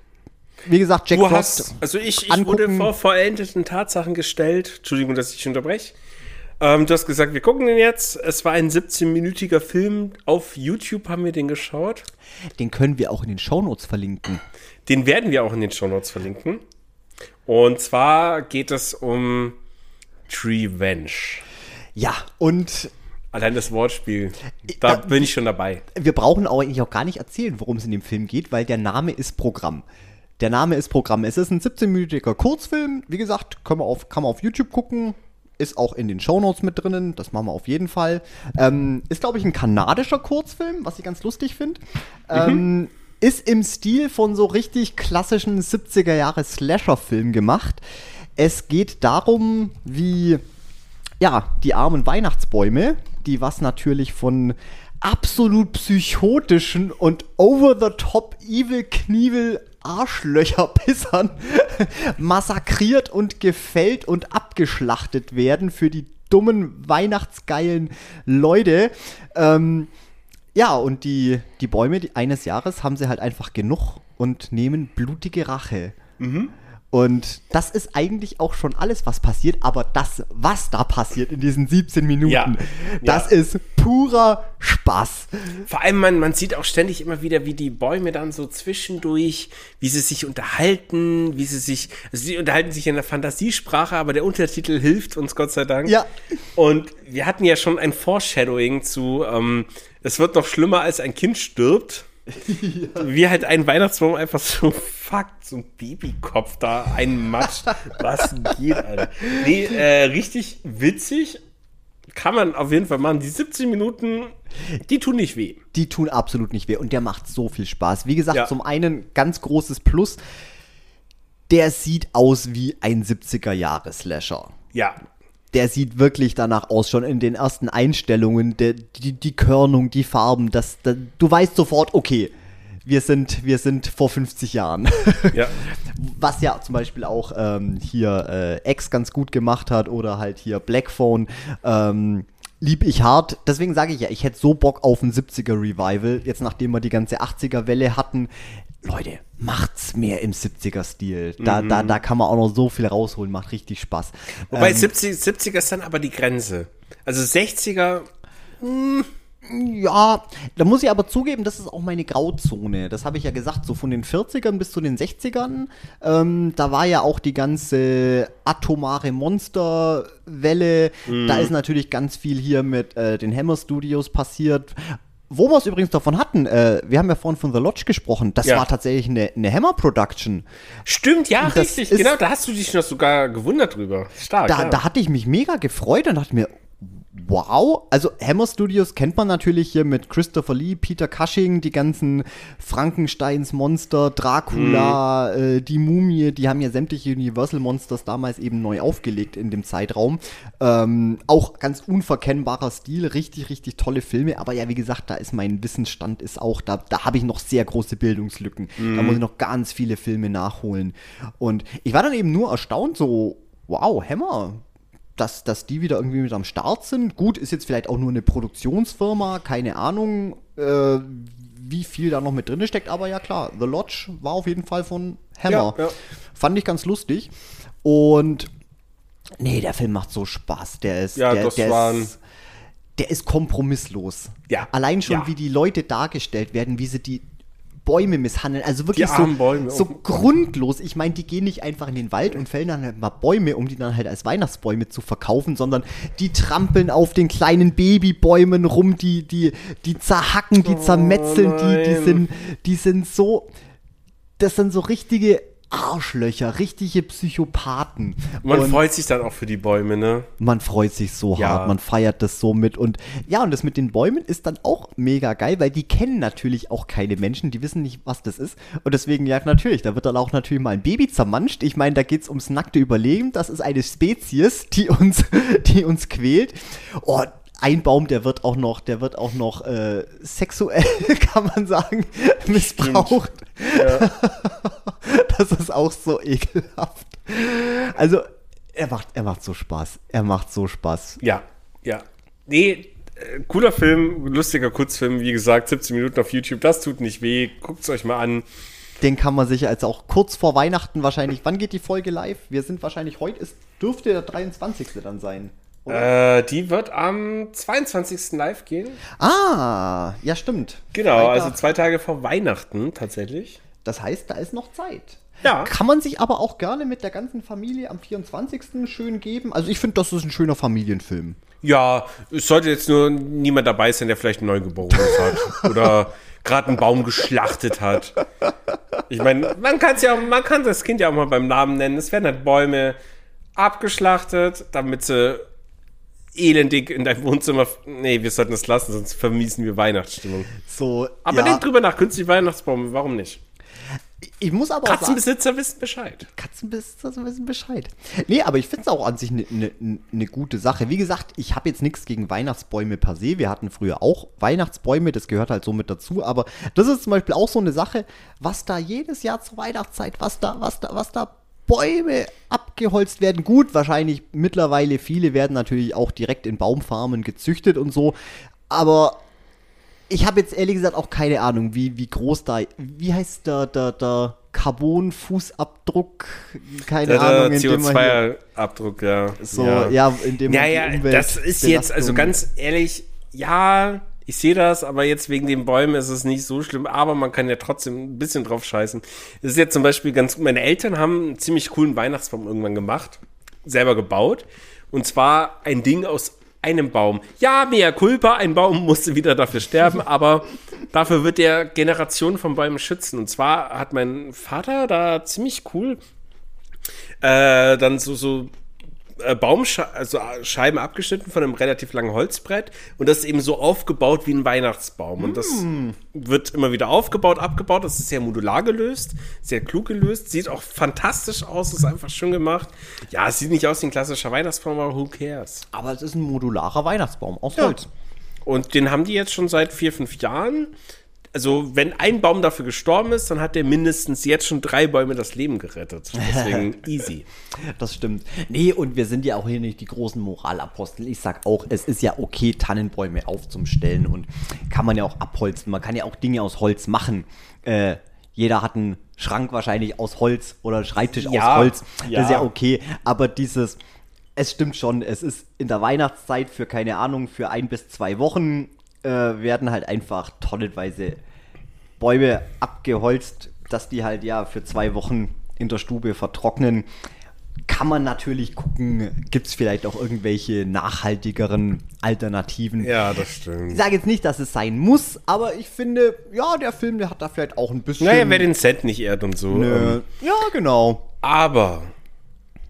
Wie gesagt, Jack Du Frost. hast, also ich, ich angucken. wurde vor vollendeten Tatsachen gestellt. Entschuldigung, dass ich unterbreche. Ähm, du hast gesagt, wir gucken den jetzt. Es war ein 17-minütiger Film. Auf YouTube haben wir den geschaut. Den können wir auch in den Shownotes verlinken. Den werden wir auch in den Shownotes verlinken. Und zwar geht es um Trevenge. Ja, und Allein das Wortspiel. Da da- bin ich schon dabei. wir brauchen auch eigentlich auch gar nicht erzählen, worum es in dem Film geht, weil der Name ist Programm. Der Name ist Programm. Es ist ein 17-minütiger Kurzfilm. Wie gesagt, kann man, auf, kann man auf YouTube gucken. Ist auch in den Shownotes mit drinnen. Das machen wir auf jeden Fall. Ähm, ist, glaube ich, ein kanadischer Kurzfilm, was ich ganz lustig finde. Ähm, ist im Stil von so richtig klassischen 70er-Jahre-Slasher-Film gemacht. Es geht darum, wie ja, die armen Weihnachtsbäume, die was natürlich von absolut psychotischen und over-the-top evil Knievel Arschlöcherbissern (laughs) massakriert und gefällt und abgeschlachtet werden für die dummen weihnachtsgeilen Leute. Ähm, ja, und die, die Bäume eines Jahres haben sie halt einfach genug und nehmen blutige Rache. Und das ist eigentlich auch schon alles, was passiert, aber das, was da passiert in diesen 17 Minuten, Ja. das Ja. ist purer Spaß. Vor allem, man, man sieht auch ständig immer wieder, wie die Bäume dann so zwischendurch, wie sie sich unterhalten, wie sie sich, also sie unterhalten sich in der Fantasiesprache, aber der Untertitel hilft uns Gott sei Dank. Ja. Und wir hatten ja schon ein Foreshadowing zu, ähm, es wird noch schlimmer, als ein Kind stirbt. Wie halt ein Weihnachtsbaum einfach so fuckt, so ein Babykopf da einmatscht. Was geht, Alter? Nee, äh, richtig witzig. Kann man auf jeden Fall machen. Die 17 Minuten, die tun nicht weh. Die tun absolut nicht weh und der macht so viel Spaß. Wie gesagt, Ja. zum einen ganz großes Plus, der sieht aus wie ein 70er-Jahre-Slasher. Ja. Der sieht wirklich danach aus, schon in den ersten Einstellungen, der, die, die Körnung, die Farben, das, da- du weißt sofort, okay, wir sind, wir sind vor 50 Jahren. (laughs) Ja. Was ja zum Beispiel auch ähm, hier äh, X ganz gut gemacht hat oder halt hier Blackphone. Ähm, Lieb ich hart. Deswegen sage ich ja, ich hätte so Bock auf ein 70er Revival, jetzt nachdem wir die ganze 80er Welle hatten. Leute, macht's mehr im 70er-Stil. Da, da, da kann man auch noch so viel rausholen, macht richtig Spaß. Wobei Ähm, 70, 70er ist dann aber die Grenze. Also 60er, Ja, da muss ich aber zugeben, das ist auch meine Grauzone. Das habe ich ja gesagt, so von den 40ern bis zu den 60ern. Ähm, da war ja auch die ganze atomare Monsterwelle. Da ist natürlich ganz viel hier mit äh, den Hammer Studios passiert. Wo wir es übrigens davon hatten, äh, wir haben ja vorhin von The Lodge gesprochen, das Ja. war tatsächlich eine, eine Hammer-Production. stimmt, ja, Das richtig. ist- Genau, da hast du dich noch sogar gewundert drüber. Stark, Da, ja. da hatte ich mich mega gefreut und dachte mir, wow. Also Hammer Studios kennt man natürlich hier mit Christopher Lee, Peter Cushing, die ganzen Frankensteins Monster, Dracula, äh, die Mumie, die haben ja sämtliche Universal Monsters damals eben neu aufgelegt in dem Zeitraum. Ähm, auch ganz unverkennbarer Stil, richtig, richtig tolle Filme. Aber ja, wie gesagt, da ist mein Wissensstand ist auch, da, da habe ich noch sehr große Bildungslücken. Da muss ich noch ganz viele Filme nachholen. Und ich war dann eben nur erstaunt, so, wow, Hammer, dass, dass die wieder irgendwie mit am Start sind. Gut, ist jetzt vielleicht auch nur eine Produktionsfirma, keine Ahnung, äh, wie viel da noch mit drin steckt, aber ja klar, The Lodge war auf jeden Fall von Hammer. Ja, ja. Fand ich ganz lustig. Und nee, der Film macht so Spaß. Der ist, Ja, der, das der waren- ist, der ist kompromisslos. Ja. Allein schon, Ja. wie die Leute dargestellt werden, wie sie die Bäume misshandeln. Also wirklich Die so, Bäume. so grundlos. Ich meine, die gehen nicht einfach in den Wald und fällen dann halt mal Bäume, um die dann halt als Weihnachtsbäume zu verkaufen, sondern die trampeln auf den kleinen Babybäumen rum, die, die, die zerhacken, die zermetzeln, die, die nein. sind, die sind so, das sind so richtige Arschlöcher, richtige Psychopathen. Man Und- freut sich dann auch für die Bäume, ne? man freut sich so Ja. hart, man feiert das so mit und ja, und das mit den Bäumen ist dann auch mega geil, weil die kennen natürlich auch keine Menschen, die wissen nicht, was das ist und deswegen, ja, natürlich, da wird dann auch natürlich mal ein Baby zermanscht. Ich meine, da geht's ums nackte Überleben, das ist eine Spezies, die uns, (laughs) die uns quält. Oh, ein Baum, der wird auch noch, der wird auch noch äh, sexuell, (laughs) kann man sagen, missbraucht. (laughs) Das ist auch so ekelhaft. Also, er macht, er macht so Spaß. Er macht so Spaß. Ja, ja. Nee, äh, cooler Film, lustiger Kurzfilm, wie gesagt, 17 Minuten auf YouTube, das tut nicht weh, guckt es euch mal an. Den kann man sich als auch kurz vor Weihnachten wahrscheinlich. Wann geht die Folge live? Wir sind wahrscheinlich heute, es dürfte der 23. dann sein. Äh, die wird am 22. live gehen. Ah, ja, stimmt. Genau, Freitag. also zwei Tage vor Weihnachten tatsächlich. Das heißt, da ist noch Zeit. Ja. Kann man sich aber auch gerne mit der ganzen Familie am 24. schön geben. Also ich finde, das ist ein schöner Familienfilm. Ja, es sollte jetzt nur niemand dabei sein, der vielleicht ein Neugeborenes (laughs) hat. Oder gerade einen Baum geschlachtet hat. Ich meine, man kann ja, man kann das Kind ja auch mal beim Namen nennen. Es werden halt Bäume abgeschlachtet, damit sie elendig in dein Wohnzimmer. Nee, wir sollten das lassen, sonst vermiesen wir Weihnachtsstimmung. So, Aber ja, denk drüber nach, künstliche Weihnachtsbäume, warum nicht? ich muss aber auch sagen, Katzenbesitzer wissen Bescheid. Katzenbesitzer wissen Bescheid. Nee, aber ich finde es auch an sich eine ne, ne gute Sache. Wie gesagt, ich habe jetzt nichts gegen Weihnachtsbäume per se. Wir hatten früher auch Weihnachtsbäume, das gehört halt so mit dazu. Aber das ist zum Beispiel auch so eine Sache, was da jedes Jahr zur Weihnachtszeit, was da, was da, was da Bäume abgeholzt werden. Gut, wahrscheinlich mittlerweile viele werden natürlich auch direkt in Baumfarmen gezüchtet und so. Aber ich habe jetzt ehrlich gesagt auch keine Ahnung, wie, wie groß da, wie heißt der, der, der Carbon-Fußabdruck? Keine Der, Ahnung, der hier, CO2-Abdruck, ja. so, ja. in dem Ja, ja, das ist jetzt, also ganz ehrlich, ja, ich sehe das, aber jetzt wegen den Bäumen ist es nicht so schlimm, aber man kann ja trotzdem ein bisschen drauf scheißen. Es ist jetzt zum Beispiel ganz, meine Eltern haben einen ziemlich coolen Weihnachtsbaum irgendwann gemacht, selber gebaut, und zwar ein Ding aus einem Baum. Ja, mea culpa, ein Baum (laughs) musste wieder dafür sterben, aber dafür wird der Generationen von Bäumen schützen. Und zwar hat mein Vater da ziemlich cool äh, dann so, so äh, Baumscheiben also äh, Scheiben abgeschnitten von einem relativ langen Holzbrett und das ist eben so aufgebaut wie ein Weihnachtsbaum. Und das wird immer wieder aufgebaut, abgebaut. Das ist sehr modular gelöst, sehr klug gelöst, sieht auch fantastisch aus, ist einfach schön gemacht. Ja, es sieht nicht aus wie ein klassischer Weihnachtsbaum, aber who cares? Aber es ist ein modularer Weihnachtsbaum aus Ja. Holz. Und den haben die jetzt schon seit vier, fünf Jahren. Also, wenn ein Baum dafür gestorben ist, dann hat der mindestens jetzt schon drei Bäume das Leben gerettet. Deswegen (laughs) easy. Das stimmt. Nee, und wir sind ja auch hier nicht die großen Moralapostel. Ich sag auch, es ist ja okay, Tannenbäume aufzustellen und kann man ja auch abholzen. Man kann ja auch Dinge aus Holz machen. Äh, jeder hat einen Schrank wahrscheinlich aus Holz oder einen Schreibtisch Ja, aus Holz. ja. Das ist ja okay. Aber dieses, es stimmt schon, es ist in der Weihnachtszeit für, keine Ahnung, für ein bis zwei Wochen äh, werden halt einfach tonnenweise Bäume abgeholzt, dass die halt ja für zwei Wochen in der Stube vertrocknen. Kann man natürlich gucken, gibt es vielleicht auch irgendwelche nachhaltigeren Alternativen. Ja, das Ich stimmt. sage jetzt nicht, dass es sein muss, aber ich finde, ja, der Film, der hat da vielleicht auch ein bisschen. Naja, wer den Cent nicht ehrt und so. Nö. Ähm, Ja, genau. aber,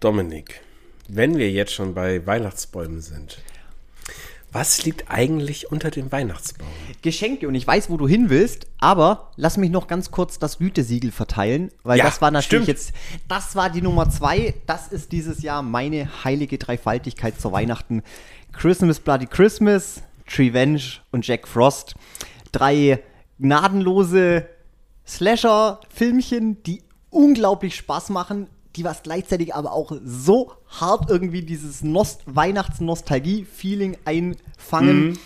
Dominik, wenn wir jetzt schon bei Weihnachtsbäumen sind, Was liegt eigentlich unter dem Weihnachtsbaum? Geschenke und ich weiß, wo du hin willst, aber lass mich noch ganz kurz das Gütesiegel verteilen, weil Ja, das war natürlich stimmt. jetzt, das war die Nummer zwei. Das ist dieses Jahr meine heilige Dreifaltigkeit zu Weihnachten. Christmas Bloody Christmas, Trevenge und Jack Frost. Drei gnadenlose Slasher-Filmchen, die unglaublich Spaß machen, die was gleichzeitig aber auch so hart irgendwie dieses Nost Weihnachts-Nostalgie-Feeling einfangen.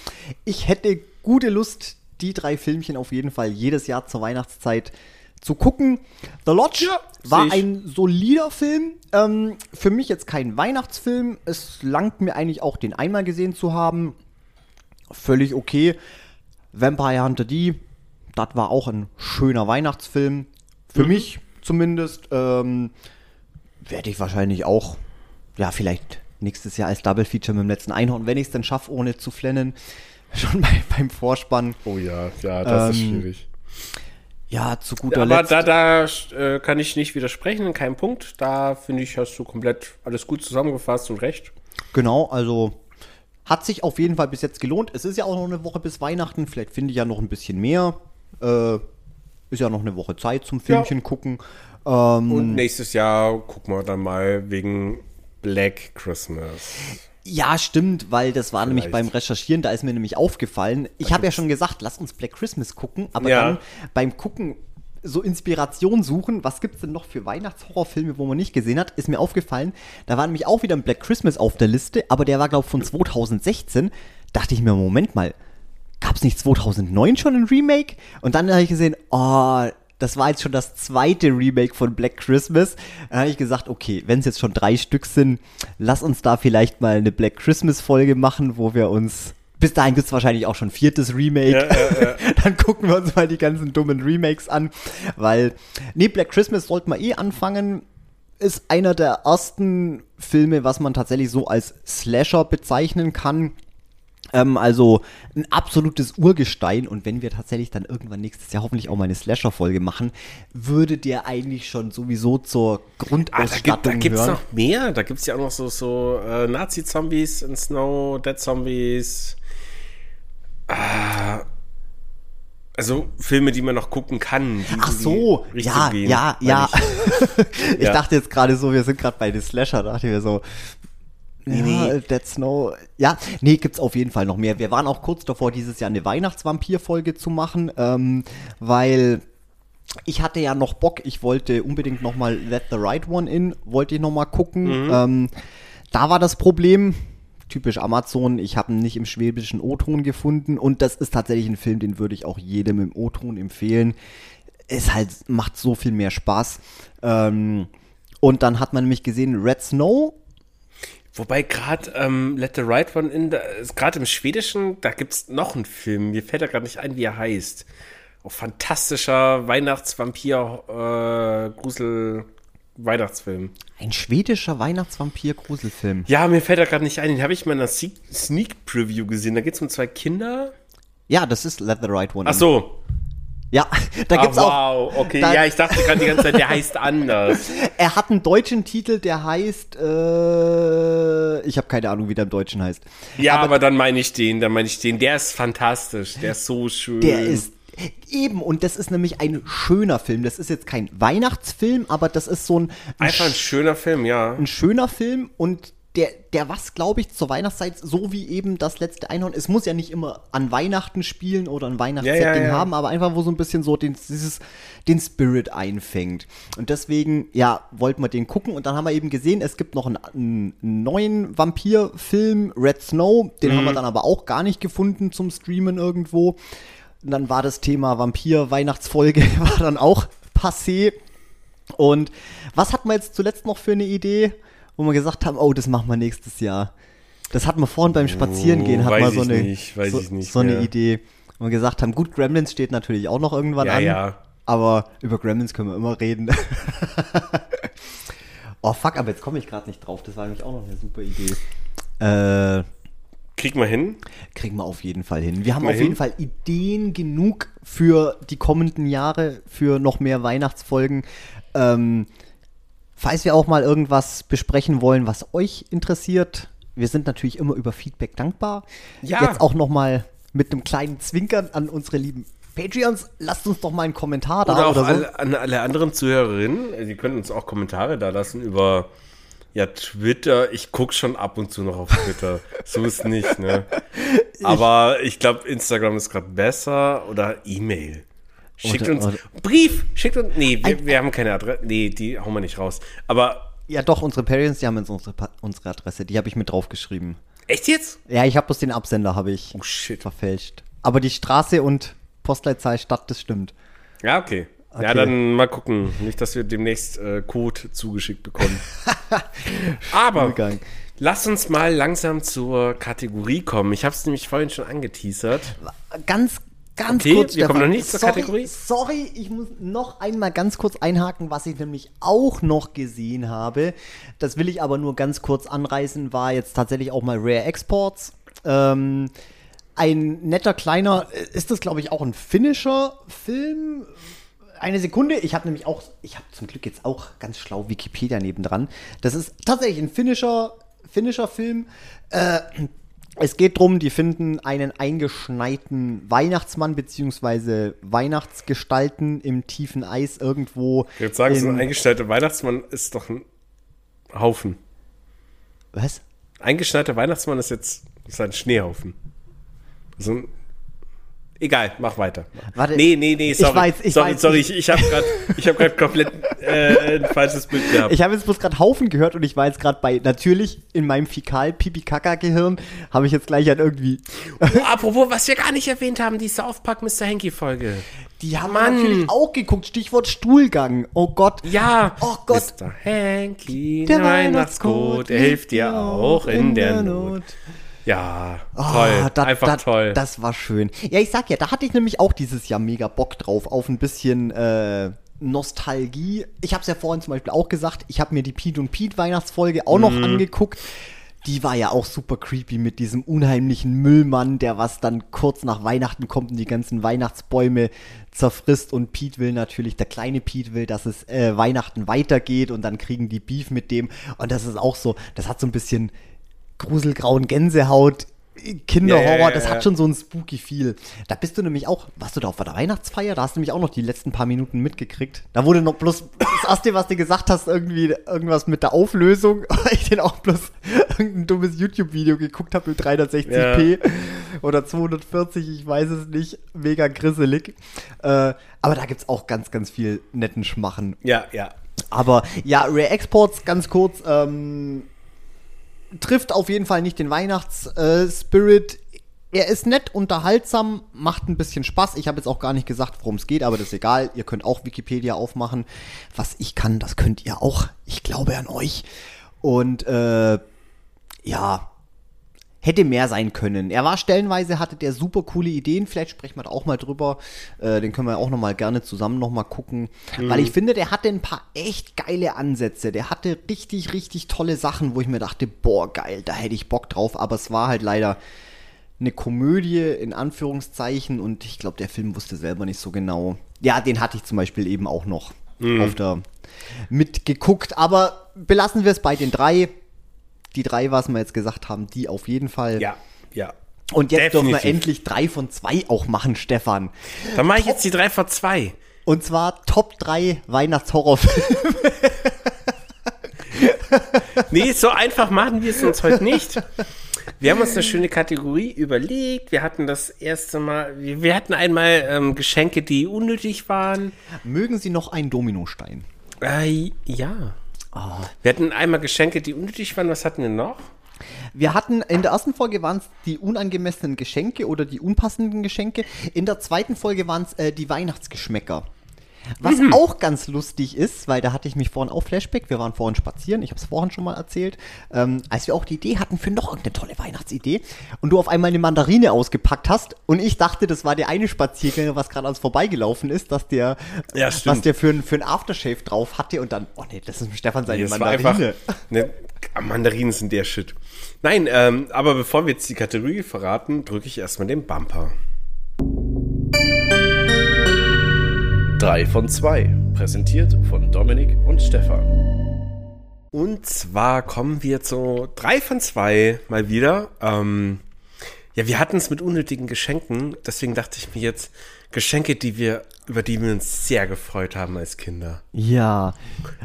Ich hätte gute Lust, die drei Filmchen auf jeden Fall jedes Jahr zur Weihnachtszeit zu gucken. The Lodge Ja, war ein solider Film. Ähm, für mich jetzt kein Weihnachtsfilm. Es langt mir eigentlich auch, den einmal gesehen zu haben. Völlig okay. Vampire Hunter D, das war auch ein schöner Weihnachtsfilm. Für Mhm. mich zumindest. Ähm, Werde ich wahrscheinlich auch, ja, vielleicht nächstes Jahr als Double Feature mit dem letzten Einhorn, wenn ich es dann schaffe, ohne zu flennen. (laughs) Schon bei, beim Vorspann. Oh ja, ja, das ist Ähm, schwierig. Ja, zu guter Aber Letzt. da, da äh, kann ich nicht widersprechen, in keinem Punkt. Da finde ich, hast du komplett alles gut zusammengefasst und recht. Genau, also hat sich auf jeden Fall bis jetzt gelohnt. Es ist ja auch noch eine Woche bis Weihnachten. Vielleicht finde ich ja noch ein bisschen mehr. Äh, ist ja noch eine Woche Zeit zum Filmchen gucken. Ähm, Und nächstes Jahr gucken wir dann mal wegen Black Christmas. ja, stimmt, weil das war nämlich Vielleicht. beim Recherchieren, da ist mir nämlich aufgefallen. Ich habe ja schon gesagt, lass uns Black Christmas gucken, aber Ja. dann beim Gucken so Inspiration suchen, was gibt's denn noch für Weihnachtshorrorfilme, wo man nicht gesehen hat, ist mir aufgefallen. Da war nämlich auch wieder ein Black Christmas auf der Liste, aber der war, glaube ich, von 2016. Dachte ich mir, Moment mal, gab es nicht 2009 schon ein Remake? Und dann habe ich gesehen, oh, das war jetzt schon das zweite Remake von Black Christmas. Dann habe ich gesagt, okay, wenn es jetzt schon drei Stück sind, lass uns da vielleicht mal eine Black Christmas Folge machen, wo wir uns bis dahin gibt es wahrscheinlich auch schon ein viertes Remake. (laughs) Dann gucken wir uns mal die ganzen dummen Remakes an. Weil, nee, Black Christmas sollten wir eh anfangen. Ist einer der ersten Filme, was man tatsächlich so als Slasher bezeichnen kann. Ähm, also ein absolutes Urgestein. Und wenn wir tatsächlich dann irgendwann nächstes Jahr hoffentlich auch mal eine Slasher-Folge machen, würde der eigentlich schon sowieso zur Ah, da Grundausstattung gibt da gibt's hören. noch mehr. Da gibt es ja auch noch so, so äh, Nazi-Zombies in Snow, Dead-Zombies. Ah, also Filme, die man noch gucken kann. Die Ach so, ja, gehen, ja, meine ja. ich. (laughs) Ja. dachte jetzt gerade so, wir sind gerade bei den Slasher, da dachte ich mir so, ja, nee. Dead Snow. Ja, nee, gibt's auf jeden Fall noch mehr. Wir waren auch kurz davor, dieses Jahr eine Weihnachtsvampir-Folge zu machen, ähm, weil ich hatte ja noch Bock, ich wollte unbedingt noch mal Let the Right One In, wollte ich noch mal gucken. Ähm, da war das Problem, typisch Amazon, ich habe ihn nicht im schwäbischen O-Ton gefunden und das ist tatsächlich ein Film, den würde ich auch jedem im O-Ton empfehlen. Es halt macht so viel mehr Spaß. Ähm, und dann hat man nämlich gesehen Red Snow. Wobei gerade ähm, Let the Right One in, gerade im Schwedischen, da gibt es noch einen Film. Mir fällt da gerade nicht ein, wie er heißt. Auch fantastischer Weihnachtsvampir-Grusel-Weihnachtsfilm. Ein schwedischer Weihnachtsvampir-Gruselfilm. Ja, mir fällt da gerade nicht ein. Den habe ich mal in einer Sneak- Preview gesehen. Da geht es um zwei Kinder. Ja, das ist Let the Right One. Ach In. Ja, da Ah, gibt's auch. wow, okay. da- ja, ich dachte gerade die ganze Zeit, der heißt anders. (laughs) Er hat einen deutschen Titel, der heißt. Äh, ich habe keine Ahnung, wie der im Deutschen heißt. Ja, aber, dann meine ich den, dann meine ich den. Der ist fantastisch. Der ist so schön. Der ist eben, und das ist nämlich ein schöner Film. Das ist jetzt kein Weihnachtsfilm, aber das ist so ein, ein, einfach ein schöner Film, ja. ein schöner Film und der, der was, glaube ich, zur Weihnachtszeit, so wie eben das letzte Einhorn, es muss ja nicht immer an Weihnachten spielen oder ein Weihnachtssetting Ja, ja, ja. haben, aber einfach, wo so ein bisschen so den, dieses, den Spirit einfängt. Und deswegen, ja, wollten wir den gucken und dann haben wir eben gesehen, es gibt noch einen, einen neuen Vampir-Film, Red Snow, den Mhm. haben wir dann aber auch gar nicht gefunden zum Streamen irgendwo. Und dann war das Thema Vampir-Weihnachtsfolge, (laughs) war dann auch passé. Und was hatten wir jetzt zuletzt noch für eine Idee, wo wir gesagt haben, oh, das machen wir nächstes Jahr? Das hatten wir vorhin beim Spazierengehen, Oh, hat man so eine, nicht, weiß so, ich nicht so eine. Idee, wo wir gesagt haben, gut, Gremlins steht natürlich auch noch irgendwann Ja, an, ja. aber über Gremlins können wir immer reden. (laughs) oh fuck, aber jetzt komme ich gerade nicht drauf, das war nämlich auch noch eine super Idee. Äh, Krieg mal hin. kriegen wir auf jeden Fall hin. Wir haben auf hin. jeden Fall Ideen genug für die kommenden Jahre, für noch mehr Weihnachtsfolgen. Ähm, falls wir auch mal irgendwas besprechen wollen, was euch interessiert, wir sind natürlich immer über Feedback dankbar. Ja. Jetzt auch nochmal mit einem kleinen Zwinkern an unsere lieben Patreons. Lasst uns doch mal einen Kommentar da Oder auch oder so. alle, an alle anderen Zuhörerinnen. Sie können uns auch Kommentare da lassen über ja, Twitter. Ich gucke schon ab und zu noch auf Twitter. (laughs) so ist nicht, ne? Aber ich glaube, Instagram ist gerade besser oder E-Mail. Schickt Oder- uns oder- Brief, schickt uns. Nee, wir, wir haben keine Adresse. Nee, die hauen wir nicht raus. Aber Ja, doch, unsere Patreons, die haben jetzt unsere, unsere Adresse. Die habe ich mit draufgeschrieben. echt jetzt? Ja, ich habe bloß den Absender, habe ich Oh shit. verfälscht. Aber die Straße und Postleitzahl Stadt, das stimmt. Ja, okay. Ja, Okay. dann mal gucken. Nicht, dass wir demnächst äh, Code zugeschickt bekommen. (laughs) Aber Umgang. lass uns mal langsam zur Kategorie kommen. Ich habe es nämlich vorhin schon angeteasert. Ganz, ganz Okay, kurz. wir kommen Stefan. noch nicht zur sorry, Kategorie. Sorry, ich muss noch einmal ganz kurz einhaken, was ich nämlich auch noch gesehen habe. Das will ich aber nur ganz kurz anreißen, war jetzt tatsächlich auch mal Rare Exports. Ähm, ein netter kleiner, ist das glaube ich auch ein finnischer Film? Eine Sekunde, ich habe nämlich auch, ich habe zum Glück jetzt auch ganz schlau Wikipedia nebendran. Das ist tatsächlich ein finnischer, finnischer Film. Äh, es geht darum, die finden einen eingeschneiten Weihnachtsmann beziehungsweise Weihnachtsgestalten im tiefen Eis irgendwo. Jetzt sagen Sie, in- ein eingeschneiter Weihnachtsmann ist doch ein Haufen. Was? Eingeschneiter Weihnachtsmann ist jetzt ist ein Schneehaufen. So ein Egal, mach weiter. Warte, nee, nee, nee, ich sorry. weiß, ich sorry, weiß, sorry, ich- ich, ich habe gerade ich hab grad komplett äh, ein falsches Bild gehabt. Ich habe jetzt bloß gerade Haufen gehört und ich war jetzt gerade bei, natürlich in meinem Fäkal-Pipi-Kaka-Gehirn habe ich jetzt gleich an irgendwie. Oh, apropos, was wir gar nicht erwähnt haben, die South Park Mr. Hanky Folge. Die haben Mann. natürlich auch geguckt. Stichwort Stuhlgang. Oh Gott. Ja, Oh Gott. Mr. Hanky, Der Weihnachtscode, er hilft dir auch in der Not. Ja, toll, Ah, da- einfach da- toll. Das war schön. Ja, ich sag ja, da hatte ich nämlich auch dieses Jahr mega Bock drauf, auf ein bisschen äh, Nostalgie. Ich habe es ja vorhin zum Beispiel auch gesagt, ich habe mir die Pete und Pete Weihnachtsfolge auch noch angeguckt. Die war ja auch super creepy mit diesem unheimlichen Müllmann, der was dann kurz nach Weihnachten kommt und die ganzen Weihnachtsbäume zerfrisst. Und Pete will natürlich, der kleine Pete will, dass es äh, Weihnachten weitergeht und dann kriegen die Beef mit dem. Und das ist auch so, das hat so ein bisschen gruselgrauen Gänsehaut, Kinderhorror, Ja, ja, ja, das hat schon so ein spooky Feel. Da bist du nämlich auch, warst du da auf der Weihnachtsfeier? Da hast du nämlich auch noch die letzten paar Minuten mitgekriegt. Da wurde noch bloß, (coughs) das erste, was du gesagt hast, irgendwie irgendwas mit der Auflösung, (laughs) weil ich den auch bloß irgendein dummes YouTube-Video geguckt habe mit 360p oder 240, ich weiß es nicht, mega grisselig. Äh, aber da gibt's auch ganz, ganz viel netten Schmachen. ja, ja. Aber ja, Rare Exports, ganz kurz, ähm, trifft auf jeden Fall nicht den Weihnachts-Spirit. er ist nett, unterhaltsam, macht ein bisschen Spaß. Ich habe jetzt auch gar nicht gesagt, worum es geht, aber das ist egal. Ihr könnt auch Wikipedia aufmachen. Was ich kann, das könnt ihr auch. Ich glaube an euch. Und äh, ja, hätte mehr sein können. Er war stellenweise, hatte der super coole Ideen. Vielleicht sprechen wir da auch mal drüber. Äh, den können wir auch noch mal gerne zusammen noch mal gucken. Weil ich finde, der hatte ein paar echt geile Ansätze. Der hatte richtig, richtig tolle Sachen, wo ich mir dachte, boah, geil, da hätte ich Bock drauf. Aber es war halt leider eine Komödie in Anführungszeichen und ich glaube, der Film wusste selber nicht so genau. Ja, den hatte ich zum Beispiel eben auch noch auf der mitgeguckt. Aber belassen wir es bei den drei. Die drei, was wir jetzt gesagt haben, die auf jeden Fall. Ja, ja. Und jetzt dürfen wir Definitiv. endlich drei von zwei auch machen, Stefan. Dann mache ich jetzt die 3 vor 2. Und zwar Top 3 Weihnachtshorrorfilme. (laughs) Nee, so einfach machen wir es uns heute nicht. Wir haben uns eine schöne Kategorie überlegt. Wir hatten das erste Mal, wir, wir hatten einmal ähm, Geschenke, die unnötig waren. Mögen Sie noch einen Dominostein? Äh, ja. Wir hatten einmal Geschenke, die unnötig waren. Was hatten wir noch? Wir hatten in der ersten Folge waren es die unangemessenen Geschenke oder die unpassenden Geschenke. In der zweiten Folge waren es äh, die Weihnachtsgeschmäcker. Was auch ganz lustig ist, weil da hatte ich mich vorhin auch Flashback, wir waren vorhin spazieren, ich habe es vorhin schon mal erzählt, ähm, als wir auch die Idee hatten für noch irgendeine tolle Weihnachtsidee und du auf einmal eine Mandarine ausgepackt hast und ich dachte, das war der eine Spaziergänger, was gerade an uns vorbeigelaufen ist, dass der, Ja, was der für, ein- für ein Aftershave drauf hatte und dann, oh nee, das ist Stefan seine Das war Mandarine. Ne, Mandarinen sind der Shit. Nein, ähm, aber bevor wir jetzt die Kategorie verraten, drücke ich erstmal den Bumper. 3 von 2. Präsentiert von Dominik und Stefan. Und zwar kommen wir zu drei von zwei mal wieder. Ähm, ja, wir hatten es mit unnötigen Geschenken, deswegen dachte ich mir jetzt Geschenke, die wir, über die wir uns sehr gefreut haben als Kinder. Ja.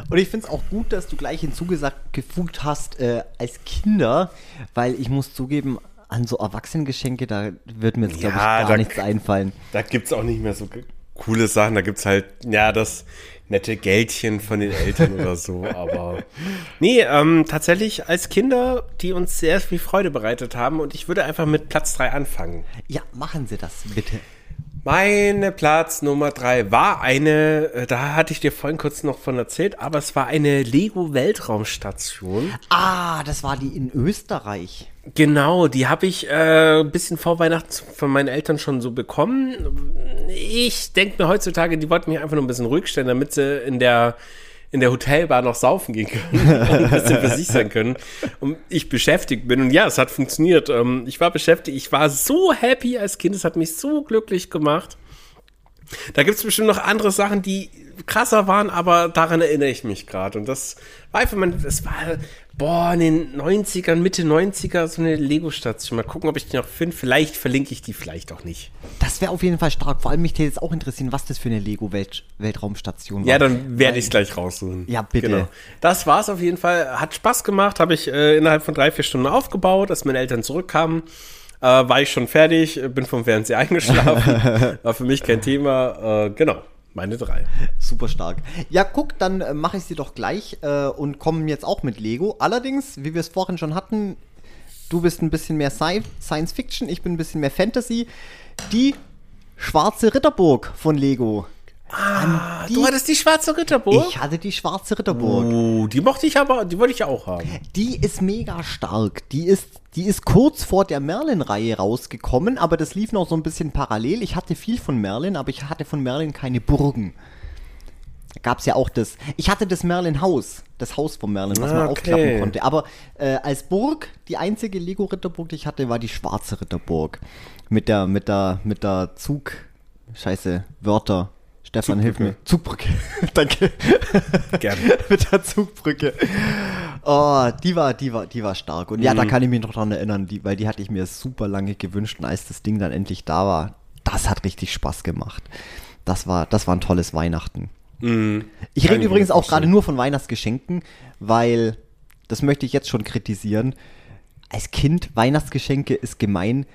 Und ich finde es auch gut, dass du gleich hinzugesagt gefugt hast äh, als Kinder, weil ich muss zugeben, an so Erwachsenengeschenke, da wird mir jetzt, glaube Ja, ich, gar da- nichts einfallen. Da gibt's auch nicht mehr so coole Sachen. Da gibt's halt, ja, das nette Geldchen von den Eltern oder so. Aber (laughs) nee, ähm, tatsächlich als Kinder, die uns sehr viel Freude bereitet haben. Und ich würde einfach mit Platz drei anfangen. Ja, machen Sie das bitte. Meine Platz Nummer drei war eine, äh, da hatte ich dir vorhin kurz noch von erzählt, aber es war eine Lego Weltraumstation. Ah, das war die in Österreich. Genau, die habe ich äh, ein bisschen vor Weihnachten von meinen Eltern schon so bekommen. Ich denke mir heutzutage, die wollten mich einfach nur ein bisschen ruhig stellen, damit sie in der in der Hotelbar noch saufen gehen können (laughs) und ein bisschen für sich sein können und ich beschäftigt bin. Und ja, es hat funktioniert. Ähm, ich war beschäftigt, ich war so happy als Kind, es hat mich so glücklich gemacht. Da gibt es bestimmt noch andere Sachen, die krasser waren, aber daran erinnere ich mich gerade. Und das war einfach, mein, das war, boah, in den 90ern, Mitte 90er, so eine Lego-Station. Mal gucken, ob ich die noch finde. Vielleicht verlinke ich die, vielleicht auch nicht. Das wäre auf jeden Fall stark. Vor allem mich jetzt auch interessieren, was das für eine Lego-Weltraumstation war. Ja, dann werde ich es gleich raussuchen. Ja, bitte. Das war's auf jeden Fall. Hat Spaß gemacht, habe ich äh, innerhalb von drei, vier Stunden aufgebaut, als meine Eltern zurückkamen. Äh, war ich schon fertig, bin vom Fernseher (laughs) eingeschlafen. (laughs) war für mich kein Thema. Äh, genau, meine drei. Super stark. Ja, guck, dann äh, mache ich sie doch gleich äh, und komme jetzt auch mit Lego. Allerdings, wie wir es vorhin schon hatten, du bist ein bisschen mehr Sci Science Fiction, ich bin ein bisschen mehr Fantasy. Die schwarze Ritterburg von Lego. Ah, die- du hattest die schwarze Ritterburg? Ich hatte die schwarze Ritterburg. Oh, die mochte ich aber, die wollte ich auch haben. Die ist mega stark. Die ist, die ist kurz vor der Merlin-Reihe rausgekommen, aber das lief noch so ein bisschen parallel. Ich hatte viel von Merlin, aber ich hatte von Merlin keine Burgen. Da gab es ja auch das. Ich hatte das Merlin-Haus, das Haus von Merlin, was Ah, man okay. aufklappen konnte. Aber äh, als Burg, die einzige Lego-Ritterburg, die ich hatte, war die schwarze Ritterburg. Mit der, mit der, mit der Zug. Scheiße, Wörter. Stefan, hilf mir. Zugbrücke. (laughs) Danke. Gerne. (laughs) mit der Zugbrücke. Oh, die war, die war, die war stark. Und ja, da kann ich mich noch dran erinnern, die, weil die hatte ich mir super lange gewünscht und als das Ding dann endlich da war, das hat richtig Spaß gemacht. Das war, das war ein tolles Weihnachten. Ich Kann rede ich übrigens auch gerade nur von Weihnachtsgeschenken, weil, das möchte ich jetzt schon kritisieren. Als Kind, Weihnachtsgeschenke ist gemein.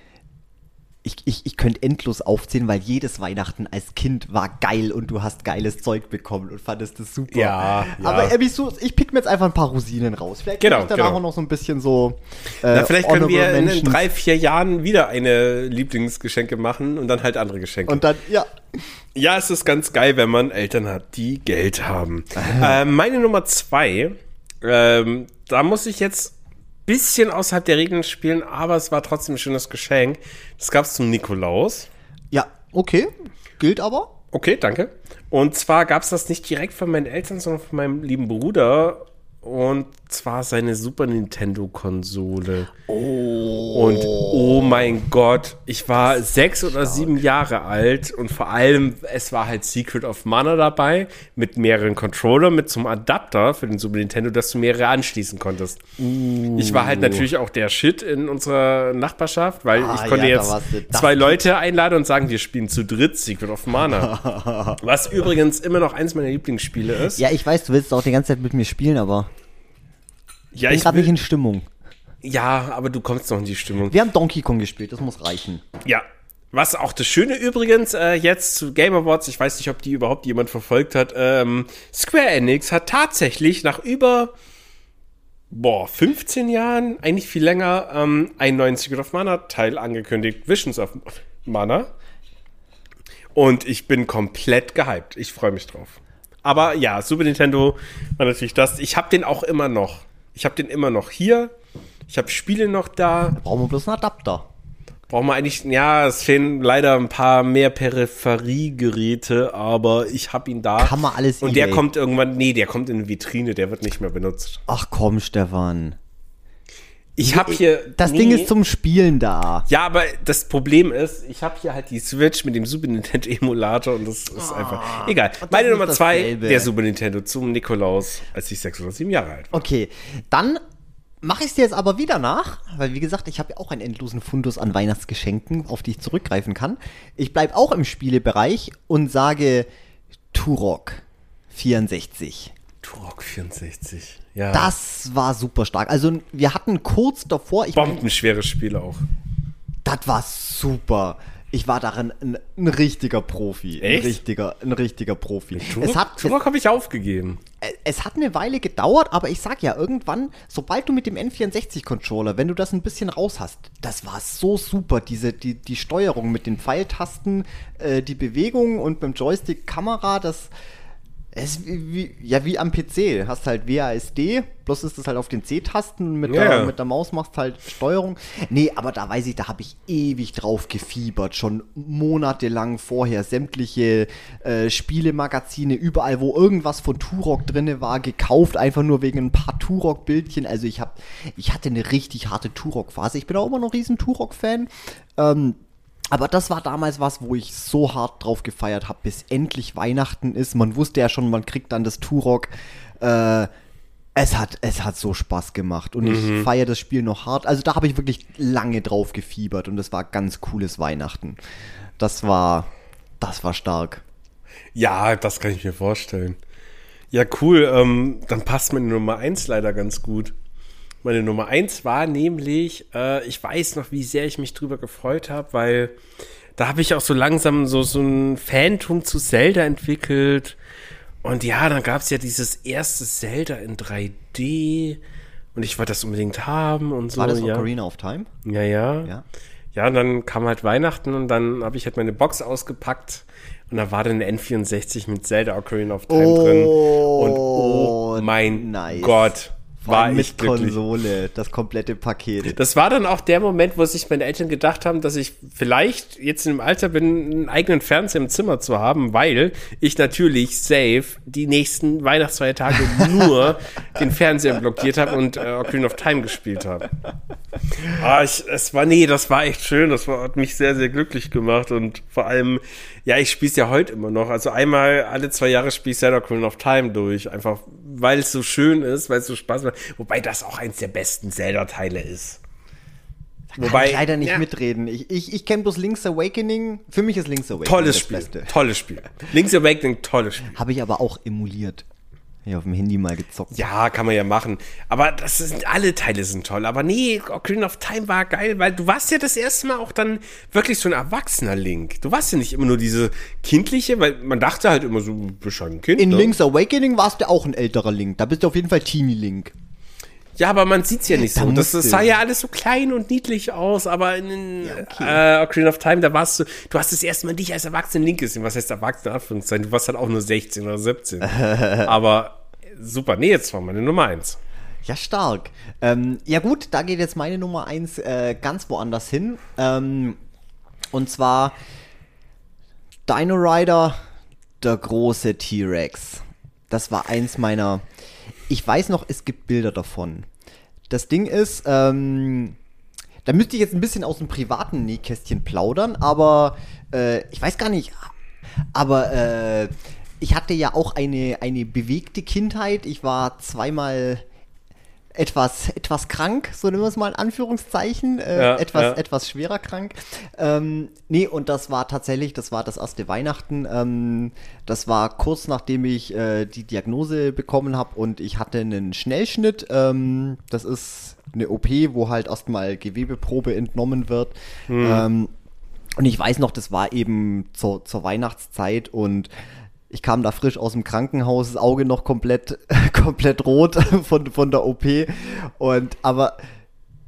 Ich, ich, ich könnte endlos aufzählen, weil jedes Weihnachten als Kind war geil und du hast geiles Zeug bekommen und fandest das super. Ja, ja. Aber Abby, so, ich pick mir jetzt einfach ein paar Rosinen raus. Vielleicht Genau, kann ich danach genau. auch noch so ein bisschen so. Äh, Na, vielleicht können wir Honorable in drei, vier Jahren wieder eine Lieblingsgeschenke machen und dann halt andere Geschenke. Und dann, ja. Ja, es ist ganz geil, wenn man Eltern hat, die Geld haben. ähm, meine Nummer zwei, ähm, da muss ich jetzt bisschen außerhalb der Regeln spielen, aber es war trotzdem ein schönes Geschenk. Das gab es zum Nikolaus. Ja, okay. Gilt aber. Okay, danke. Und zwar gab es das nicht direkt von meinen Eltern, sondern von meinem lieben Bruder. Und zwar seine Super Nintendo-Konsole. Oh. Und oh mein Gott, ich war sechs oder sieben Jahre alt und vor allem, es war halt Secret of Mana dabei mit mehreren Controllern, mit zum Adapter für den Super Nintendo, dass du mehrere anschließen konntest. Ich war halt natürlich auch der Shit in unserer Nachbarschaft, weil Ah, ich konnte ja, jetzt zwei. Leute einladen und sagen, wir spielen zu dritt Secret of Mana. (laughs) Was übrigens immer noch eins meiner Lieblingsspiele ist. Ja, ich weiß, du willst auch die ganze Zeit mit mir spielen, aber ja ich bin ich gerade nicht in Stimmung. ja, aber du kommst noch in die Stimmung. Wir haben Donkey Kong gespielt, das muss reichen. Ja. Was auch das Schöne übrigens äh, jetzt zu Game Awards, ich weiß nicht, ob die überhaupt jemand verfolgt hat, ähm, Square Enix hat tatsächlich nach über boah, 15 Jahren, eigentlich viel länger, ähm, einen neuen Secret of Mana Teil angekündigt, Visions of Mana. Und ich bin komplett gehypt. Ich freue mich drauf. Aber ja, Super Nintendo war natürlich das. Ich habe den auch immer noch. Ich habe den immer noch hier. Ich habe Spiele noch da. Brauchen wir bloß einen Adapter. Brauchen wir eigentlich, ja, es fehlen leider ein paar mehr Peripheriegeräte, aber ich habe ihn da. Kann man alles Und der eBay. kommt irgendwann, nee, der kommt in eine Vitrine, der wird nicht mehr benutzt. Ach komm, Stefan. Ich habe hier. Das nee. Ding ist zum Spielen da. Ja, aber das Problem ist, ich habe hier halt die Switch mit dem Super Nintendo Emulator und das ist einfach. Egal. Meine Nummer zwei, dasselbe. der Super Nintendo zum Nikolaus, als ich sechs oder sieben Jahre alt war. Okay, dann mache ich es dir jetzt aber wieder nach, weil wie gesagt, ich habe ja auch einen endlosen Fundus an Weihnachtsgeschenken, auf die ich zurückgreifen kann. Ich bleibe auch im Spielebereich und sage Turok 64. Turok 64. Ja. Das war super stark. Also wir hatten kurz davor, ich Bombenschweres Spiel auch. das war super. Ich war darin ein, ein richtiger Profi. Echt? Ein richtiger, ein richtiger Profi. Turok, Es hat, es, Turok habe ich aufgegeben. es hat eine Weile gedauert, aber ich sag ja, irgendwann, sobald du mit dem N64-Controller, wenn du das ein bisschen raus hast, das war so super, diese, die, die Steuerung mit den Pfeiltasten, äh, die Bewegung und beim Joystick Kamera, das ist wie, wie, ja wie am PC. Hast halt WASD, bloß ist das halt auf den C-Tasten, mit, der, ja. mit der Maus machst halt Steuerung. Nee, aber da weiß ich, da habe ich ewig drauf gefiebert, schon monatelang vorher. Sämtliche äh, Spielemagazine, überall, wo irgendwas von Turok drinne war, gekauft, einfach nur wegen ein paar Turok-Bildchen. Also ich hab, ich hatte eine richtig harte Turok-Phase. Ich bin auch immer noch riesen Turok-Fan. Ähm, aber das war damals was, wo ich so hart drauf gefeiert habe, bis endlich Weihnachten ist. Man wusste ja schon, man kriegt dann das Turok. Äh, es hat, es hat so Spaß gemacht und ich feiere das Spiel noch hart. Also da habe ich wirklich lange drauf gefiebert und das war ganz cooles Weihnachten. Das war, das war stark. Ja, das kann ich mir vorstellen. Ja, cool. Ähm, dann passt meine Nummer 1 leider ganz gut. Meine Nummer 1 war nämlich, äh, ich weiß noch, wie sehr ich mich drüber gefreut habe, weil da habe ich auch so langsam so, so ein Phantom zu Zelda entwickelt. Und ja, dann gab es ja dieses erste Zelda in 3D. Und ich wollte das unbedingt haben und so. War das ja. Ocarina of Time? Ja, ja. Ja. Ja, und dann kam halt Weihnachten und dann habe ich halt meine Box ausgepackt und da war dann eine N64 mit Zelda Ocarina of Time drin. Und oh mein nice. Gott, Vor war mit glücklich. Konsole, das komplette Paket. Das war dann auch der Moment, wo sich meine Eltern gedacht haben, dass ich vielleicht jetzt im Alter bin, einen eigenen Fernseher im Zimmer zu haben, weil ich natürlich safe die nächsten Weihnachtsfeiertage (laughs) nur den Fernseher blockiert habe und äh, Ocarina of Time gespielt habe. Ah, ich, es war, nee, das war echt schön. Das war, hat mich sehr, sehr glücklich gemacht. Und vor allem, ja, ich spiele es ja heute immer noch. Also einmal alle zwei Jahre spiele ich Zelda Ocarina of Time durch. Einfach, weil es so schön ist, weil es so Spaß macht. Wobei das auch eins der besten Zelda-Teile ist. Kann ich leider nicht ja, mitreden. Ich, ich, ich kenne bloß Link's Awakening. Für mich ist Link's Awakening Tolles das Spiel. Beste. Tolles Spiel. Link's Awakening, tolles Spiel. Habe ich aber auch emuliert. Hier auf dem Handy mal gezockt. Ja, kann man ja machen. Aber das sind, alle Teile sind toll. Aber nee, Ocarina of Time war geil, weil du warst ja das erste Mal auch dann wirklich so ein erwachsener Link. Du warst ja nicht immer nur diese kindliche, weil man dachte halt immer so, du bist ein Kind. In ne? Link's Awakening warst du auch ein älterer Link. Da bist du auf jeden Fall Teenie Link. Ja, aber man sieht's ja nicht Da so. Das, das sah ja alles so klein und niedlich aus, aber in Ja, okay. äh, Ocarina of Time, da warst du, du hast das erste Mal dich als erwachsenen Link gesehen. Was heißt erwachsen, in Anführungszeichen? Du warst halt auch nur 16 oder 17. (laughs) aber super. Nee, jetzt war meine Nummer eins. Ja, stark. Ähm, ja gut, da geht jetzt meine Nummer 1 äh, ganz woanders hin. Ähm, und zwar Dino Rider, der große T-Rex. Das war eins meiner. Ich weiß noch, es gibt Bilder davon. Das Ding ist, ähm, da müsste ich jetzt ein bisschen aus dem privaten Nähkästchen plaudern, aber äh, ich weiß gar nicht. Aber äh, ich hatte ja auch eine, eine bewegte Kindheit. Ich war zweimal etwas, etwas krank, so nennen wir es mal in Anführungszeichen, äh, Ja, etwas, ja. etwas schwerer krank. Ähm, nee, und das war tatsächlich, das war das erste Weihnachten. Ähm, das war kurz nachdem ich äh, die Diagnose bekommen habe und ich hatte einen Schnellschnitt. Ähm, das ist eine OP, wo halt erstmal Gewebeprobe entnommen wird. Ähm, und ich weiß noch, das war eben zur, zur Weihnachtszeit und ich kam da frisch aus dem Krankenhaus, das Auge noch komplett, (laughs) komplett rot (laughs) von, von der OP. Und aber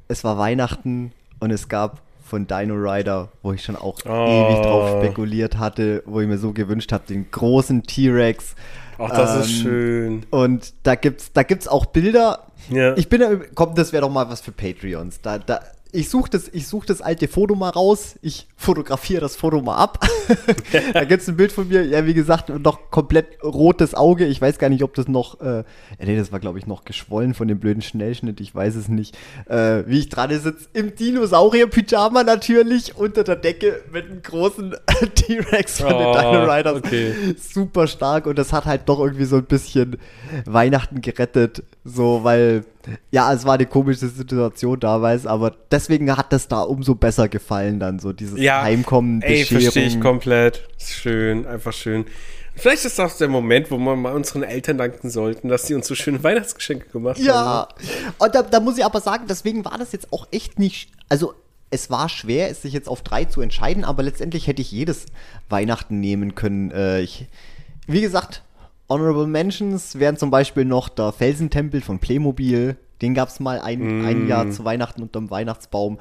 es war Weihnachten und es gab von Dino Rider, wo ich schon auch Oh. ewig drauf spekuliert hatte, wo ich mir so gewünscht habe, den großen T-Rex. Ach, das ist Ähm, schön. Und da gibt's, da gibt's auch Bilder. Ja. Ich bin, komm, das wäre doch mal was für Patreons. Da, da, ich suche das, ich such das alte Foto mal raus. Ich fotografiere das Foto mal ab. (laughs) da gibt es ein Bild von mir, ja, wie gesagt, noch komplett rotes Auge. Ich weiß gar nicht, ob das noch, äh, nee, das war, glaube ich, noch geschwollen von dem blöden Schnellschnitt. Ich weiß es nicht. Äh, wie ich dran sitze, im Dinosaurier-Pyjama natürlich, unter der Decke mit einem großen (laughs) T-Rex von Oh, den Dino Riders. okay. Super stark und das hat halt doch irgendwie so ein bisschen Weihnachten gerettet. So, weil, ja, es war eine komische Situation damals, aber deswegen hat das da umso besser gefallen dann, so dieses Ja, Heimkommen, ey, verstehe ich komplett. Ist schön, einfach schön. Vielleicht ist das der Moment, wo wir mal unseren Eltern danken sollten, dass sie uns so schöne (laughs) Weihnachtsgeschenke gemacht haben. Ja, und da, da muss ich aber sagen, deswegen war das jetzt auch echt nicht, also es war schwer, es sich jetzt auf drei zu entscheiden, aber letztendlich hätte ich jedes Weihnachten nehmen können. Äh, ich, wie gesagt, Honorable Mentions wären zum Beispiel noch der Felsentempel von Playmobil. Den gab es mal ein, ein Jahr zu Weihnachten unterm Weihnachtsbaum.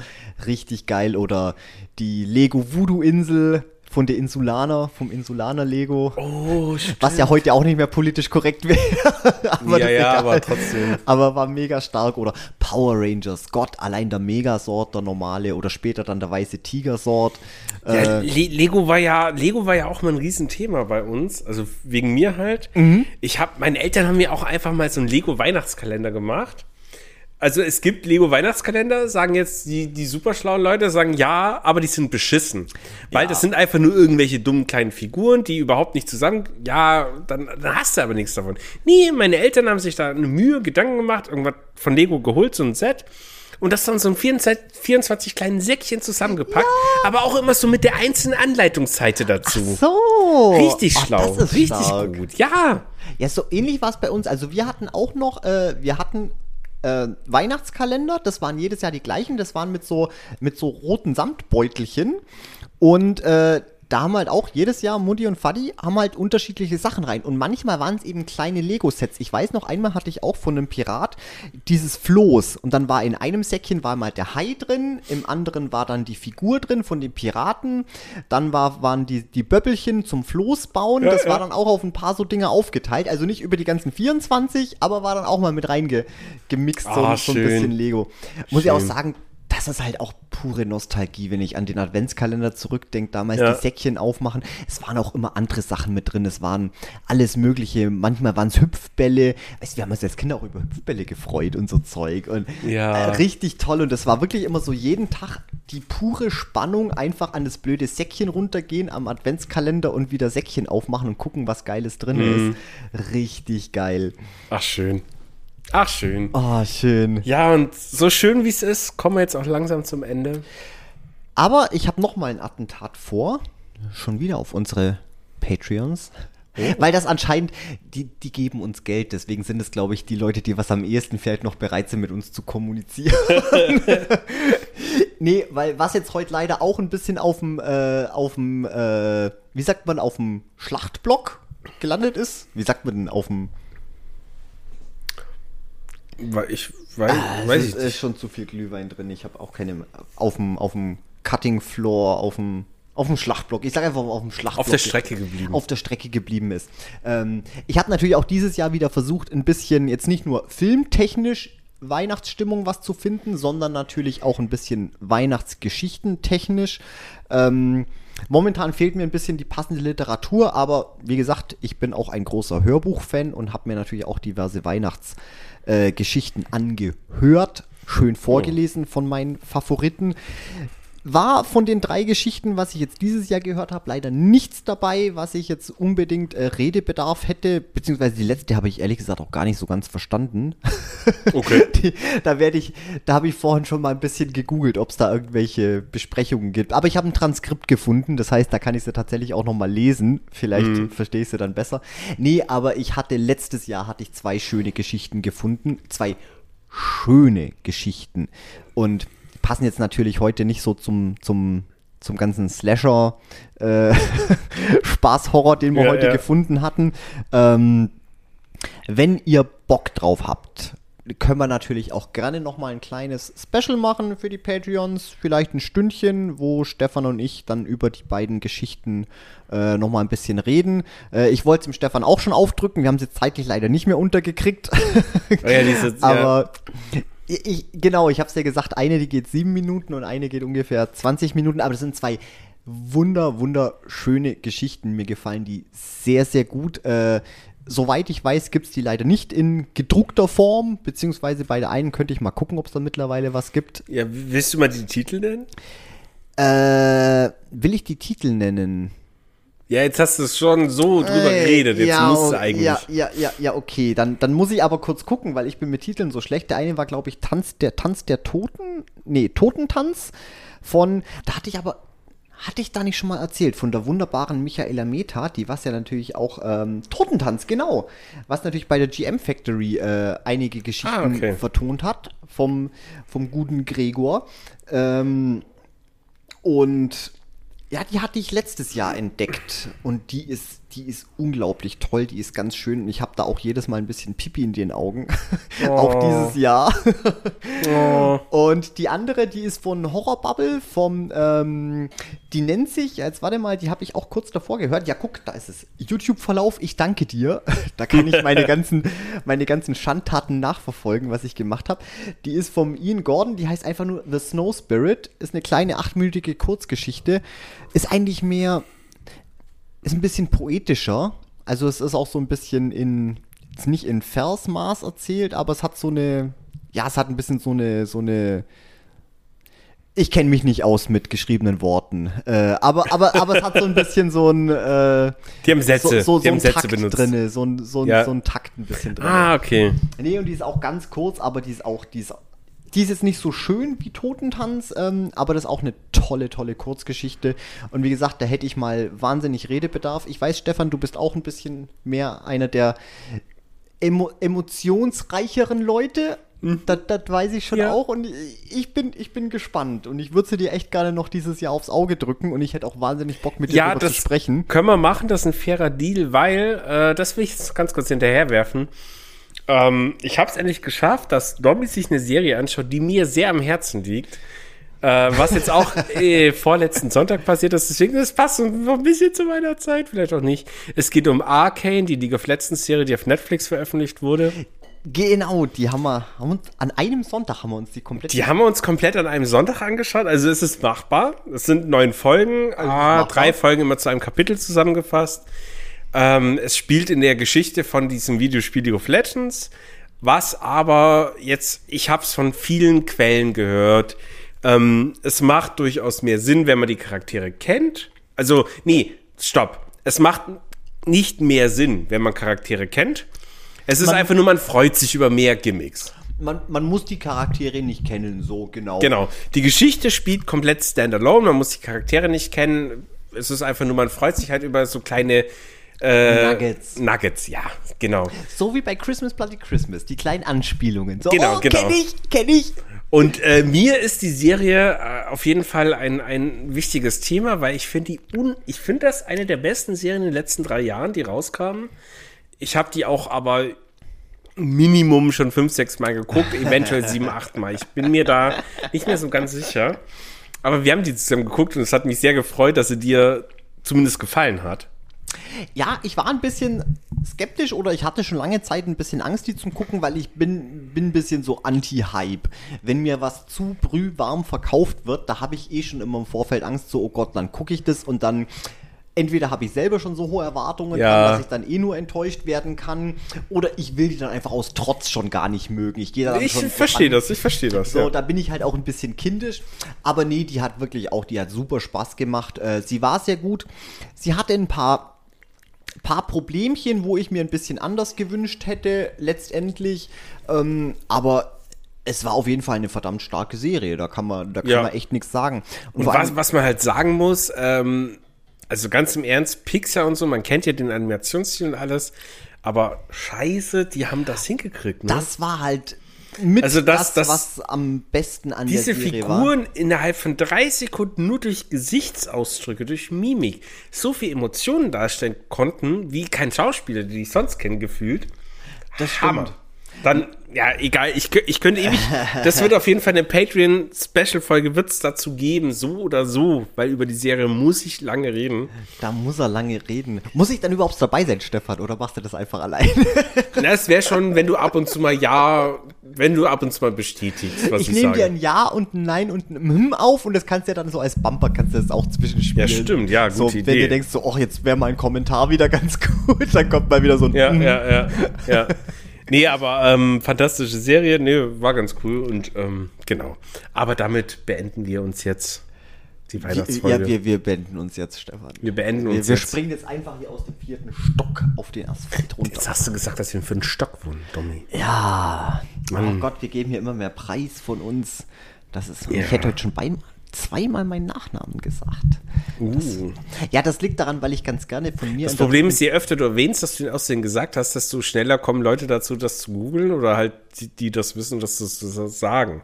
Richtig geil. Oder die Lego Voodoo Insel von der Insulaner, vom Insulaner Lego. Oh, stimmt. Was ja heute auch nicht mehr politisch korrekt wäre. (laughs) aber Ja, ja, aber trotzdem. Aber war mega stark. Oder Power Rangers, Gott, allein der Megasort, der normale. Oder später dann der weiße Tigersort. Ja, Äh, Le Lego war ja, Lego war ja auch mal ein Riesenthema bei uns, also wegen mir halt. Mhm. Ich habe, meine Eltern haben mir auch einfach mal so einen Lego Weihnachtskalender gemacht. Also es gibt Lego Weihnachtskalender, sagen jetzt die, die superschlauen Leute, sagen ja, aber die sind beschissen. Weil Ja. das sind einfach nur irgendwelche dummen kleinen Figuren, die überhaupt nicht zusammen, ja, dann, dann hast du aber nichts davon. Nee, meine Eltern haben sich da eine Mühe, Gedanken gemacht, irgendwas von Lego geholt, so ein Set. Und das dann so in 24, 24 kleinen Säckchen zusammengepackt, aber auch immer so mit der einzelnen Anleitungsseite dazu. so. Richtig Ach, schlau, das ist richtig stark. gut. Ja, Ja, so ähnlich war es bei uns. Also wir hatten auch noch, äh, wir hatten äh, Weihnachtskalender, das waren jedes Jahr die gleichen, das waren mit so, mit so roten Samtbeutelchen. Und äh, da haben halt auch jedes Jahr Mutti und Faddy haben halt unterschiedliche Sachen rein. Und manchmal waren es eben kleine Lego-Sets. Ich weiß noch, einmal hatte ich auch von einem Pirat dieses Floß. Und dann war in einem Säckchen war mal der Hai drin, im anderen war dann die Figur drin von dem Piraten. Dann war, waren die, die Böppelchen zum Floß bauen. Ja, das war ja. dann auch auf ein paar so Dinge aufgeteilt. Also nicht über die ganzen 24, aber war dann auch mal mit reingemixt, so, Ah, so ein schön. bisschen Lego. Muss ich auch Schön. sagen, das ist halt auch pure Nostalgie, wenn ich an den Adventskalender zurückdenke. Damals Ja. die Säckchen aufmachen. Es waren auch immer andere Sachen mit drin. Es waren alles Mögliche. Manchmal waren es Hüpfbälle. Weißt du, wir haben uns als Kinder auch über Hüpfbälle gefreut und so Zeug. Und Ja. äh, richtig toll. Und das war wirklich immer so jeden Tag die pure Spannung. Einfach an das blöde Säckchen runtergehen am Adventskalender und wieder Säckchen aufmachen und gucken, was Geiles drin Mhm. ist. Richtig geil. ach schön. Ach schön. Oh, schön. Ja, und so schön wie es ist, kommen wir jetzt auch langsam zum Ende. Aber ich habe noch mal ein Attentat vor. Schon wieder auf unsere Patreons. Weil das anscheinend, die, die geben uns Geld, deswegen sind es, glaube ich, die Leute, die was am ehesten vielleicht noch bereit sind, mit uns zu kommunizieren. (laughs) nee, weil was jetzt heute leider auch ein bisschen auf dem, äh, auf dem, äh, wie sagt man, auf dem Schlachtblock gelandet ist. Wie sagt man denn auf dem. Weil ich weiß, Es weiß ist, ich ist nicht. schon zu viel Glühwein drin. Ich habe auch keine. Auf dem, auf dem Cutting Floor, auf dem, auf dem Schlachtblock. Ich sage einfach auf dem Schlachtblock. Auf der Strecke geblieben. Auf der Strecke geblieben ist. Ähm, ich habe natürlich auch dieses Jahr wieder versucht, ein bisschen jetzt nicht nur filmtechnisch Weihnachtsstimmung was zu finden, sondern natürlich auch ein bisschen Weihnachtsgeschichten technisch. Ähm, momentan fehlt mir ein bisschen die passende Literatur, aber wie gesagt, ich bin auch ein großer Hörbuchfan und habe mir natürlich auch diverse Weihnachtsgeschichten äh, angehört, schön vorgelesen von meinen Favoriten. War von den drei Geschichten, was ich jetzt dieses Jahr gehört habe, leider nichts dabei, was ich jetzt unbedingt äh, Redebedarf hätte, beziehungsweise die letzte habe ich ehrlich gesagt auch gar nicht so ganz verstanden. (laughs) Okay. Die, da werde ich, da habe ich vorhin schon mal ein bisschen gegoogelt, ob es da irgendwelche Besprechungen gibt. Aber ich habe ein Transkript gefunden, das heißt, da kann ich sie tatsächlich auch noch mal lesen. Vielleicht verstehe ich sie dann besser. Nee, aber ich hatte letztes Jahr hatte ich zwei schöne Geschichten gefunden, zwei schöne Geschichten und passen jetzt natürlich heute nicht so zum zum zum ganzen Slasher äh, (laughs) Spaßhorror, den wir Ja, heute ja. gefunden hatten. Ähm, wenn ihr Bock drauf habt, können wir natürlich auch gerne noch mal ein kleines Special machen für die Patreons. Vielleicht ein Stündchen, wo Stefan und ich dann über die beiden Geschichten äh, noch mal ein bisschen reden. Äh, ich wollte es dem Stefan auch schon aufdrücken. Wir haben es jetzt zeitlich leider nicht mehr untergekriegt. Oh ja, diese, (laughs) ja. Ich, genau, ich habe es ja gesagt, eine, die geht sieben Minuten und eine geht ungefähr 20 Minuten, aber das sind zwei wunder, wunderschöne Geschichten. Mir gefallen die sehr, sehr gut. Äh, soweit ich weiß, gibt es die leider nicht in gedruckter Form, beziehungsweise bei der einen könnte ich mal gucken, ob es da mittlerweile was gibt. Ja, willst du mal die Titel nennen? Äh, will ich die Titel nennen? Ja, jetzt hast du es schon so drüber äh, geredet, jetzt ja, musst du eigentlich. Ja, ja, ja, ja, okay. Dann, dann muss ich aber kurz gucken, weil ich bin mit Titeln so schlecht. Der eine war, glaube ich, Tanz der Tanz der Toten. Nee, Totentanz von. Da hatte ich aber hatte ich da nicht schon mal erzählt, von der wunderbaren Michaela Meta, die was ja natürlich auch ähm, Totentanz, genau, was natürlich bei der GM Factory äh, einige Geschichten ah, okay. vertont hat, vom, vom guten Gregor. Ähm, und ja, die hatte ich letztes Jahr entdeckt und die ist, die ist unglaublich toll, die ist ganz schön und ich habe da auch jedes Mal ein bisschen Pipi in den Augen, (laughs) oh. auch dieses Jahr. oh. Und die andere, die ist von Horror Bubble, vom, ähm, die nennt sich, jetzt warte mal, die habe ich auch kurz davor gehört. Ja, guck, da ist es. YouTube-Verlauf, ich danke dir. (laughs) da kann ich meine (laughs) ganzen, meine ganzen Schandtaten nachverfolgen, was ich gemacht habe. Die ist vom Ian Gordon, die heißt einfach nur The Snow Spirit, ist eine kleine achtminütige Kurzgeschichte ist eigentlich mehr, ist ein bisschen poetischer. Also es ist auch so ein bisschen in, nicht in Versmaß erzählt, aber es hat so eine, ja, es hat ein bisschen so eine, so eine, ich kenne mich nicht aus mit geschriebenen Worten, äh, aber, aber, aber es hat so ein bisschen so ein. Äh, die haben Sätze, so, so, so die haben Sätze Takt benutzt. Drinne, so ein, so, ein, Ja. so ein Takt ein bisschen drin. Ah, okay. Nee, und die ist auch ganz kurz, aber die ist auch, die ist, die ist jetzt nicht so schön wie Totentanz, ähm, aber das ist auch eine tolle, tolle Kurzgeschichte. Und wie gesagt, da hätte ich mal wahnsinnig Redebedarf. Ich weiß, Stefan, du bist auch ein bisschen mehr einer der emo emotionsreicheren Leute. Das, das weiß ich schon Ja. auch und ich bin, ich bin gespannt und ich würde sie dir echt gerne noch dieses Jahr aufs Auge drücken und ich hätte auch wahnsinnig Bock mit dir Ja, zu sprechen. können wir machen, das ist ein fairer Deal, weil, äh, das will ich jetzt ganz kurz hinterherwerfen. Ähm, ich habe es endlich geschafft, dass Dobby sich eine Serie anschaut, die mir sehr am Herzen liegt. Äh, was jetzt auch (laughs) äh, vorletzten Sonntag passiert ist, deswegen das passt so ein bisschen zu meiner Zeit, vielleicht auch nicht. Es geht um Arcane, die League of Legends Serie, die auf Netflix veröffentlicht wurde. Genau, die haben wir, haben uns, an einem Sonntag haben wir uns die komplett Die haben wir uns komplett an einem Sonntag angeschaut. Also es ist machbar. Es sind neun Folgen, ah, machbar. drei Folgen immer zu einem Kapitel zusammengefasst. Ähm, es spielt in der Geschichte von diesem Videospiel League of Legends, was aber jetzt, ich habe es von vielen Quellen gehört, ähm, es macht durchaus mehr Sinn, wenn man die Charaktere kennt. Also, nee, stopp. Es macht nicht mehr Sinn, wenn man Charaktere kennt. Es ist Man- einfach nur, man freut sich über mehr Gimmicks. Man, man muss die Charaktere nicht kennen, so genau. Genau. Die Geschichte spielt komplett standalone. Man muss die Charaktere nicht kennen. Es ist einfach nur, man freut sich halt über so kleine äh, Nuggets. Nuggets, ja, genau. So wie bei Christmas Bloody Christmas, die kleinen Anspielungen. So, Genau, oh, genau. kenn ich, kenn ich. Und äh, mir ist die Serie äh, auf jeden Fall ein, ein wichtiges Thema, weil ich finde die un ich finde das eine der besten Serien in den letzten drei Jahren, die rauskamen. Ich habe die auch aber Minimum schon fünf, sechs Mal geguckt, eventuell sieben, (laughs) acht Mal. Ich bin mir da nicht mehr so ganz sicher. Aber wir haben die zusammen geguckt und es hat mich sehr gefreut, dass sie dir zumindest gefallen hat. Ja, ich war ein bisschen skeptisch oder ich hatte schon lange Zeit ein bisschen Angst, die zu gucken, weil ich bin, bin ein bisschen so anti-Hype. Wenn mir was zu brühwarm verkauft wird, da habe ich eh schon immer im Vorfeld Angst, so, oh Gott, dann gucke ich das und dann entweder habe ich selber schon so hohe Erwartungen, Ja. dass ich dann eh nur enttäuscht werden kann, oder ich will die dann einfach aus Trotz schon gar nicht mögen. Ich gehe dann Ich verstehe das, ich verstehe das. So, ja. da bin ich halt auch ein bisschen kindisch. Aber nee, die hat wirklich auch, die hat super Spaß gemacht. Äh, sie war sehr gut. Sie hatte ein paar, paar Problemchen, wo ich mir ein bisschen anders gewünscht hätte, letztendlich. Ähm, aber es war auf jeden Fall eine verdammt starke Serie. Da kann man, da kann Ja. man echt nichts sagen. Und vor was, was man halt sagen muss, ähm, also ganz im Ernst, Pixar und so, man kennt ja den Animationsstil und alles, aber scheiße, die haben das hingekriegt, ne? das war halt mit Also das- das, was am besten an Diese der Serie war. Figuren innerhalb von drei Sekunden nur durch Gesichtsausdrücke, durch Mimik, so viel Emotionen darstellen konnten, wie kein Schauspieler, den ich sonst kenne, gefühlt. Das stimmt. Hammer. Dann ja, egal, ich, ich könnte ewig, das wird auf jeden Fall eine Patreon-Special-Folge, wird es dazu geben, so oder so, weil über die Serie muss ich lange reden. Da muss er lange reden. Muss ich dann überhaupt dabei sein, Stefan, oder machst du das einfach allein? (laughs) Na, es wäre schon, wenn du ab und zu mal ja, wenn du ab und zu mal bestätigst, was ich ich, nehme dir sage. ein Ja und ein Nein und ein Hm auf und das kannst du ja dann so als Bumper, kannst du das auch zwischenspielen. Ja, stimmt, ja, so, gute Wenn Idee. du denkst so, ach, jetzt wäre mal ein Kommentar wieder (laughs) ganz gut, dann kommt mal wieder so ein Ja, Hm. ja, ja, ja. (laughs) Nee, aber ähm, fantastische Serie, nee, war ganz cool und ähm, genau. Aber damit beenden wir uns jetzt die Wir, Weihnachtsfolge. ja, wir, wir beenden uns jetzt, Stefan. Wir beenden wir, uns wir jetzt. springen jetzt einfach hier aus dem vierten Stock auf den Asphalt runter. Jetzt hast du gesagt, dass wir für einen Stock wohnen, Domi. Ja, Mann. oh Gott, wir geben hier immer mehr Preis von uns. Das ist, Ja. ich hätte heute schon beim, zweimal meinen Nachnamen gesagt. Uh. Ja, das liegt daran, weil ich ganz gerne von mir. Das Problem ist, je öfter du erwähnst, dass du den Aussehen gesagt hast, desto schneller kommen Leute dazu, das zu googeln oder halt die, die das wissen, dass das, das sagen.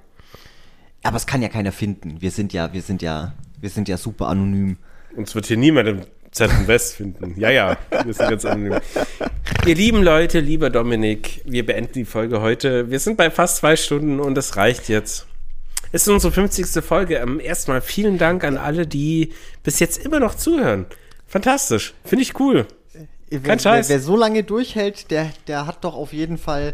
Aber es kann ja keiner finden. Wir sind ja, wir sind ja, wir sind ja super anonym. Uns wird hier niemand im Zentrum West finden. Ja, ja, wir sind ganz anonym. Ihr lieben Leute, lieber Dominik, wir beenden die Folge heute. Wir sind bei fast zwei Stunden und es reicht jetzt. Es ist unsere 50. Folge. Ähm, erstmal vielen Dank an alle, die bis jetzt immer noch zuhören. Fantastisch. Finde ich cool. Wer, Kein Scheiß. Wer, wer so lange durchhält, der, der hat doch auf jeden Fall.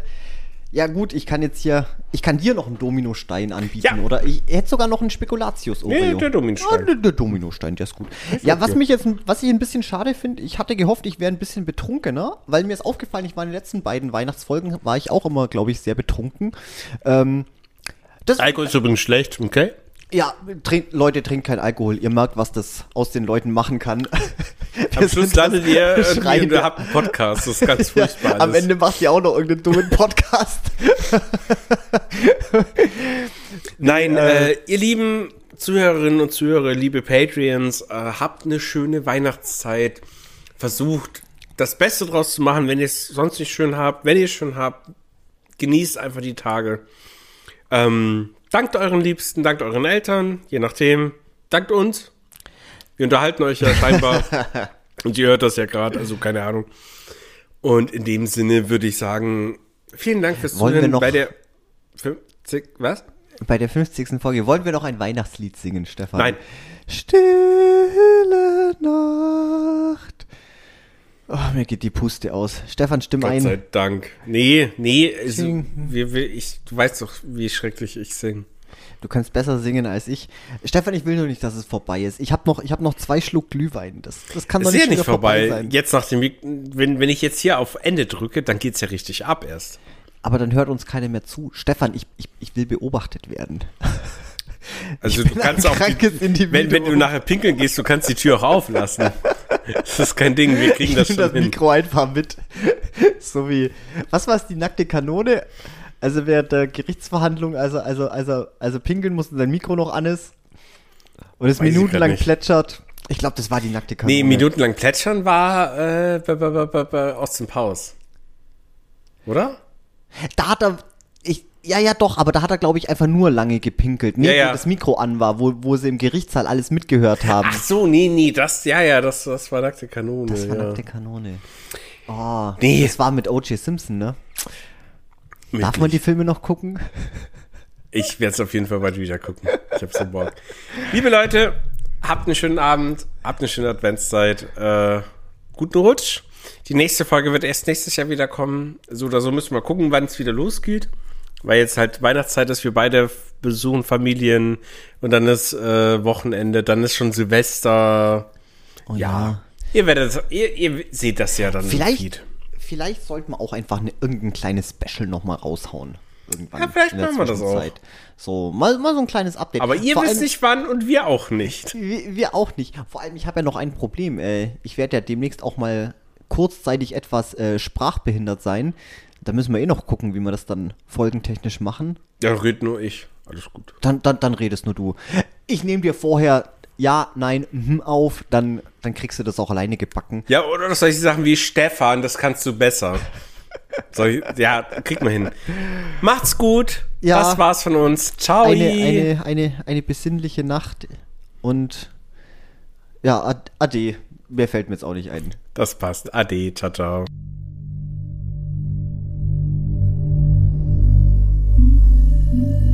Ja gut, ich kann jetzt hier, ich kann dir noch einen Dominostein anbieten Ja. oder ich hätte sogar noch einen Spekulatius Nee, Oreo. der Dominostein. Ja, der, der Dominostein, der ist gut. ja, was mich jetzt, was ich ein bisschen schade finde, ich hatte gehofft, ich wäre ein bisschen betrunkener, weil mir ist aufgefallen, ich war in den letzten beiden Weihnachtsfolgen, war ich auch immer, glaube ich, sehr betrunken. Ähm, das, Alkohol ist übrigens schlecht, okay? ja, trink, Leute, trinkt kein Alkohol. Ihr merkt, was das aus den Leuten machen kann. (laughs) Am Schluss landet ihr und ihr habt einen Podcast. Das ist ganz (laughs) furchtbar. Ja, am. Ende macht ihr auch noch irgendeinen dummen Podcast. (laughs) Nein, äh, ihr lieben Zuhörerinnen und Zuhörer, liebe Patreons, äh, habt eine schöne Weihnachtszeit. Versucht, das Beste draus zu machen, wenn ihr es sonst nicht schön habt. Wenn ihr es schon habt, genießt einfach die Tage. Ähm, dankt euren Liebsten, dankt euren Eltern, je nachdem. Dankt uns. Wir unterhalten euch ja scheinbar. (laughs) und ihr hört das ja gerade, also keine Ahnung. Und in dem Sinne würde ich sagen, vielen Dank fürs Wollen wir Zuhören noch- bei der 50, was? Bei der 50. Folge wollen wir noch ein Weihnachtslied singen, Stefan. Nein. Stille Nacht. Oh, mir geht die Puste aus. Stefan, stimm Gott sei ein. Dank. Nee, nee, also, wir, wir, ich, du weißt doch, wie schrecklich ich singe. Du kannst besser singen als ich. Stefan, ich will nur nicht, dass es vorbei ist. Ich habe noch, ich hab noch zwei Schluck Glühwein. Das, das kann doch Ist ja nicht, nicht wieder vorbei. sein. Jetzt nach dem, wenn, wenn ich jetzt hier auf Ende drücke, dann geht's ja richtig ab erst. Aber dann hört uns keiner mehr zu. Stefan, ich, ich, ich will beobachtet werden. (laughs) Also du kannst auch, die, wenn, wenn du nachher pinkeln gehst, du kannst die Tür auch auflassen. (laughs) Das ist kein Ding, wir kriegen Ich das schon das hin. Mikro einfach mit. (laughs) so wie, was war es, die nackte Kanone? Also während der Gerichtsverhandlung, also, also, also, also pinkeln musste sein Mikro noch an ist und es minutenlang plätschert. Ich glaube, das war die nackte Kanone. Nee, minutenlang plätschern war äh, bei, bei, bei, bei, Austin Powers. Oder? Da hat er, ja, ja, doch, aber da hat er, glaube ich, einfach nur lange gepinkelt. Nee, Ja, ja. wo das Mikro an war, wo, wo sie im Gerichtssaal alles mitgehört haben. Ach so, nee, nee, das, ja, ja, das, das war nackte Kanone. das war ja. nackte Kanone. Oh, Nee. das war mit O.J. Simpson, ne? Darf man die Möglich. Filme noch gucken? Ich werde es auf jeden Fall bald wieder gucken. Ich habe so Bock. Liebe Leute, habt einen schönen Abend, habt eine schöne Adventszeit. Äh, guten Rutsch. Die nächste Folge wird erst nächstes Jahr wieder kommen. So oder so müssen wir gucken, wann es wieder losgeht. Weil jetzt halt Weihnachtszeit ist, wir beide besuchen Familien und dann ist äh, Wochenende, dann ist schon Silvester. Oh Ja. Ihr werdet, ihr, ihr seht das ja dann Vielleicht, vielleicht sollten wir auch einfach eine, irgendein kleines Special nochmal raushauen. Irgendwann Ja, vielleicht machen wir das auch. So, mal, mal so ein kleines Update. Aber ihr Vor wisst allem- nicht wann und wir auch nicht. Wir, wir auch nicht. Vor allem, ich habe ja noch ein Problem. Äh, ich werde ja demnächst auch mal kurzzeitig etwas äh, sprachbehindert sein. Da müssen wir eh noch gucken, wie wir das dann folgentechnisch machen. Ja, red nur ich. Alles gut. Dann, dann, dann redest nur du. Ich nehme dir vorher ja, nein, mhm auf, dann, dann kriegst du das auch alleine gebacken. Ja, oder solche Sachen wie Stefan, das kannst du besser. Ich, ja, krieg mal hin. Macht's gut. Ja. Das war's von uns. Ciao. Eine, eine, eine, eine besinnliche Nacht und ja, ad- ade. Mehr fällt mir jetzt auch nicht ein. Das passt. Ade. Ciao, ciao. Mm-hmm.